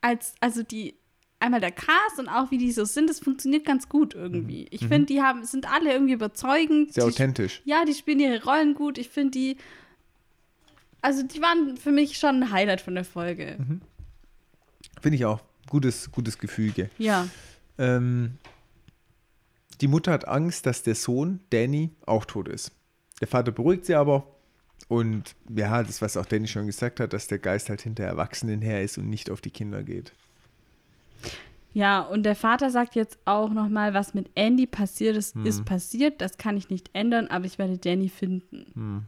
als, also die, einmal der Cast und auch wie die so sind, das funktioniert ganz gut irgendwie. Ich finde, die haben, sind alle irgendwie überzeugend. Mhm. Sehr die, authentisch. Ja, die spielen ihre Rollen gut. Ich finde die, also die waren für mich schon ein Highlight von der Folge. Mhm. Finde ich auch. Gutes, gutes Gefüge. Ja. Ähm, die Mutter hat Angst, dass der Sohn, Danny, auch tot ist. der Vater beruhigt sie aber. Und ja, das, was auch Danny schon gesagt hat, dass der Geist halt hinter Erwachsenen her ist und nicht auf die Kinder geht. Ja, und der Vater sagt jetzt auch nochmal, was mit Andy passiert ist, Hm. ist passiert. Das kann ich nicht ändern, aber ich werde Danny finden. Dann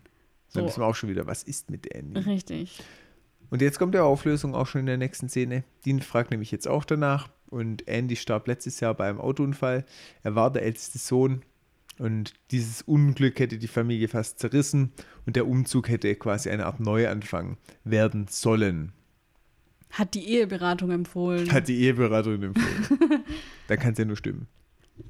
So. wissen wir auch schon wieder, was ist mit Andy. Richtig. Und jetzt kommt der Auflösung auch schon in der nächsten Szene. Dean fragt nämlich jetzt auch danach. Und Andy starb letztes Jahr bei einem Autounfall. Er war der älteste Sohn. Und dieses Unglück hätte die Familie fast zerrissen. Und der Umzug hätte quasi eine Art Neuanfang werden sollen. Hat die Eheberatung empfohlen. Hat die Eheberaterin empfohlen. Dann kann es ja nur stimmen.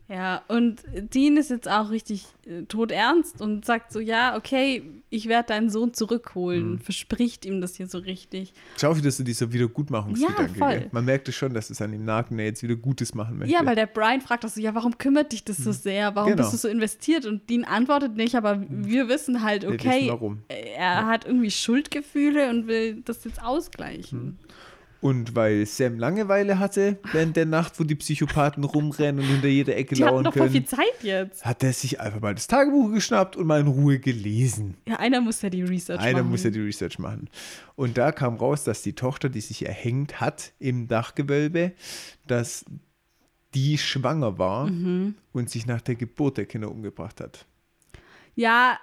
Ja, und Dean ist jetzt auch richtig äh, todernst und sagt so, ja, okay, ich werde deinen Sohn zurückholen. Mhm. Verspricht ihm das hier so richtig. Schau wieder so dieser Wiedergutmachungsgedanke. Ja? Man merkte schon, dass es an ihm nagt und er jetzt wieder Gutes machen möchte. Ja, weil der Brian fragt auch so, ja, warum kümmert dich das so sehr? Warum Genau. bist du so investiert? Und Dean antwortet nicht, aber wir wissen halt, okay, wissen warum. er hat irgendwie Schuldgefühle und will das jetzt ausgleichen. Mhm. Und weil Sam Langeweile hatte während der Nacht, wo die Psychopathen rumrennen und hinter jeder Ecke Die hatten lauern doch voll viel können, Zeit jetzt. hat er sich einfach mal das Tagebuch geschnappt und mal in Ruhe gelesen. Ja, einer muss ja die Research Einer machen. muss ja die Research machen. Und da kam raus, dass die Tochter, die sich erhängt hat im Dachgewölbe, dass die schwanger war Mhm. und sich nach der Geburt der Kinder umgebracht hat. Ja,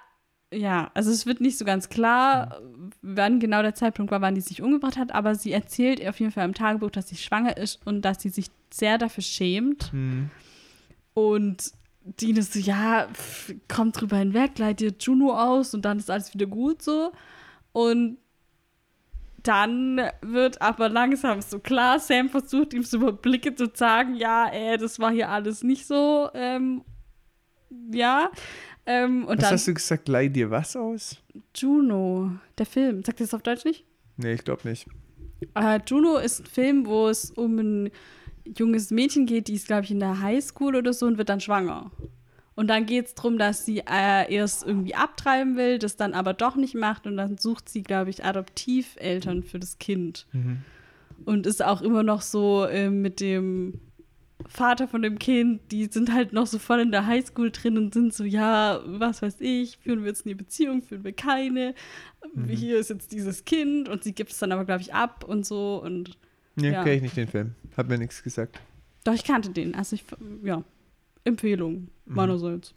ja, also es wird nicht so ganz klar, wann genau der Zeitpunkt war, wann die sich umgebracht hat, aber sie erzählt auf jeden Fall im Tagebuch, dass sie schwanger ist und dass sie sich sehr dafür schämt. Und Dean ist so, ja, pff, kommt drüber hinweg, leitet dir Juno aus und dann ist alles wieder gut so. Und dann wird aber langsam so klar, Sam versucht ihm so über Blicke zu sagen, ja, äh, das war hier alles nicht so, ähm, ja. Ähm, und Was hast du gesagt? Leih dir was aus? Juno, der Film. Sagt ihr das auf Deutsch nicht? Nee, ich glaube nicht. Äh, Juno ist ein Film, wo es um ein junges Mädchen geht, die ist, glaube ich, in der Highschool oder so und wird dann schwanger. Und dann geht es darum, dass sie äh, erst irgendwie abtreiben will, das dann aber doch nicht macht und dann sucht sie, glaube ich, Adoptiveltern für das Kind. Und ist auch immer noch so äh, mit dem Vater von dem Kind, die sind halt noch so voll in der Highschool drin und sind so, ja, was weiß ich, führen wir jetzt eine Beziehung, führen wir keine. Hier ist jetzt dieses Kind und sie gibt es dann aber, glaube ich, ab und so und Nee, Ja. kenne ich nicht den Film. Hat mir nichts gesagt. doch, ich kannte den. Also ich, ja, Empfehlung meinerseits.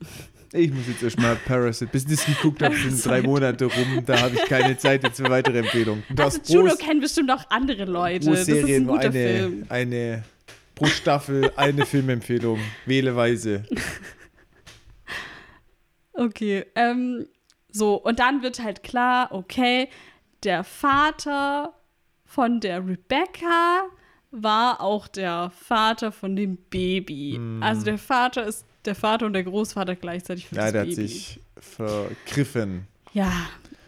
Ich muss jetzt erstmal Parasite. Bis ich das geguckt habe, sind drei Monate rum. Da habe ich keine Zeit jetzt für weitere Empfehlungen. Also darfst Juno pro, kennen bestimmt auch andere Leute. Das ist ein guter eine, Film. eine, pro Staffel eine Filmempfehlung. Wähle weise. Okay, ähm, so, und dann wird halt klar, okay, der Vater von der Rebecca war auch der Vater von dem Baby. Also der Vater ist der Vater und der Großvater gleichzeitig für Ja, das der Baby. hat sich vergriffen. ja,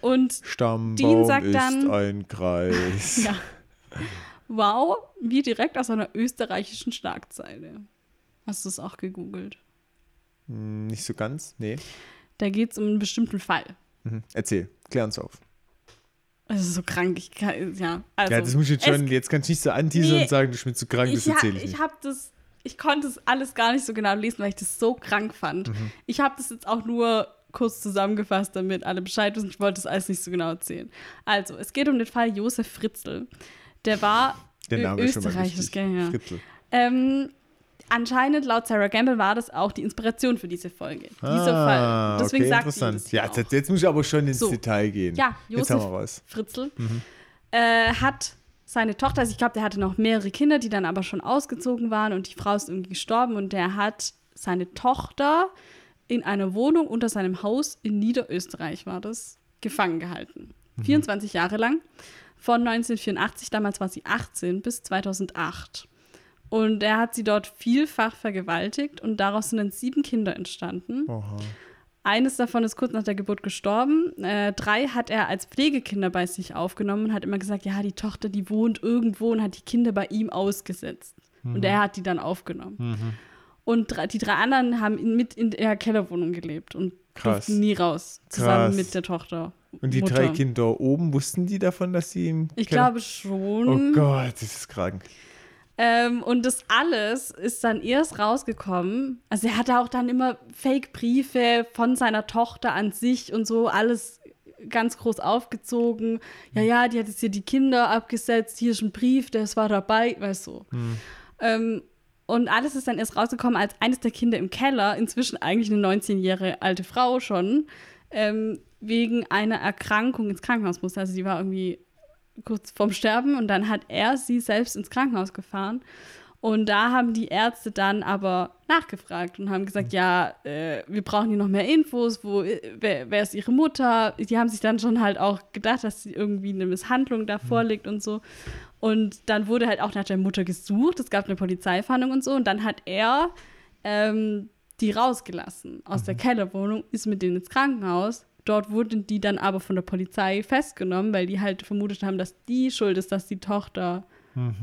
und Stammbaum sagt ist dann- ein Kreis. ja, wow, wie direkt aus einer österreichischen Schlagzeile. Hast du es auch gegoogelt? Hm, Nicht so ganz? Nee. Da geht es um einen bestimmten Fall. Mhm. Erzähl, klär uns auf. Das ist so krank, ich kann, ja. Also, ja, das muss ich jetzt es schon, jetzt kannst du nicht so anteasern Nee, und sagen, du bist zu krank, das ich, erzähle ich ich nicht. habe das, ich konnte es alles gar nicht so genau lesen, weil ich das so krank fand. Mhm. Ich habe das jetzt auch nur kurz zusammengefasst, damit alle Bescheid wissen. Ich wollte das alles nicht so genau erzählen. Also, es geht um den Fall Josef Fritzl. Der war Der Name ist schon mal österreichisch, wichtig. ja. Ähm, anscheinend, laut Sarah Gamble, war das auch die Inspiration für diese Folge. Dieser Ah, Fall. Deswegen okay, sagt interessant. Ja, jetzt, jetzt muss ich aber schon ins So. Detail gehen. Ja, Josef. Fritzl äh, hat seine Tochter, also ich glaube, der hatte noch mehrere Kinder, die dann aber schon ausgezogen waren und die Frau ist irgendwie gestorben und der hat seine Tochter in einer Wohnung unter seinem Haus in Niederösterreich war das, gefangen gehalten. 24 Jahre lang. Von 1984, damals war sie 18, bis 2008. Und er hat sie dort vielfach vergewaltigt und daraus sind dann sieben Kinder entstanden. Oha. Eines davon ist kurz nach der Geburt gestorben. Äh, drei hat er als Pflegekinder bei sich aufgenommen und hat immer gesagt, ja, die Tochter, die wohnt irgendwo und hat die Kinder bei ihm ausgesetzt. Und er hat die dann aufgenommen. Und drei, die drei anderen haben in, mit in der Kellerwohnung gelebt und Krass. durften nie raus, zusammen Krass. mit der Tochter. Und die Mutter. drei Kinder oben, wussten die davon, dass sie im Ich glaube schon. Oh Gott, das ist krank. Ähm, und das alles ist dann erst rausgekommen. Also er hatte auch dann immer Fake-Briefe von seiner Tochter an sich und so, alles ganz groß aufgezogen. Ja, ja, die hat jetzt hier die Kinder abgesetzt, hier ist ein Brief, das war dabei, weißt du. Hm. Ähm, und alles ist dann erst rausgekommen, als eines der Kinder im Keller, inzwischen eigentlich eine 19-jährige alte Frau schon, ähm, wegen einer Erkrankung ins Krankenhaus musste. Also die war irgendwie kurz vorm Sterben und dann hat er sie selbst ins Krankenhaus gefahren. Und da haben die Ärzte dann aber nachgefragt und haben gesagt, ja, äh, wir brauchen hier noch mehr Infos, wo, äh, wer, wer ist ihre Mutter? Die haben sich dann schon halt auch gedacht, dass sie irgendwie eine Misshandlung da vorliegt und so. Und dann wurde halt auch nach der Mutter gesucht, es gab eine Polizeifahndung und so. Und dann hat er ähm, die rausgelassen aus der Kellerwohnung, ist mit denen ins Krankenhaus. Dort wurden die dann aber von der Polizei festgenommen, weil die halt vermutet haben, dass die schuld ist, dass die Tochter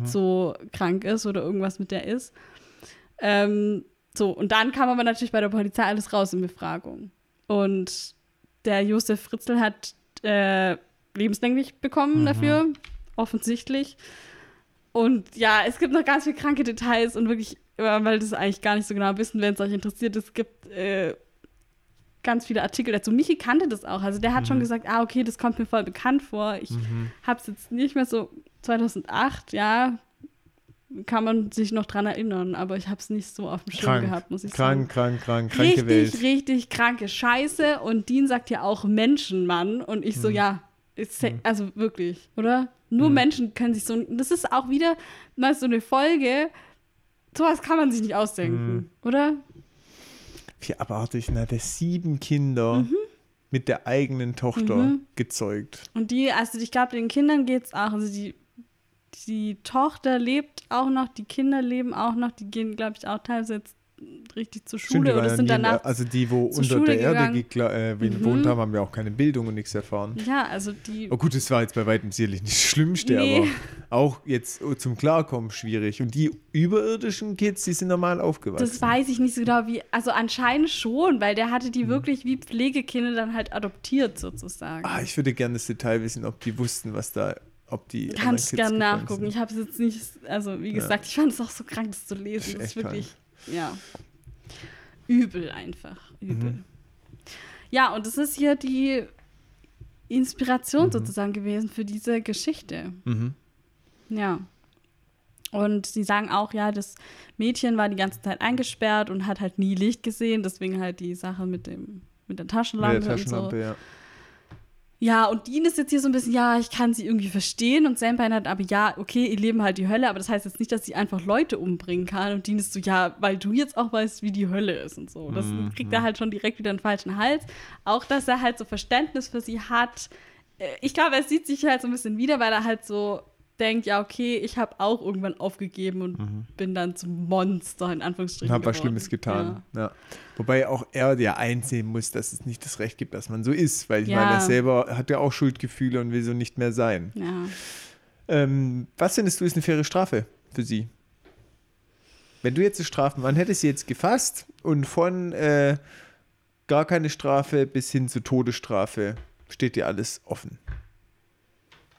so krank ist oder irgendwas mit der ist. Ähm, so, und dann kam aber natürlich bei der Polizei alles raus in Befragung. Und der Josef Fritzl hat äh, lebenslänglich bekommen dafür, offensichtlich. Und ja, es gibt noch ganz viele kranke Details und wirklich, äh, weil das eigentlich gar nicht so genau wissen, wenn es euch interessiert, es gibt äh, ganz viele Artikel dazu. Michi kannte das auch. Also der hat schon gesagt, ah, okay, das kommt mir voll bekannt vor. Ich habe es jetzt nicht mehr so 2008, ja, kann man sich noch dran erinnern, aber ich habe es nicht so auf dem Schirm Krank, gehabt, muss ich krank, sagen. krank, krank, kranke Richtig, Welt. richtig kranke Scheiße. Und Dean sagt ja auch Menschenmann. Und ich so, ja, ist, also wirklich, oder? Nur Menschen können sich so. Das ist auch wieder mal so eine Folge. Sowas kann man sich nicht ausdenken, Hm. oder? Wie abartig, ne? Der sieben Kinder Mhm. mit der eigenen Tochter gezeugt. Und die, also ich glaube, den Kindern geht's auch. Also die, die Tochter lebt auch noch, die Kinder leben auch noch, die gehen, glaube ich, auch teilweise jetzt richtig zur Stimmt, Schule waren oder sind danach. also die, wo unter Schule der Erde äh, Mhm. gewohnt haben, haben ja auch keine Bildung und nichts erfahren. ja, also die. Oh gut, das war jetzt bei weitem sicherlich nicht das Schlimmste, Nee. aber auch jetzt oh, zum Klarkommen schwierig. Und die überirdischen Kids, die sind normal aufgewachsen. Das weiß ich nicht so genau wie. Also anscheinend schon, weil der hatte Mhm. die wirklich wie Pflegekinder dann halt adoptiert sozusagen. ah, ich würde gerne das Detail wissen, ob die wussten, was da, ob die. Kids gerne nachgucken. sind. Ich habe es jetzt nicht, also wie gesagt, ich fand es auch so krank, das zu lesen. Das ist Echt wirklich, ja, übel einfach, übel. Mhm. Ja, und das ist hier die Inspiration Mhm. sozusagen gewesen für diese Geschichte. Mhm. Ja. Und sie sagen auch, ja, das Mädchen war die ganze Zeit eingesperrt und hat halt nie Licht gesehen, deswegen halt die Sache mit dem mit der Mit Taschenlampe, der Taschenlampe, und so. Ja, und Dean ist jetzt hier so ein bisschen, ja, ich kann sie irgendwie verstehen und Sam hat aber ja, okay, ihr Leben halt die Hölle, aber das heißt jetzt nicht, dass sie einfach Leute umbringen kann und Dean ist so, ja, weil du jetzt auch weißt, wie die Hölle ist und so. Das Mhm. kriegt er halt schon direkt wieder einen falschen Hals. Auch, dass er halt so Verständnis für sie hat. Äh, Ich glaube, er sieht sich halt so ein bisschen wieder, weil er halt so denkt, ja, okay, ich habe auch irgendwann aufgegeben und bin dann zum Monster in Und Anführungsstrichen. habe was. Schlimmes getan. Ja. Wobei auch er ja einsehen muss, dass es nicht das Recht gibt, dass man so ist. Weil ich Ja. meine, er selber hat ja auch Schuldgefühle und will so nicht mehr sein. Ja. ja. Ähm, was findest du ist eine faire Strafe für sie? Wenn du jetzt eine Strafe, man hätte sie jetzt gefasst und von äh, gar keine Strafe bis hin zu Todesstrafe steht dir alles offen.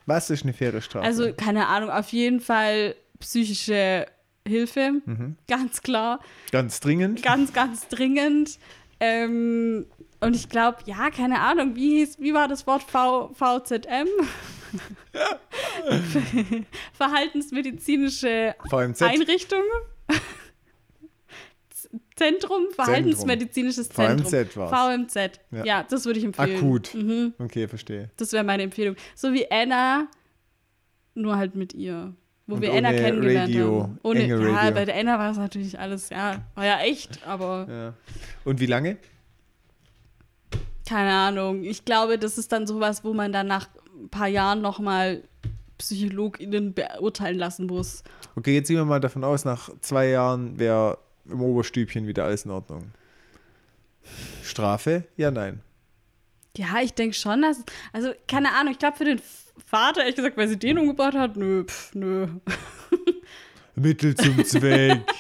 Was ist eine faire Strafe? Also, keine Ahnung, auf jeden Fall psychische Hilfe, Mhm. ganz klar. ganz dringend. Ganz, ganz dringend. Ähm, und ich glaube, ja, keine Ahnung, wie hieß, wie war das Wort v, VZM? Verhaltensmedizinische VMZ. Einrichtung? Zentrum, Verhaltensmedizinisches Zentrum. VMZ war's. VMZ. Ja. Ja. das würde ich empfehlen. Akut. Mhm, Okay, verstehe. das wäre meine Empfehlung. So wie Anna, nur halt mit ihr. Wo Und wir Anna kennengelernt Radio, haben. Ohne, enge ja, Radio. bei der Anna war es natürlich alles, ja, war ja echt, aber Ja. Und wie lange? keine Ahnung. Ich glaube, das ist dann sowas, wo man dann nach ein paar Jahren nochmal PsychologInnen beurteilen lassen muss. Okay, jetzt gehen wir mal davon aus, nach zwei Jahren wäre im Oberstübchen wieder alles in Ordnung. Strafe? Ja, nein. Ja, ich denke schon, dass. Also, keine Ahnung, ich glaube für den Vater, ehrlich gesagt, weil sie den umgebracht hat, nö, pff, nö. Mittel zum Zweck.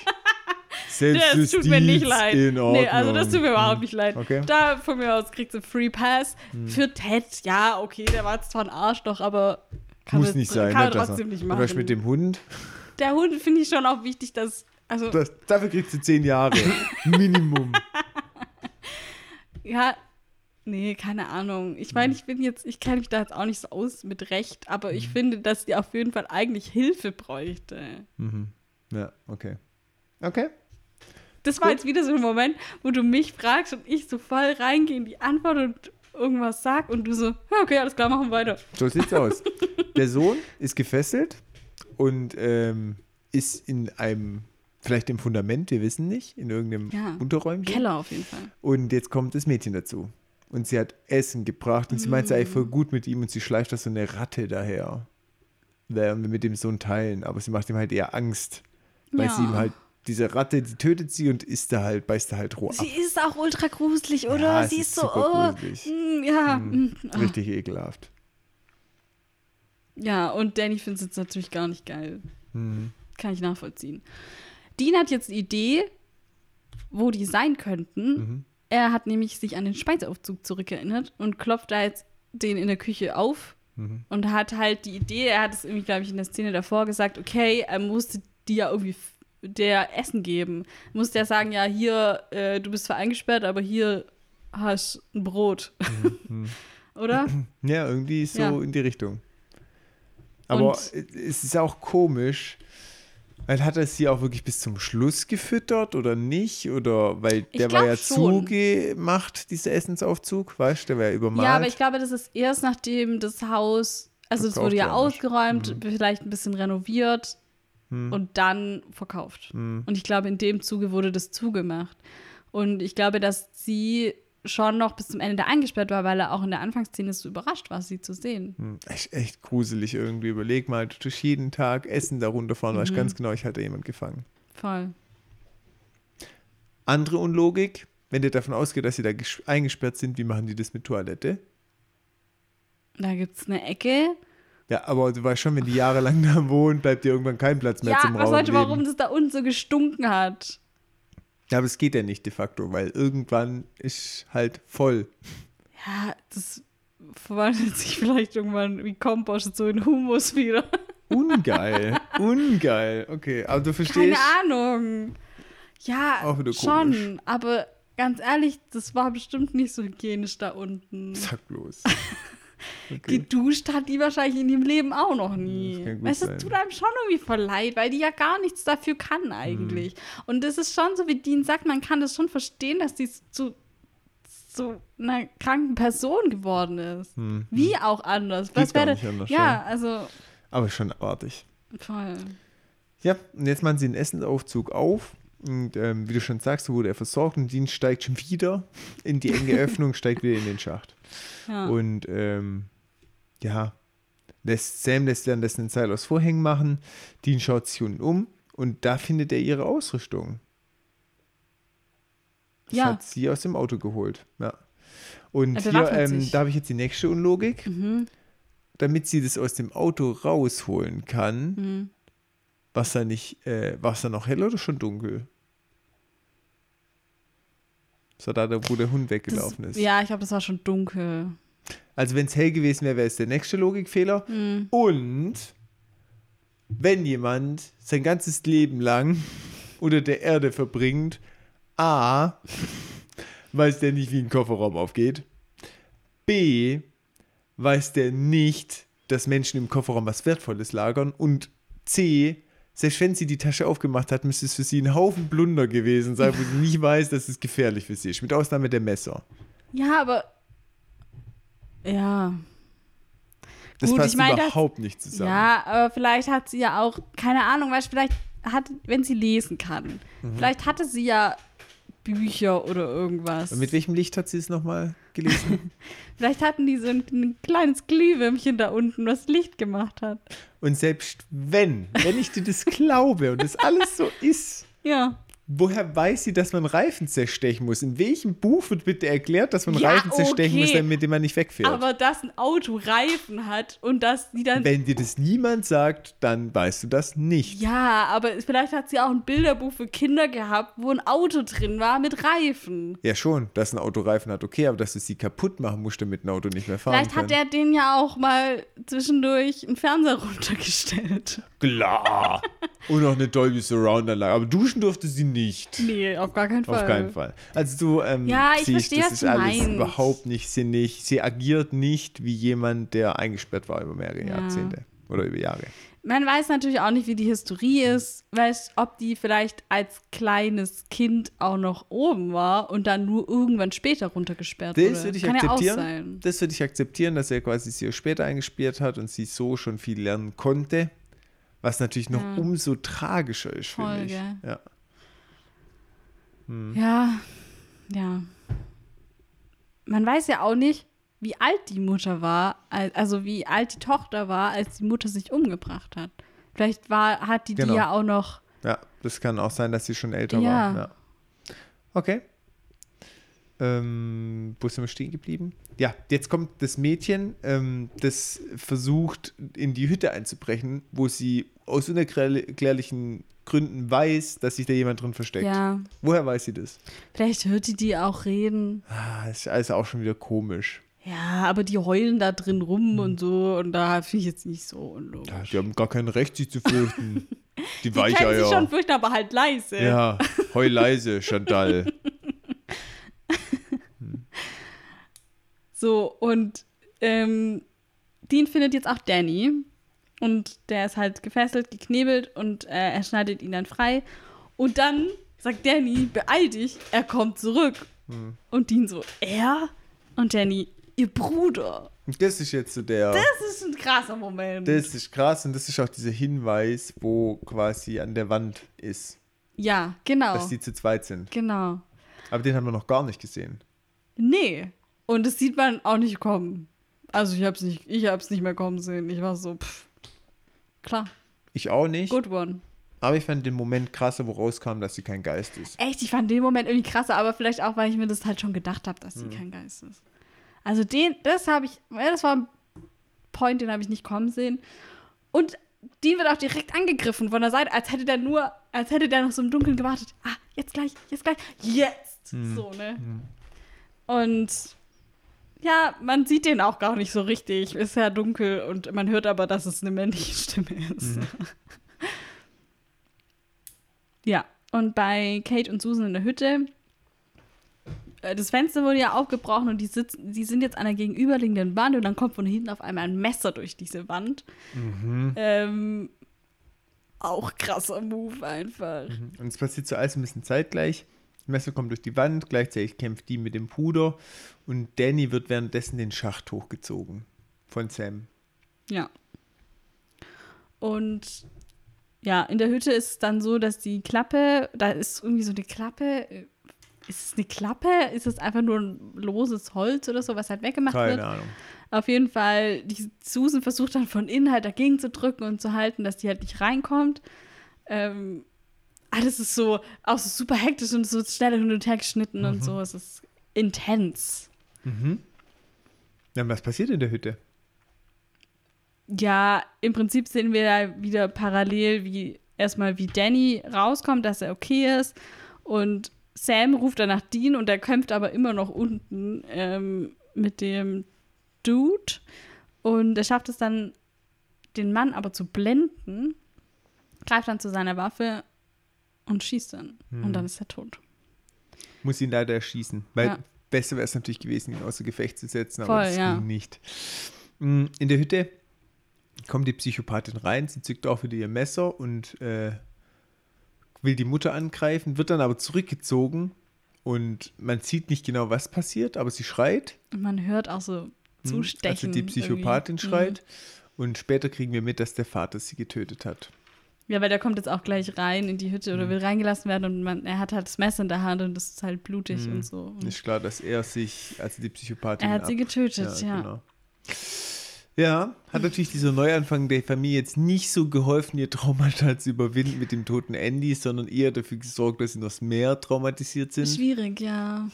Das Selbstjustiz tut mir nicht leid. in Ordnung. Nee, also das tut mir überhaupt nicht leid. Okay. Hm. Da von mir aus kriegst du Free Pass. Für Ted, ja, okay, der war zwar ein Arschloch, aber kann Muss man- nicht sein. Kann ne, trotzdem nicht machen. Beispiel mit dem Hund. der Hund finde ich schon auch wichtig, dass. Also, Das, dafür kriegst du zehn Jahre. Minimum. ja, nee, keine Ahnung. Ich meine, ich bin jetzt, ich kenne mich da jetzt auch nicht so aus mit Recht, aber ich finde, dass die auf jeden Fall eigentlich Hilfe bräuchte. Mhm. Ja, okay. Okay. Das war jetzt wieder so ein Moment, wo du mich fragst und ich so voll reingehe in die Antwort und irgendwas sag und du so, okay, alles klar, machen wir weiter. So sieht's aus. Der Sohn ist gefesselt und ähm, ist in einem, vielleicht im Fundament, wir wissen nicht, in irgendeinem Ja. Unterräumchen. Keller auf jeden Fall. Und jetzt kommt das Mädchen dazu. Und sie hat Essen gebracht und sie meint es eigentlich voll gut mit ihm und sie schleift da so eine Ratte daher. Werden wir mit dem Sohn teilen, aber sie macht ihm halt eher Angst. Weil Ja. sie ihm halt, diese Ratte, die tötet sie und isst da halt, beißt da halt roh ab. Sie ist auch ultra gruselig, oder? Ja, Sie ist, so, oh, mm, ja. mm, ah. Richtig ekelhaft. Ja, und Danny findet es jetzt natürlich gar nicht geil. Mhm. Kann ich nachvollziehen. Dean hat jetzt eine Idee, wo die sein könnten. Mhm. Er hat nämlich sich an den Speiseaufzug zurückerinnert und klopft da jetzt den in der Küche auf Mhm. und hat halt die Idee, er hat es irgendwie, glaube ich, in der Szene davor gesagt, okay, er musste die ja irgendwie der Essen geben. Musste er sagen, ja, hier, äh, du bist zwar eingesperrt, aber hier hast ein Brot. Mhm. Oder? Ja, irgendwie so Ja. in die Richtung. Aber Und- es ist auch komisch, weil hat er sie auch wirklich bis zum Schluss gefüttert oder nicht? Oder weil der war ja schon. zugemacht, dieser Essensaufzug, weißt du, der war ja übermalt. Ja, aber ich glaube, das ist erst nachdem das Haus, also es wurde ja ausgeräumt, vielleicht ein bisschen renoviert Hm. und dann verkauft. Hm. Und ich glaube, in dem Zuge wurde das zugemacht. Und ich glaube, dass sie schon noch bis zum Ende da eingesperrt war, weil er auch in der Anfangsszene so überrascht war, sie zu sehen. Hm, Echt, echt gruselig irgendwie. Überleg mal, du tust jeden Tag Essen da runterfahren, Mhm. weißt ganz genau, ich hatte jemand gefangen. Voll. Andere Unlogik, wenn der davon ausgeht, dass sie da eingesperrt sind, wie machen die das mit Toilette? Da gibt es eine Ecke. Ja, aber du weißt schon, wenn die jahrelang da wohnen, bleibt dir irgendwann kein Platz mehr Ja, zum Raum sollte, leben. warum das da unten so gestunken hat? Ja, aber es geht ja nicht de facto, weil irgendwann ist halt voll. Ja, das verwandelt sich vielleicht irgendwann wie Kompost so in Humus wieder. Ungeil. Ungeil. Okay, aber du Keine verstehst. Ahnung. Ja, schon. komisch. Aber ganz ehrlich, das war bestimmt nicht so hygienisch da unten. Sag bloß. Okay. Geduscht hat die wahrscheinlich in ihrem Leben auch noch nie. es tut einem schon irgendwie voll leid, weil die ja gar nichts dafür kann eigentlich. Mhm. Und das ist schon so, wie Dean sagt, man kann das schon verstehen, dass die zu, zu einer kranken Person geworden ist. Hm. Wie auch anders. Was wäre nicht anders, Ja, ja. also Aber schon abartig. voll. Ja, und jetzt machen sie den Essensaufzug auf. Und ähm, wie du schon sagst, so wurde er versorgt und Dean steigt schon wieder in die enge Öffnung, steigt wieder in den Schacht. Ja. Und ähm, ja, lässt, Sam lässt währenddessen ein Seil aus Vorhängen machen. Dean schaut sich unten um und da findet er ihre Ausrüstung. Das Ja. hat sie aus dem Auto geholt. Ja. Und Er hier, ähm, da habe ich jetzt die nächste Unlogik. Mhm. Damit sie das aus dem Auto rausholen kann, Mhm. war es da nicht, äh, war es da noch hell oder schon dunkel? So da, da, wo der Hund Das, weggelaufen ist. ja, ich glaube, das war schon dunkel. Also wenn es hell gewesen wäre, wäre es der nächste Logikfehler. Mhm. Und wenn jemand sein ganzes Leben lang unter der Erde verbringt, A, weiß der nicht, wie ein Kofferraum aufgeht. B, weiß der nicht, dass Menschen im Kofferraum was Wertvolles lagern. Und C, selbst wenn sie die Tasche aufgemacht hat, müsste es für sie ein Haufen Blunder gewesen sein, wo sie nicht weiß, dass es gefährlich für sie ist. Mit Ausnahme der Messer. Ja, aber. Ja. Das Gut, passt ich meine, das- überhaupt nicht zusammen. Ja, aber vielleicht hat sie ja auch, keine Ahnung, weißt du, vielleicht hat, wenn sie lesen kann, Mhm. vielleicht hatte sie ja Bücher oder irgendwas. Und mit welchem Licht hat sie es nochmal gelesen? Vielleicht hatten die so ein, ein kleines Glühwürmchen da unten, was Licht gemacht hat. Und selbst wenn, wenn ich dir das glaube und das alles so ist, Ja. Woher weiß sie, dass man Reifen zerstechen muss? In welchem Buch wird bitte erklärt, dass man Ja, Reifen zerstechen okay. muss, damit man nicht wegfährt? Aber dass ein Auto Reifen hat und dass die dann. Wenn dir das niemand sagt, dann weißt du das nicht. Ja, aber vielleicht hat sie auch ein Bilderbuch für Kinder gehabt, wo ein Auto drin war mit Reifen. Ja, schon, dass ein Auto Reifen hat, okay, aber dass du sie kaputt machen musst, damit ein Auto nicht mehr fahren Vielleicht kann. hat er den ja auch mal zwischendurch einen Fernseher runtergestellt. Klar. Und noch eine Dolby Surround Anlage. Aber duschen durfte sie nicht. Nee, auf gar keinen Fall. Auf keinen Fall. Also du ähm, Ja, ich siehst, verstehe, das ist alles meinst. überhaupt nicht sinnig. Sie agiert nicht wie jemand, der eingesperrt war über mehrere Ja. Jahrzehnte oder über Jahre. Man weiß natürlich auch nicht, wie die Historie ist, weiß, ob die vielleicht als kleines Kind auch noch oben war und dann nur irgendwann später runtergesperrt wurde. Das würde ich Kann Ja auch akzeptieren. sein. das würde ich akzeptieren, dass er quasi sie später eingesperrt hat und sie so schon viel lernen konnte. Was natürlich noch Ja. umso tragischer ist, finde ich. gell? Ja. Ja, ja. Man weiß ja auch nicht, wie alt die Mutter war, al- also wie alt die Tochter war, als die Mutter sich umgebracht hat. Vielleicht war, hat die Genau. die ja auch noch. ja, das kann auch sein, dass sie schon älter Ja. war. Ja. Okay. Ähm, wo sind wir stehen geblieben? Ja, jetzt kommt das Mädchen, ähm, das versucht, in die Hütte einzubrechen, wo sie aus unerklärlichen Gründen weiß, dass sich da jemand drin versteckt. Ja, Woher weiß sie das? vielleicht hört die die auch reden. Ah, das ist alles auch schon wieder komisch. Ja, aber die heulen da drin rum und so und da finde ich jetzt nicht so unlogisch. Ja, die haben gar kein Recht, sich zu fürchten. Die, Die können sich Weicheier. schon fürchten, aber halt leise. Ja, heul leise, Chantal. So, und ähm, Dean findet jetzt auch Danny. Und der ist halt gefesselt, geknebelt und äh, er schneidet ihn dann frei. Und dann sagt Danny, beeil dich, er kommt zurück. Hm. Und Dean so, er? Und Danny, ihr Bruder. Und das ist jetzt so der. Das ist ein krasser Moment. Das ist krass und das ist auch dieser Hinweis, wo quasi an der Wand ist, ja, genau. dass die zu zweit sind. Genau. Aber den haben wir noch gar nicht gesehen. Nee. Und das sieht man auch nicht kommen. Also ich hab's nicht, ich hab's nicht mehr kommen sehen. Ich war so, pff. Klar, Ich auch nicht. good one. Aber ich fand den Moment krasser, wo rauskam, dass sie kein Geist ist. Echt, ich fand den Moment irgendwie krasser, aber vielleicht auch, weil ich mir das halt schon gedacht habe, dass sie kein Geist ist. Also den, das habe ich, ja, das war ein Point, den habe ich nicht kommen sehen. Und Dean wird auch direkt angegriffen von der Seite, als hätte der nur, als hätte der noch so im Dunkeln gewartet. Ah, jetzt gleich, jetzt gleich, jetzt! So, ne? Und ja, man sieht den auch gar nicht so richtig. Ist ja dunkel und man hört aber, dass es eine männliche Stimme ist. ja, und bei Kate und Susan in der Hütte, äh, das Fenster wurde ja aufgebrochen und die, sitzen, die sind jetzt an der gegenüberliegenden Wand und dann kommt von hinten auf einmal ein Messer durch diese Wand. Ähm, auch krasser Move einfach. Und es passiert so alles ein bisschen zeitgleich. Das Messer kommt durch die Wand, gleichzeitig kämpft die mit dem Puder und Danny wird währenddessen den Schacht hochgezogen von Sam. Ja. Und ja, in der Hütte ist es dann so, dass die Klappe, da ist irgendwie so eine Klappe. äh, Ist es eine Klappe? Ist es einfach nur ein loses Holz oder so, was halt weggemacht Keine wird? Ahnung. Auf jeden Fall, die Susan versucht dann von innen halt dagegen zu drücken und zu halten, dass die halt nicht reinkommt. Ähm, alles ist so auch so super hektisch und so schnell hin und her geschnitten und so. Es ist intens. Mhm. Ja, was passiert in der Hütte? Ja, im Prinzip sehen wir da wieder parallel, wie erstmal wie Danny rauskommt, dass er okay ist. Und Sam ruft dann nach Dean und er kämpft aber immer noch unten ähm, mit dem Dude. Und er schafft es dann, den Mann aber zu blenden, greift dann zu seiner Waffe und schießt dann. Und dann ist er tot. Muss ihn leider erschießen. Weil Ja. besser wäre es natürlich gewesen, ihn außer Gefecht zu setzen, aber Voll, das ja. ging nicht. Mm, In der Hütte kommt die Psychopathin rein, sie zückt auch wieder ihr Messer und äh, will die Mutter angreifen, wird dann aber zurückgezogen und man sieht nicht genau, was passiert, aber sie schreit. Und man hört auch so zustechen. Also die Psychopathin irgendwie. schreit. Und später kriegen wir mit, dass der Vater sie getötet hat. Ja, weil der kommt jetzt auch gleich rein in die Hütte Mhm. oder will reingelassen werden und man, er hat halt das Messer in der Hand und das ist halt blutig und so. Und Ist klar, dass er sich, also die Psychopathin. er hat sie ab- getötet, ja. Genau. Ja, hat natürlich dieser Neuanfang der Familie jetzt nicht so geholfen, ihr Traumata zu überwinden mit dem toten Andy, sondern eher dafür gesorgt, dass sie noch mehr traumatisiert sind. Schwierig, ja.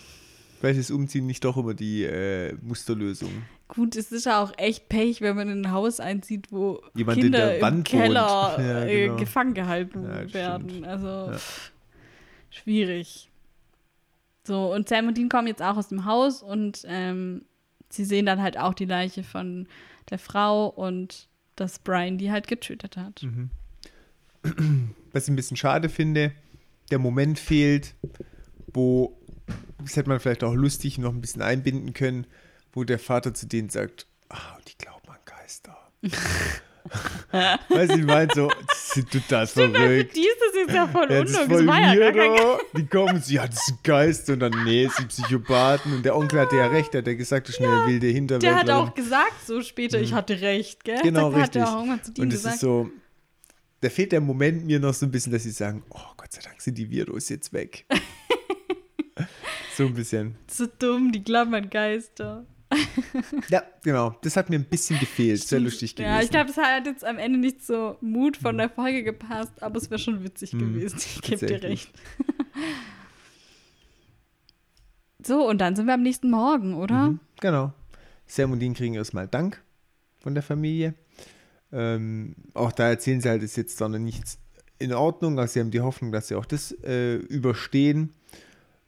Vielleicht ist Umziehen nicht doch immer die äh, Musterlösung. Gut, es ist ja auch echt Pech, wenn man in ein Haus einzieht, wo Jemand in Kinder im Keller. Ja, äh, genau. gefangen gehalten Ja, werden. stimmt. Also Ja. schwierig. So, und Sam und Dean kommen jetzt auch aus dem Haus und ähm, sie sehen dann halt auch die Leiche von der Frau und dass Brian die halt getötet hat. Mhm. Was ich ein bisschen schade finde, der Moment fehlt, wo, das hätte man vielleicht auch lustig noch ein bisschen einbinden können, wo der Vater zu denen sagt, ah, die glauben an Geister. Weißt du, ich meine so, das sind total Für verrückt. die ist das jetzt ja voll Ja, das ist unnötig. voll Das war ja gar weirdo. Die kommen und sie, ja, das sind Geister und dann, nee, es sind Psychopathen. Und der Onkel hatte ja recht, der hat ja gesagt, das ist eine wilde Der Hinterwäldlerin. hat auch gesagt so später, ich hatte recht, gell? Mhm. Genau, Hat richtig. er auch irgendwann zu Und es ist so, da fehlt der Moment mir noch so ein bisschen, dass sie sagen, oh Gott sei Dank sind die Virus jetzt weg. so ein bisschen. so dumm, die glauben an Geister. Ja, genau. Das hat mir ein bisschen gefehlt. Sehr lustig gewesen. Ja, ich glaube, das hat jetzt am Ende nicht so Mut von der Folge gepasst, aber es wäre schon witzig Mhm, gewesen. Ich gebe dir recht. so, und dann sind wir am nächsten Morgen, oder? Mhm, genau. Sam und Dean kriegen erstmal Dank von der Familie. Ähm, auch da erzählen sie halt, ist jetzt dann nichts in Ordnung. Also sie haben die Hoffnung, dass sie auch das äh, überstehen.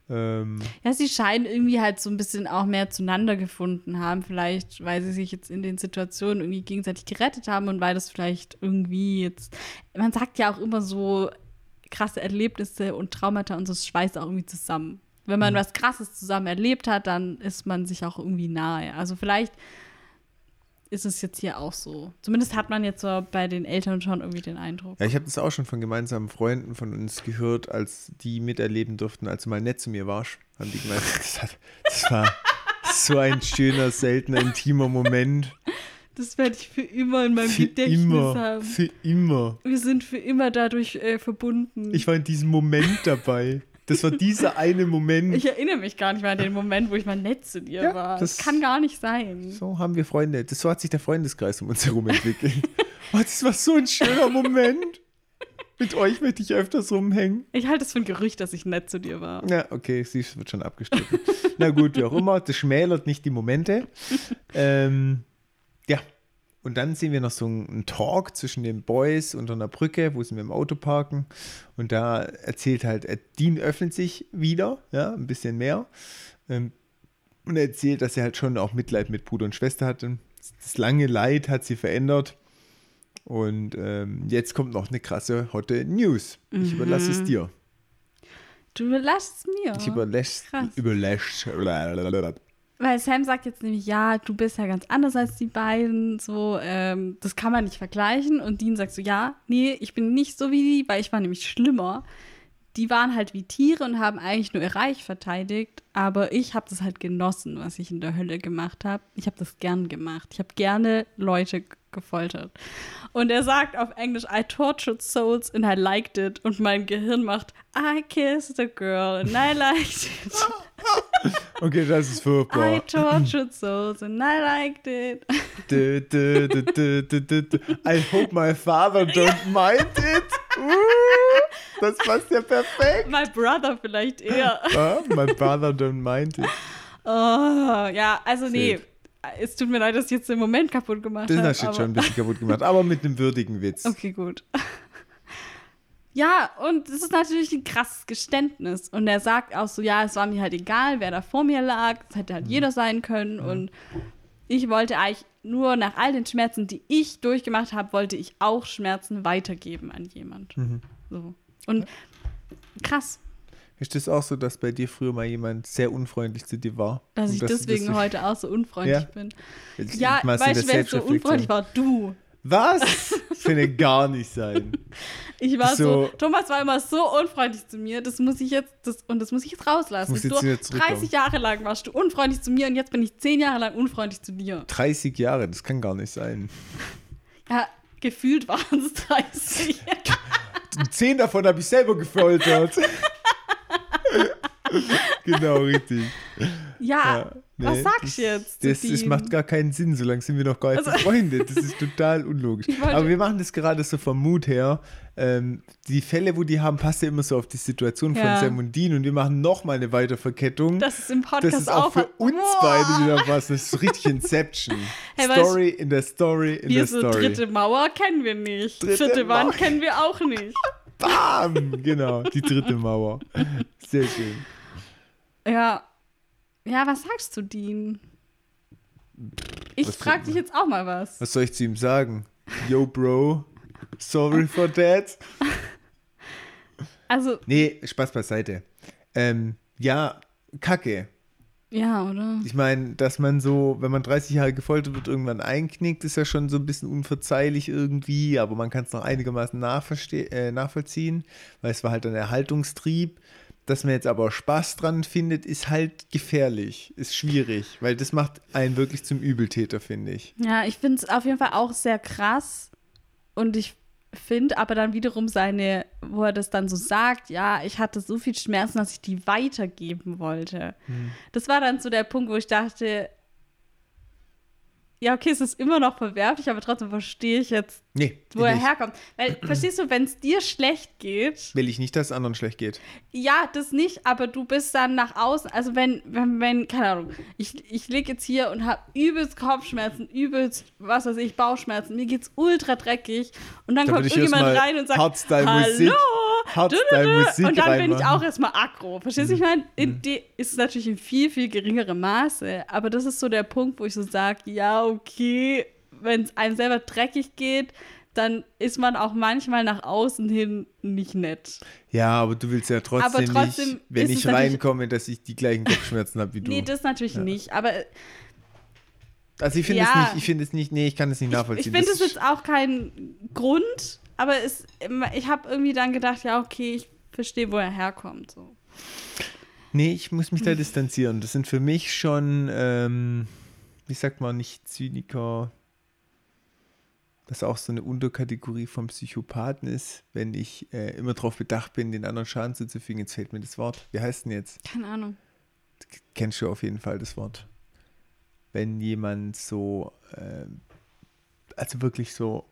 Ähm, Ja, sie scheinen irgendwie halt so ein bisschen auch mehr zueinander gefunden haben. Vielleicht, weil sie sich jetzt in den Situationen irgendwie gegenseitig gerettet haben und weil das vielleicht irgendwie jetzt. Man sagt ja auch immer so, krasse Erlebnisse und Traumata und so das schweißt auch irgendwie zusammen. Wenn man was Krasses zusammen erlebt hat, dann ist man sich auch irgendwie nahe. Also vielleicht ist es jetzt hier auch so. Zumindest hat man jetzt so bei den Eltern schon irgendwie den Eindruck. Ja, ich habe das auch schon von gemeinsamen Freunden von uns gehört, als die miterleben durften, als du mal nett zu mir warst. Haben die gemeint, das, hat, das war so ein schöner, seltener, intimer Moment. Das werde ich für immer in meinem Für Gedächtnis immer. haben. Für immer. Wir sind für immer dadurch äh, verbunden. Ich war in diesem Moment dabei. Das war dieser eine Moment. Ich erinnere mich gar nicht mehr an den Moment, wo ich mal nett zu dir Ja, war. das- Das kann gar nicht sein. So haben wir Freunde. Das, so hat sich der Freundeskreis um uns herum entwickelt. oh, das war so ein schöner Moment. Mit euch möchte ich öfters rumhängen. Ich halte es für ein Gerücht, dass ich nett zu dir war. Ja, okay, sie wird schon abgestritten. Na gut, wie auch immer, das schmälert nicht die Momente. Ähm, und dann sehen wir noch so einen Talk zwischen den Boys unter einer Brücke, wo sie mit dem Auto parken. Und da erzählt halt, äh, Dean öffnet sich wieder, ja, ein bisschen mehr. Ähm, und er erzählt, dass er halt schon auch Mitleid mit Bruder und Schwester hatte. Das lange Leid hat sie verändert. Und ähm, jetzt kommt noch eine krasse, hotte News. Ich überlasse es dir. Du überlassst es mir. Ich überlässt, Krass. überlässt. Weil Sam sagt jetzt nämlich, ja, du bist ja ganz anders als die beiden, so, ähm, das kann man nicht vergleichen. Und Dean sagt so, ja, nee, ich bin nicht so wie die, weil ich war nämlich schlimmer. Die waren halt wie Tiere und haben eigentlich nur ihr Reich verteidigt, aber ich habe das halt genossen, was ich in der Hölle gemacht habe. Ich habe das gern gemacht. Ich habe gerne Leute gefoltert. Und er sagt auf Englisch, I tortured souls and I liked it. Und mein Gehirn macht, I kissed a girl and I liked it. Okay, das ist I furchtbar. tortured souls and I liked it. Du, du, du. I hope my father don't mind it. Uh, das passt ja perfekt. My brother vielleicht eher. Ah, my brother don't mind it. Oh, ja, also nee. Es tut mir leid, dass ich jetzt den Moment kaputt gemacht habe. hast du jetzt schon ein bisschen kaputt gemacht, aber mit einem würdigen Witz. Okay, gut. Ja, und es ist natürlich ein krasses Geständnis. Und er sagt auch so, ja, es war mir halt egal, wer da vor mir lag. Es hätte Mhm. halt jeder sein können. Und ich wollte eigentlich nur nach all den Schmerzen, die ich durchgemacht habe, wollte ich auch Schmerzen weitergeben an jemand. Mhm. So. Und krass, Ist das auch so, dass bei dir früher mal jemand sehr unfreundlich zu dir war? dass Und ich du deswegen das- heute auch so unfreundlich Ja? bin. Jetzt Ja, weißt du, wer so unfreundlich war? Du. Was? Das finde ich gar nicht sein. Ich war so, So- Thomas war immer so unfreundlich zu mir, das muss ich jetzt, das, und das muss ich jetzt rauslassen. Muss jetzt du, zurückkommen. 30 Jahre lang warst du unfreundlich zu mir und jetzt bin ich 10 Jahre lang unfreundlich zu dir. 30 Jahre, das kann gar nicht sein. Ja, gefühlt waren es 30. Zehn davon habe ich selber gefoltert. genau, richtig. ja, Ja. Was Nee, sagst du jetzt Das, das macht gar keinen Sinn, solange sind wir noch gar nicht Also- befreundet. Das ist total unlogisch. Ich Aber wir machen das gerade so vom Mut her. Ähm, die Fälle, wo die haben, passt ja immer so auf die Situation von Ja. Sam und Dean und wir machen nochmal eine Weiterverkettung. Das ist im Podcast Das ist auch für uns Boah. beide wieder was. Das ist richtig Inception. Hey, Story in der Story in der so Story. dritte Mauer kennen wir nicht. Dritte Vierte Wand kennen wir auch nicht. Bam! Genau, die dritte Mauer. Sehr schön. Ja. Ja, was sagst du, Dean? Ich Was frag für- dich jetzt auch mal was. Was soll ich zu ihm sagen? Yo, Bro, sorry for that. Also, Nee, Spaß beiseite. Ähm, ja, Kacke. ja, oder? Ich meine, dass man so, wenn man 30 Jahre gefoltert wird, irgendwann einknickt, ist ja schon so ein bisschen unverzeihlich irgendwie, aber man kann es noch einigermaßen äh, nachvollziehen, weil es war halt ein Erhaltungstrieb. Dass man jetzt aber Spaß dran findet, ist halt gefährlich, ist schwierig, weil das macht einen wirklich zum Übeltäter, finde ich. Ja, ich finde es auf jeden Fall auch sehr krass. Und ich finde aber dann wiederum seine, wo er das dann so sagt, ja, ich hatte so viel Schmerzen, dass ich die weitergeben wollte. Das war dann so der Punkt, wo ich dachte, ja, okay, es ist immer noch verwerflich, aber trotzdem verstehe ich jetzt, Nee, wo er nicht. herkommt. Weil, verstehst du, wenn es dir schlecht geht, will ich nicht, dass es anderen schlecht geht. ja, das nicht, aber du bist dann nach außen, also wenn, wenn, wenn keine Ahnung, ich, ich liege jetzt hier und habe übelst Kopfschmerzen, übelst, was weiß ich, Bauchschmerzen, mir geht's ultra dreckig und dann Da kommt irgendjemand rein und sagt, hallo, und dann bin ich auch erstmal aggro, verstehst du, ich meine, Mhm. ist es natürlich in viel, viel geringerem Maße, aber das ist so der Punkt, wo ich so sage, ja, okay, wenn es einem selber dreckig geht, dann ist man auch manchmal nach außen hin nicht nett. Ja, aber du willst ja trotzdem, trotzdem nicht, wenn ich reinkomme, dass ich die gleichen Kopfschmerzen habe wie du. Nee, das natürlich nicht. Aber also ich finde Ja. es nicht, ich finde es nicht, nee, ich kann es nicht ich, nachvollziehen. ich finde Das es jetzt auch kein Grund, aber es, ich habe irgendwie dann gedacht, ja, okay, ich verstehe, wo er herkommt. So. Nee, ich muss mich da distanzieren. Das sind für mich schon, ähm, wie sagt man, nicht Zyniker. Das auch so eine Unterkategorie vom Psychopathen ist, wenn ich äh, immer darauf bedacht bin, den anderen Schaden zuzufügen. Jetzt fällt mir das Wort. Wie heißt denn jetzt? Keine Ahnung. Kennst du auf jeden Fall das Wort. Wenn jemand so, ähm, also wirklich so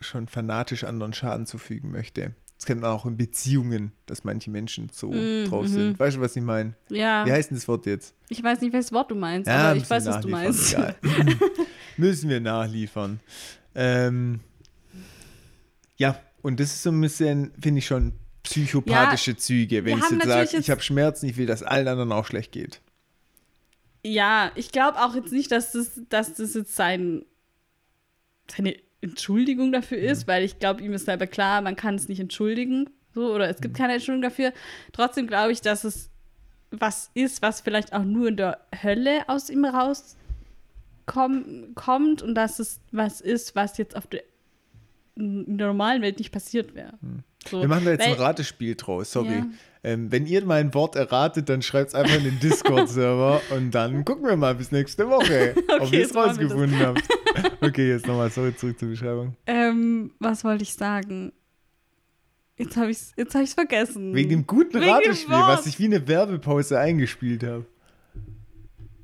schon fanatisch anderen Schaden zufügen möchte. Das kennt man auch in Beziehungen, dass manche Menschen so Mm, drauf mhm. sind. Weißt du, was ich meine? Ja, Wie heißt denn das Wort jetzt? ich weiß nicht, welches Wort du meinst, aber ich weiß, was du meinst. Müssen wir nachliefern. Ähm, ja, und das ist so ein bisschen, finde ich schon, psychopathische Züge, wenn ich jetzt sage, ich habe Schmerzen, ich will, dass allen anderen auch schlecht geht. Ja, ich glaube auch jetzt nicht, dass das, dass das jetzt sein, seine Entschuldigung dafür ist, weil ich glaube, ihm ist selber klar, man kann es nicht entschuldigen. So, oder es gibt keine Entschuldigung dafür. Trotzdem glaube ich, dass es was ist, was vielleicht auch nur in der Hölle aus ihm rauskommt kommt und dass es was ist, was jetzt auf der, in der normalen Welt nicht passiert wäre. So, Mhm. Wir machen da jetzt weil- ein Ratespiel draus, sorry. Ja. Ähm, wenn ihr mein Wort erratet, dann schreibt es einfach in den Discord-Server und dann gucken wir mal bis nächste Woche, ob Okay, ihr es rausgefunden habt. Okay, jetzt nochmal, sorry, zurück zur Beschreibung. Ähm, was wollte ich sagen? Jetzt habe ich es jetzt hab ich's vergessen. Wegen dem guten Wegen dem Ratespiel, Wort. was ich wie eine Werbepause eingespielt habe.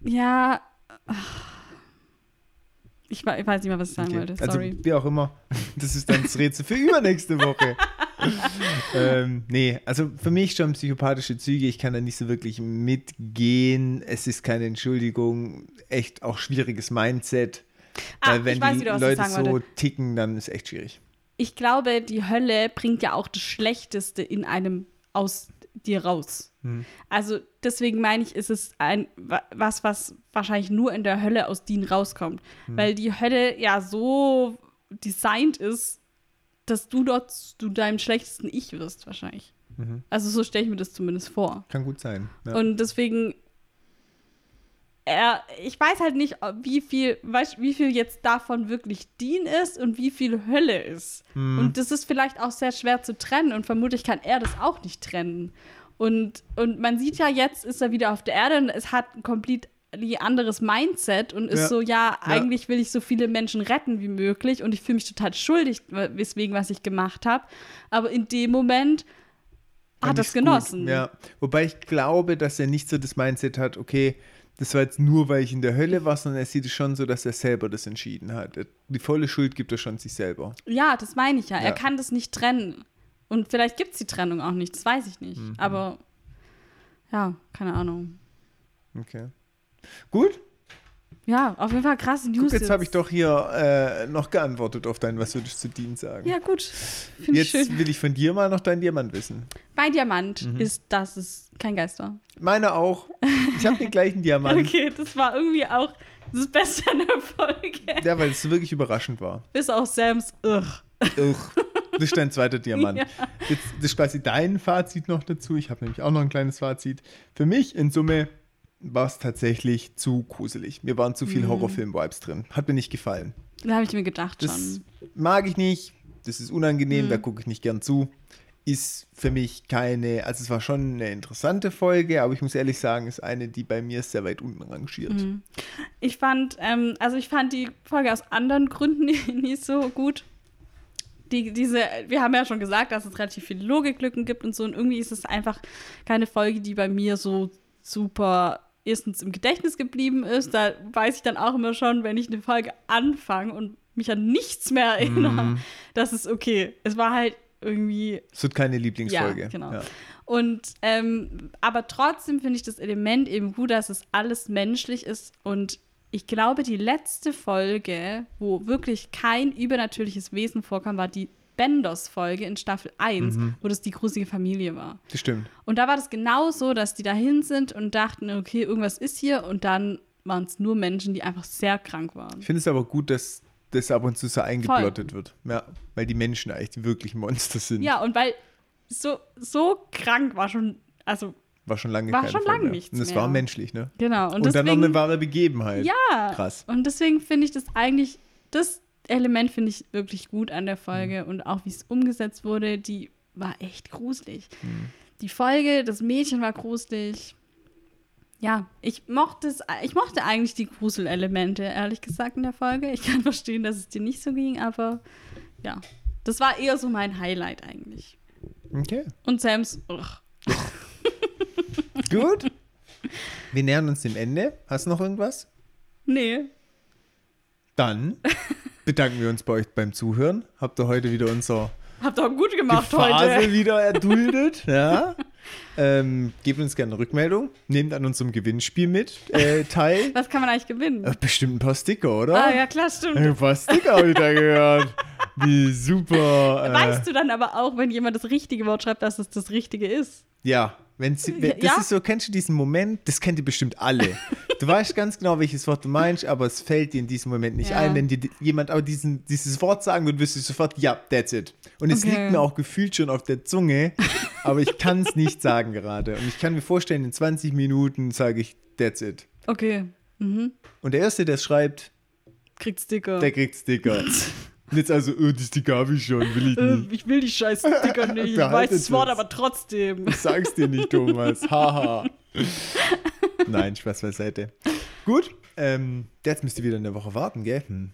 Ja. Ich, ich weiß nicht mehr, was ich sagen wollte. Also, Sorry. wie auch immer. Das ist dann das Rätsel für übernächste Woche. Ähm, nee, also für mich schon psychopathische Züge. Ich kann da nicht so wirklich mitgehen. Es ist keine Entschuldigung. Echt auch schwieriges Mindset. Ah, Weil wenn weiß die Leute so wollte. ticken, dann ist echt schwierig. Ich glaube, die Hölle bringt ja auch das Schlechteste in einem aus dir raus. Hm. Also deswegen meine ich, ist es ein wa- was, was wahrscheinlich nur in der Hölle aus Dien rauskommt. Hm. Weil die Hölle ja so designt ist, dass du dort zu deinem schlechtesten Ich wirst, wahrscheinlich. Mhm. Also so stelle ich mir das zumindest vor. Kann gut sein. Ja. Und deswegen, er, ich weiß halt nicht, wie viel, weißt, wie viel jetzt davon wirklich Dien ist und wie viel Hölle ist. Hm. Und das ist vielleicht auch sehr schwer zu trennen und vermutlich kann er das auch nicht trennen. Und, und man sieht ja, jetzt ist er wieder auf der Erde und es hat ein komplett anderes Mindset und ist Ja. so, ja, eigentlich will ich so viele Menschen retten wie möglich und ich fühle mich total schuldig, weswegen, was ich gemacht habe. Aber in dem Moment hat er es ich's gut. genossen. Ja, wobei ich glaube, dass er nicht so das Mindset hat, okay, das war jetzt nur, weil ich in der Hölle war, sondern er sieht es schon so, dass er selber das entschieden hat. Die volle Schuld gibt er schon sich selber. Ja, das meine ich ja. Ja. Er kann das nicht trennen. Und vielleicht gibt es die Trennung auch nicht, das weiß ich nicht. Mhm. Aber ja, keine Ahnung. Okay. Gut, Ja, auf jeden Fall krasse News. guck, jetzt habe ich doch hier äh, noch geantwortet auf dein Was würdest du Dean sagen. Ja, gut. Finde ich Jetzt schön. will ich von dir mal noch deinen Diamant wissen. Mein Diamant Mhm. ist, dass es kein Geist war. Meine auch. Ich habe den gleichen Diamant. Okay, das war irgendwie auch das Beste an der Folge. Ja, weil es wirklich überraschend war. Bis auf Sams Ugh. Uch. Das ist dein zweiter Diamant. Ja. Jetzt, das ist quasi dein Fazit noch dazu. Ich habe nämlich auch noch ein kleines Fazit. Für mich in Summe war es tatsächlich zu gruselig. Mir waren zu viel Horrorfilm-Vibes drin. Hat mir nicht gefallen. Da habe ich mir gedacht Das schon. mag ich nicht. Das ist unangenehm, Mhm. da gucke ich nicht gern zu. Ist für mich keine, also es war schon eine interessante Folge, aber ich muss ehrlich sagen, ist eine, die bei mir sehr weit unten rangiert. Mhm. Ich fand, ähm, also ich fand die Folge aus anderen Gründen nicht so gut. Die, diese, wir haben ja schon gesagt, dass es relativ viele Logiklücken gibt und so. Und irgendwie ist es einfach keine Folge, die bei mir so super erstens im Gedächtnis geblieben ist. Da weiß ich dann auch immer schon, wenn ich eine Folge anfange und mich an nichts mehr erinnere, Mhm. das ist okay. Es war halt irgendwie Es wird keine Lieblingsfolge. Ja, genau. Ja. Und ähm, aber trotzdem finde ich das Element eben gut, dass es alles menschlich ist. Und ich glaube, die letzte Folge, wo wirklich kein übernatürliches Wesen vorkam, war die Benders-Folge in Staffel 1, Mhm. wo das die gruselige Familie war. Das stimmt. Und da war das genau so, dass die dahin sind und dachten, okay, irgendwas ist hier. Und dann waren es nur Menschen, die einfach sehr krank waren. Ich finde es aber gut, dass das ab und zu so eingeblottet wird. Ja, weil die Menschen eigentlich die wirklichen Monster sind. Ja, und weil so, so krank war schon, also War schon lange War schon Folge lange nichts Und es war menschlich, ne? genau. Und, Und, dann noch deswegen, eine wahre Begebenheit. Ja. Krass. Und deswegen finde ich das eigentlich, das Element finde ich wirklich gut an der Folge Mhm. und auch wie es umgesetzt wurde, die war echt gruselig. Mhm. Die Folge, das Mädchen war gruselig. Ja, ich mochte es, ich mochte eigentlich die Gruselelemente, ehrlich gesagt, in der Folge. Ich kann verstehen, dass es dir nicht so ging, aber ja, das war eher so mein Highlight eigentlich. Okay. Und Sams. Gut. Wir nähern uns dem Ende. Hast du noch irgendwas? nee, Dann bedanken wir uns bei euch beim Zuhören. Habt ihr heute wieder unser habt ihr gut gemacht Phase heute. wieder erduldet. ja. Ähm, gebt uns gerne eine Rückmeldung. Nehmt an unserem Gewinnspiel mit äh, teil. Was kann man eigentlich gewinnen? Äh, bestimmt ein paar Sticker, oder? Ah, ja, klar, stimmt. Ein paar Sticker habe ich da gehört. Wie super. Äh, Weißt du dann aber auch, wenn jemand das richtige Wort schreibt, dass es das Richtige ist? Ja, wenn sie, wenn, das Ja? ist so, kennst du diesen Moment? Das kennt ihr bestimmt alle. Du weißt ganz genau, welches Wort du meinst, aber es fällt dir in diesem Moment nicht Ja. ein. Wenn dir di- jemand aber diesen, dieses Wort sagen würde, wirst du sofort, ja, that's it. Und es Okay. liegt mir auch gefühlt schon auf der Zunge, aber ich kann es nicht sagen gerade. Und ich kann mir vorstellen, in 20 Minuten sage ich, that's it. Okay. Mhm. Und der Erste, der es schreibt, Kriegt Sticker. der kriegt Sticker. Und jetzt also, oh, die Sticker habe ich schon, will ich Äh, nicht. ich will die scheiß Sticker nicht. Ich weiß das Wort aber trotzdem. Ich sag's dir nicht, Thomas. Haha. Nein, Spaß beiseite. Gut, ähm, jetzt müsst ihr wieder eine Woche warten, gell? Hm,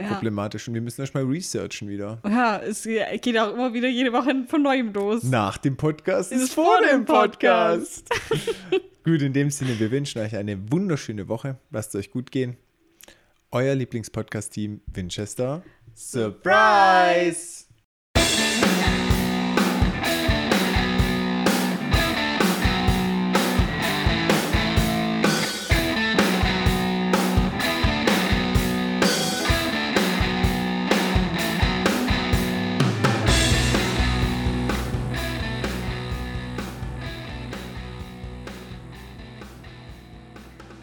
Ja. Problematisch. Und wir müssen erstmal researchen wieder. ja, es geht auch immer wieder jede Woche von neuem los. Nach dem Podcast Ist ist vor dem Podcast. gut, in dem Sinne, wir wünschen euch eine wunderschöne Woche. Lasst es euch gut gehen. Euer Lieblingspodcast-Team Winchester. Surprise!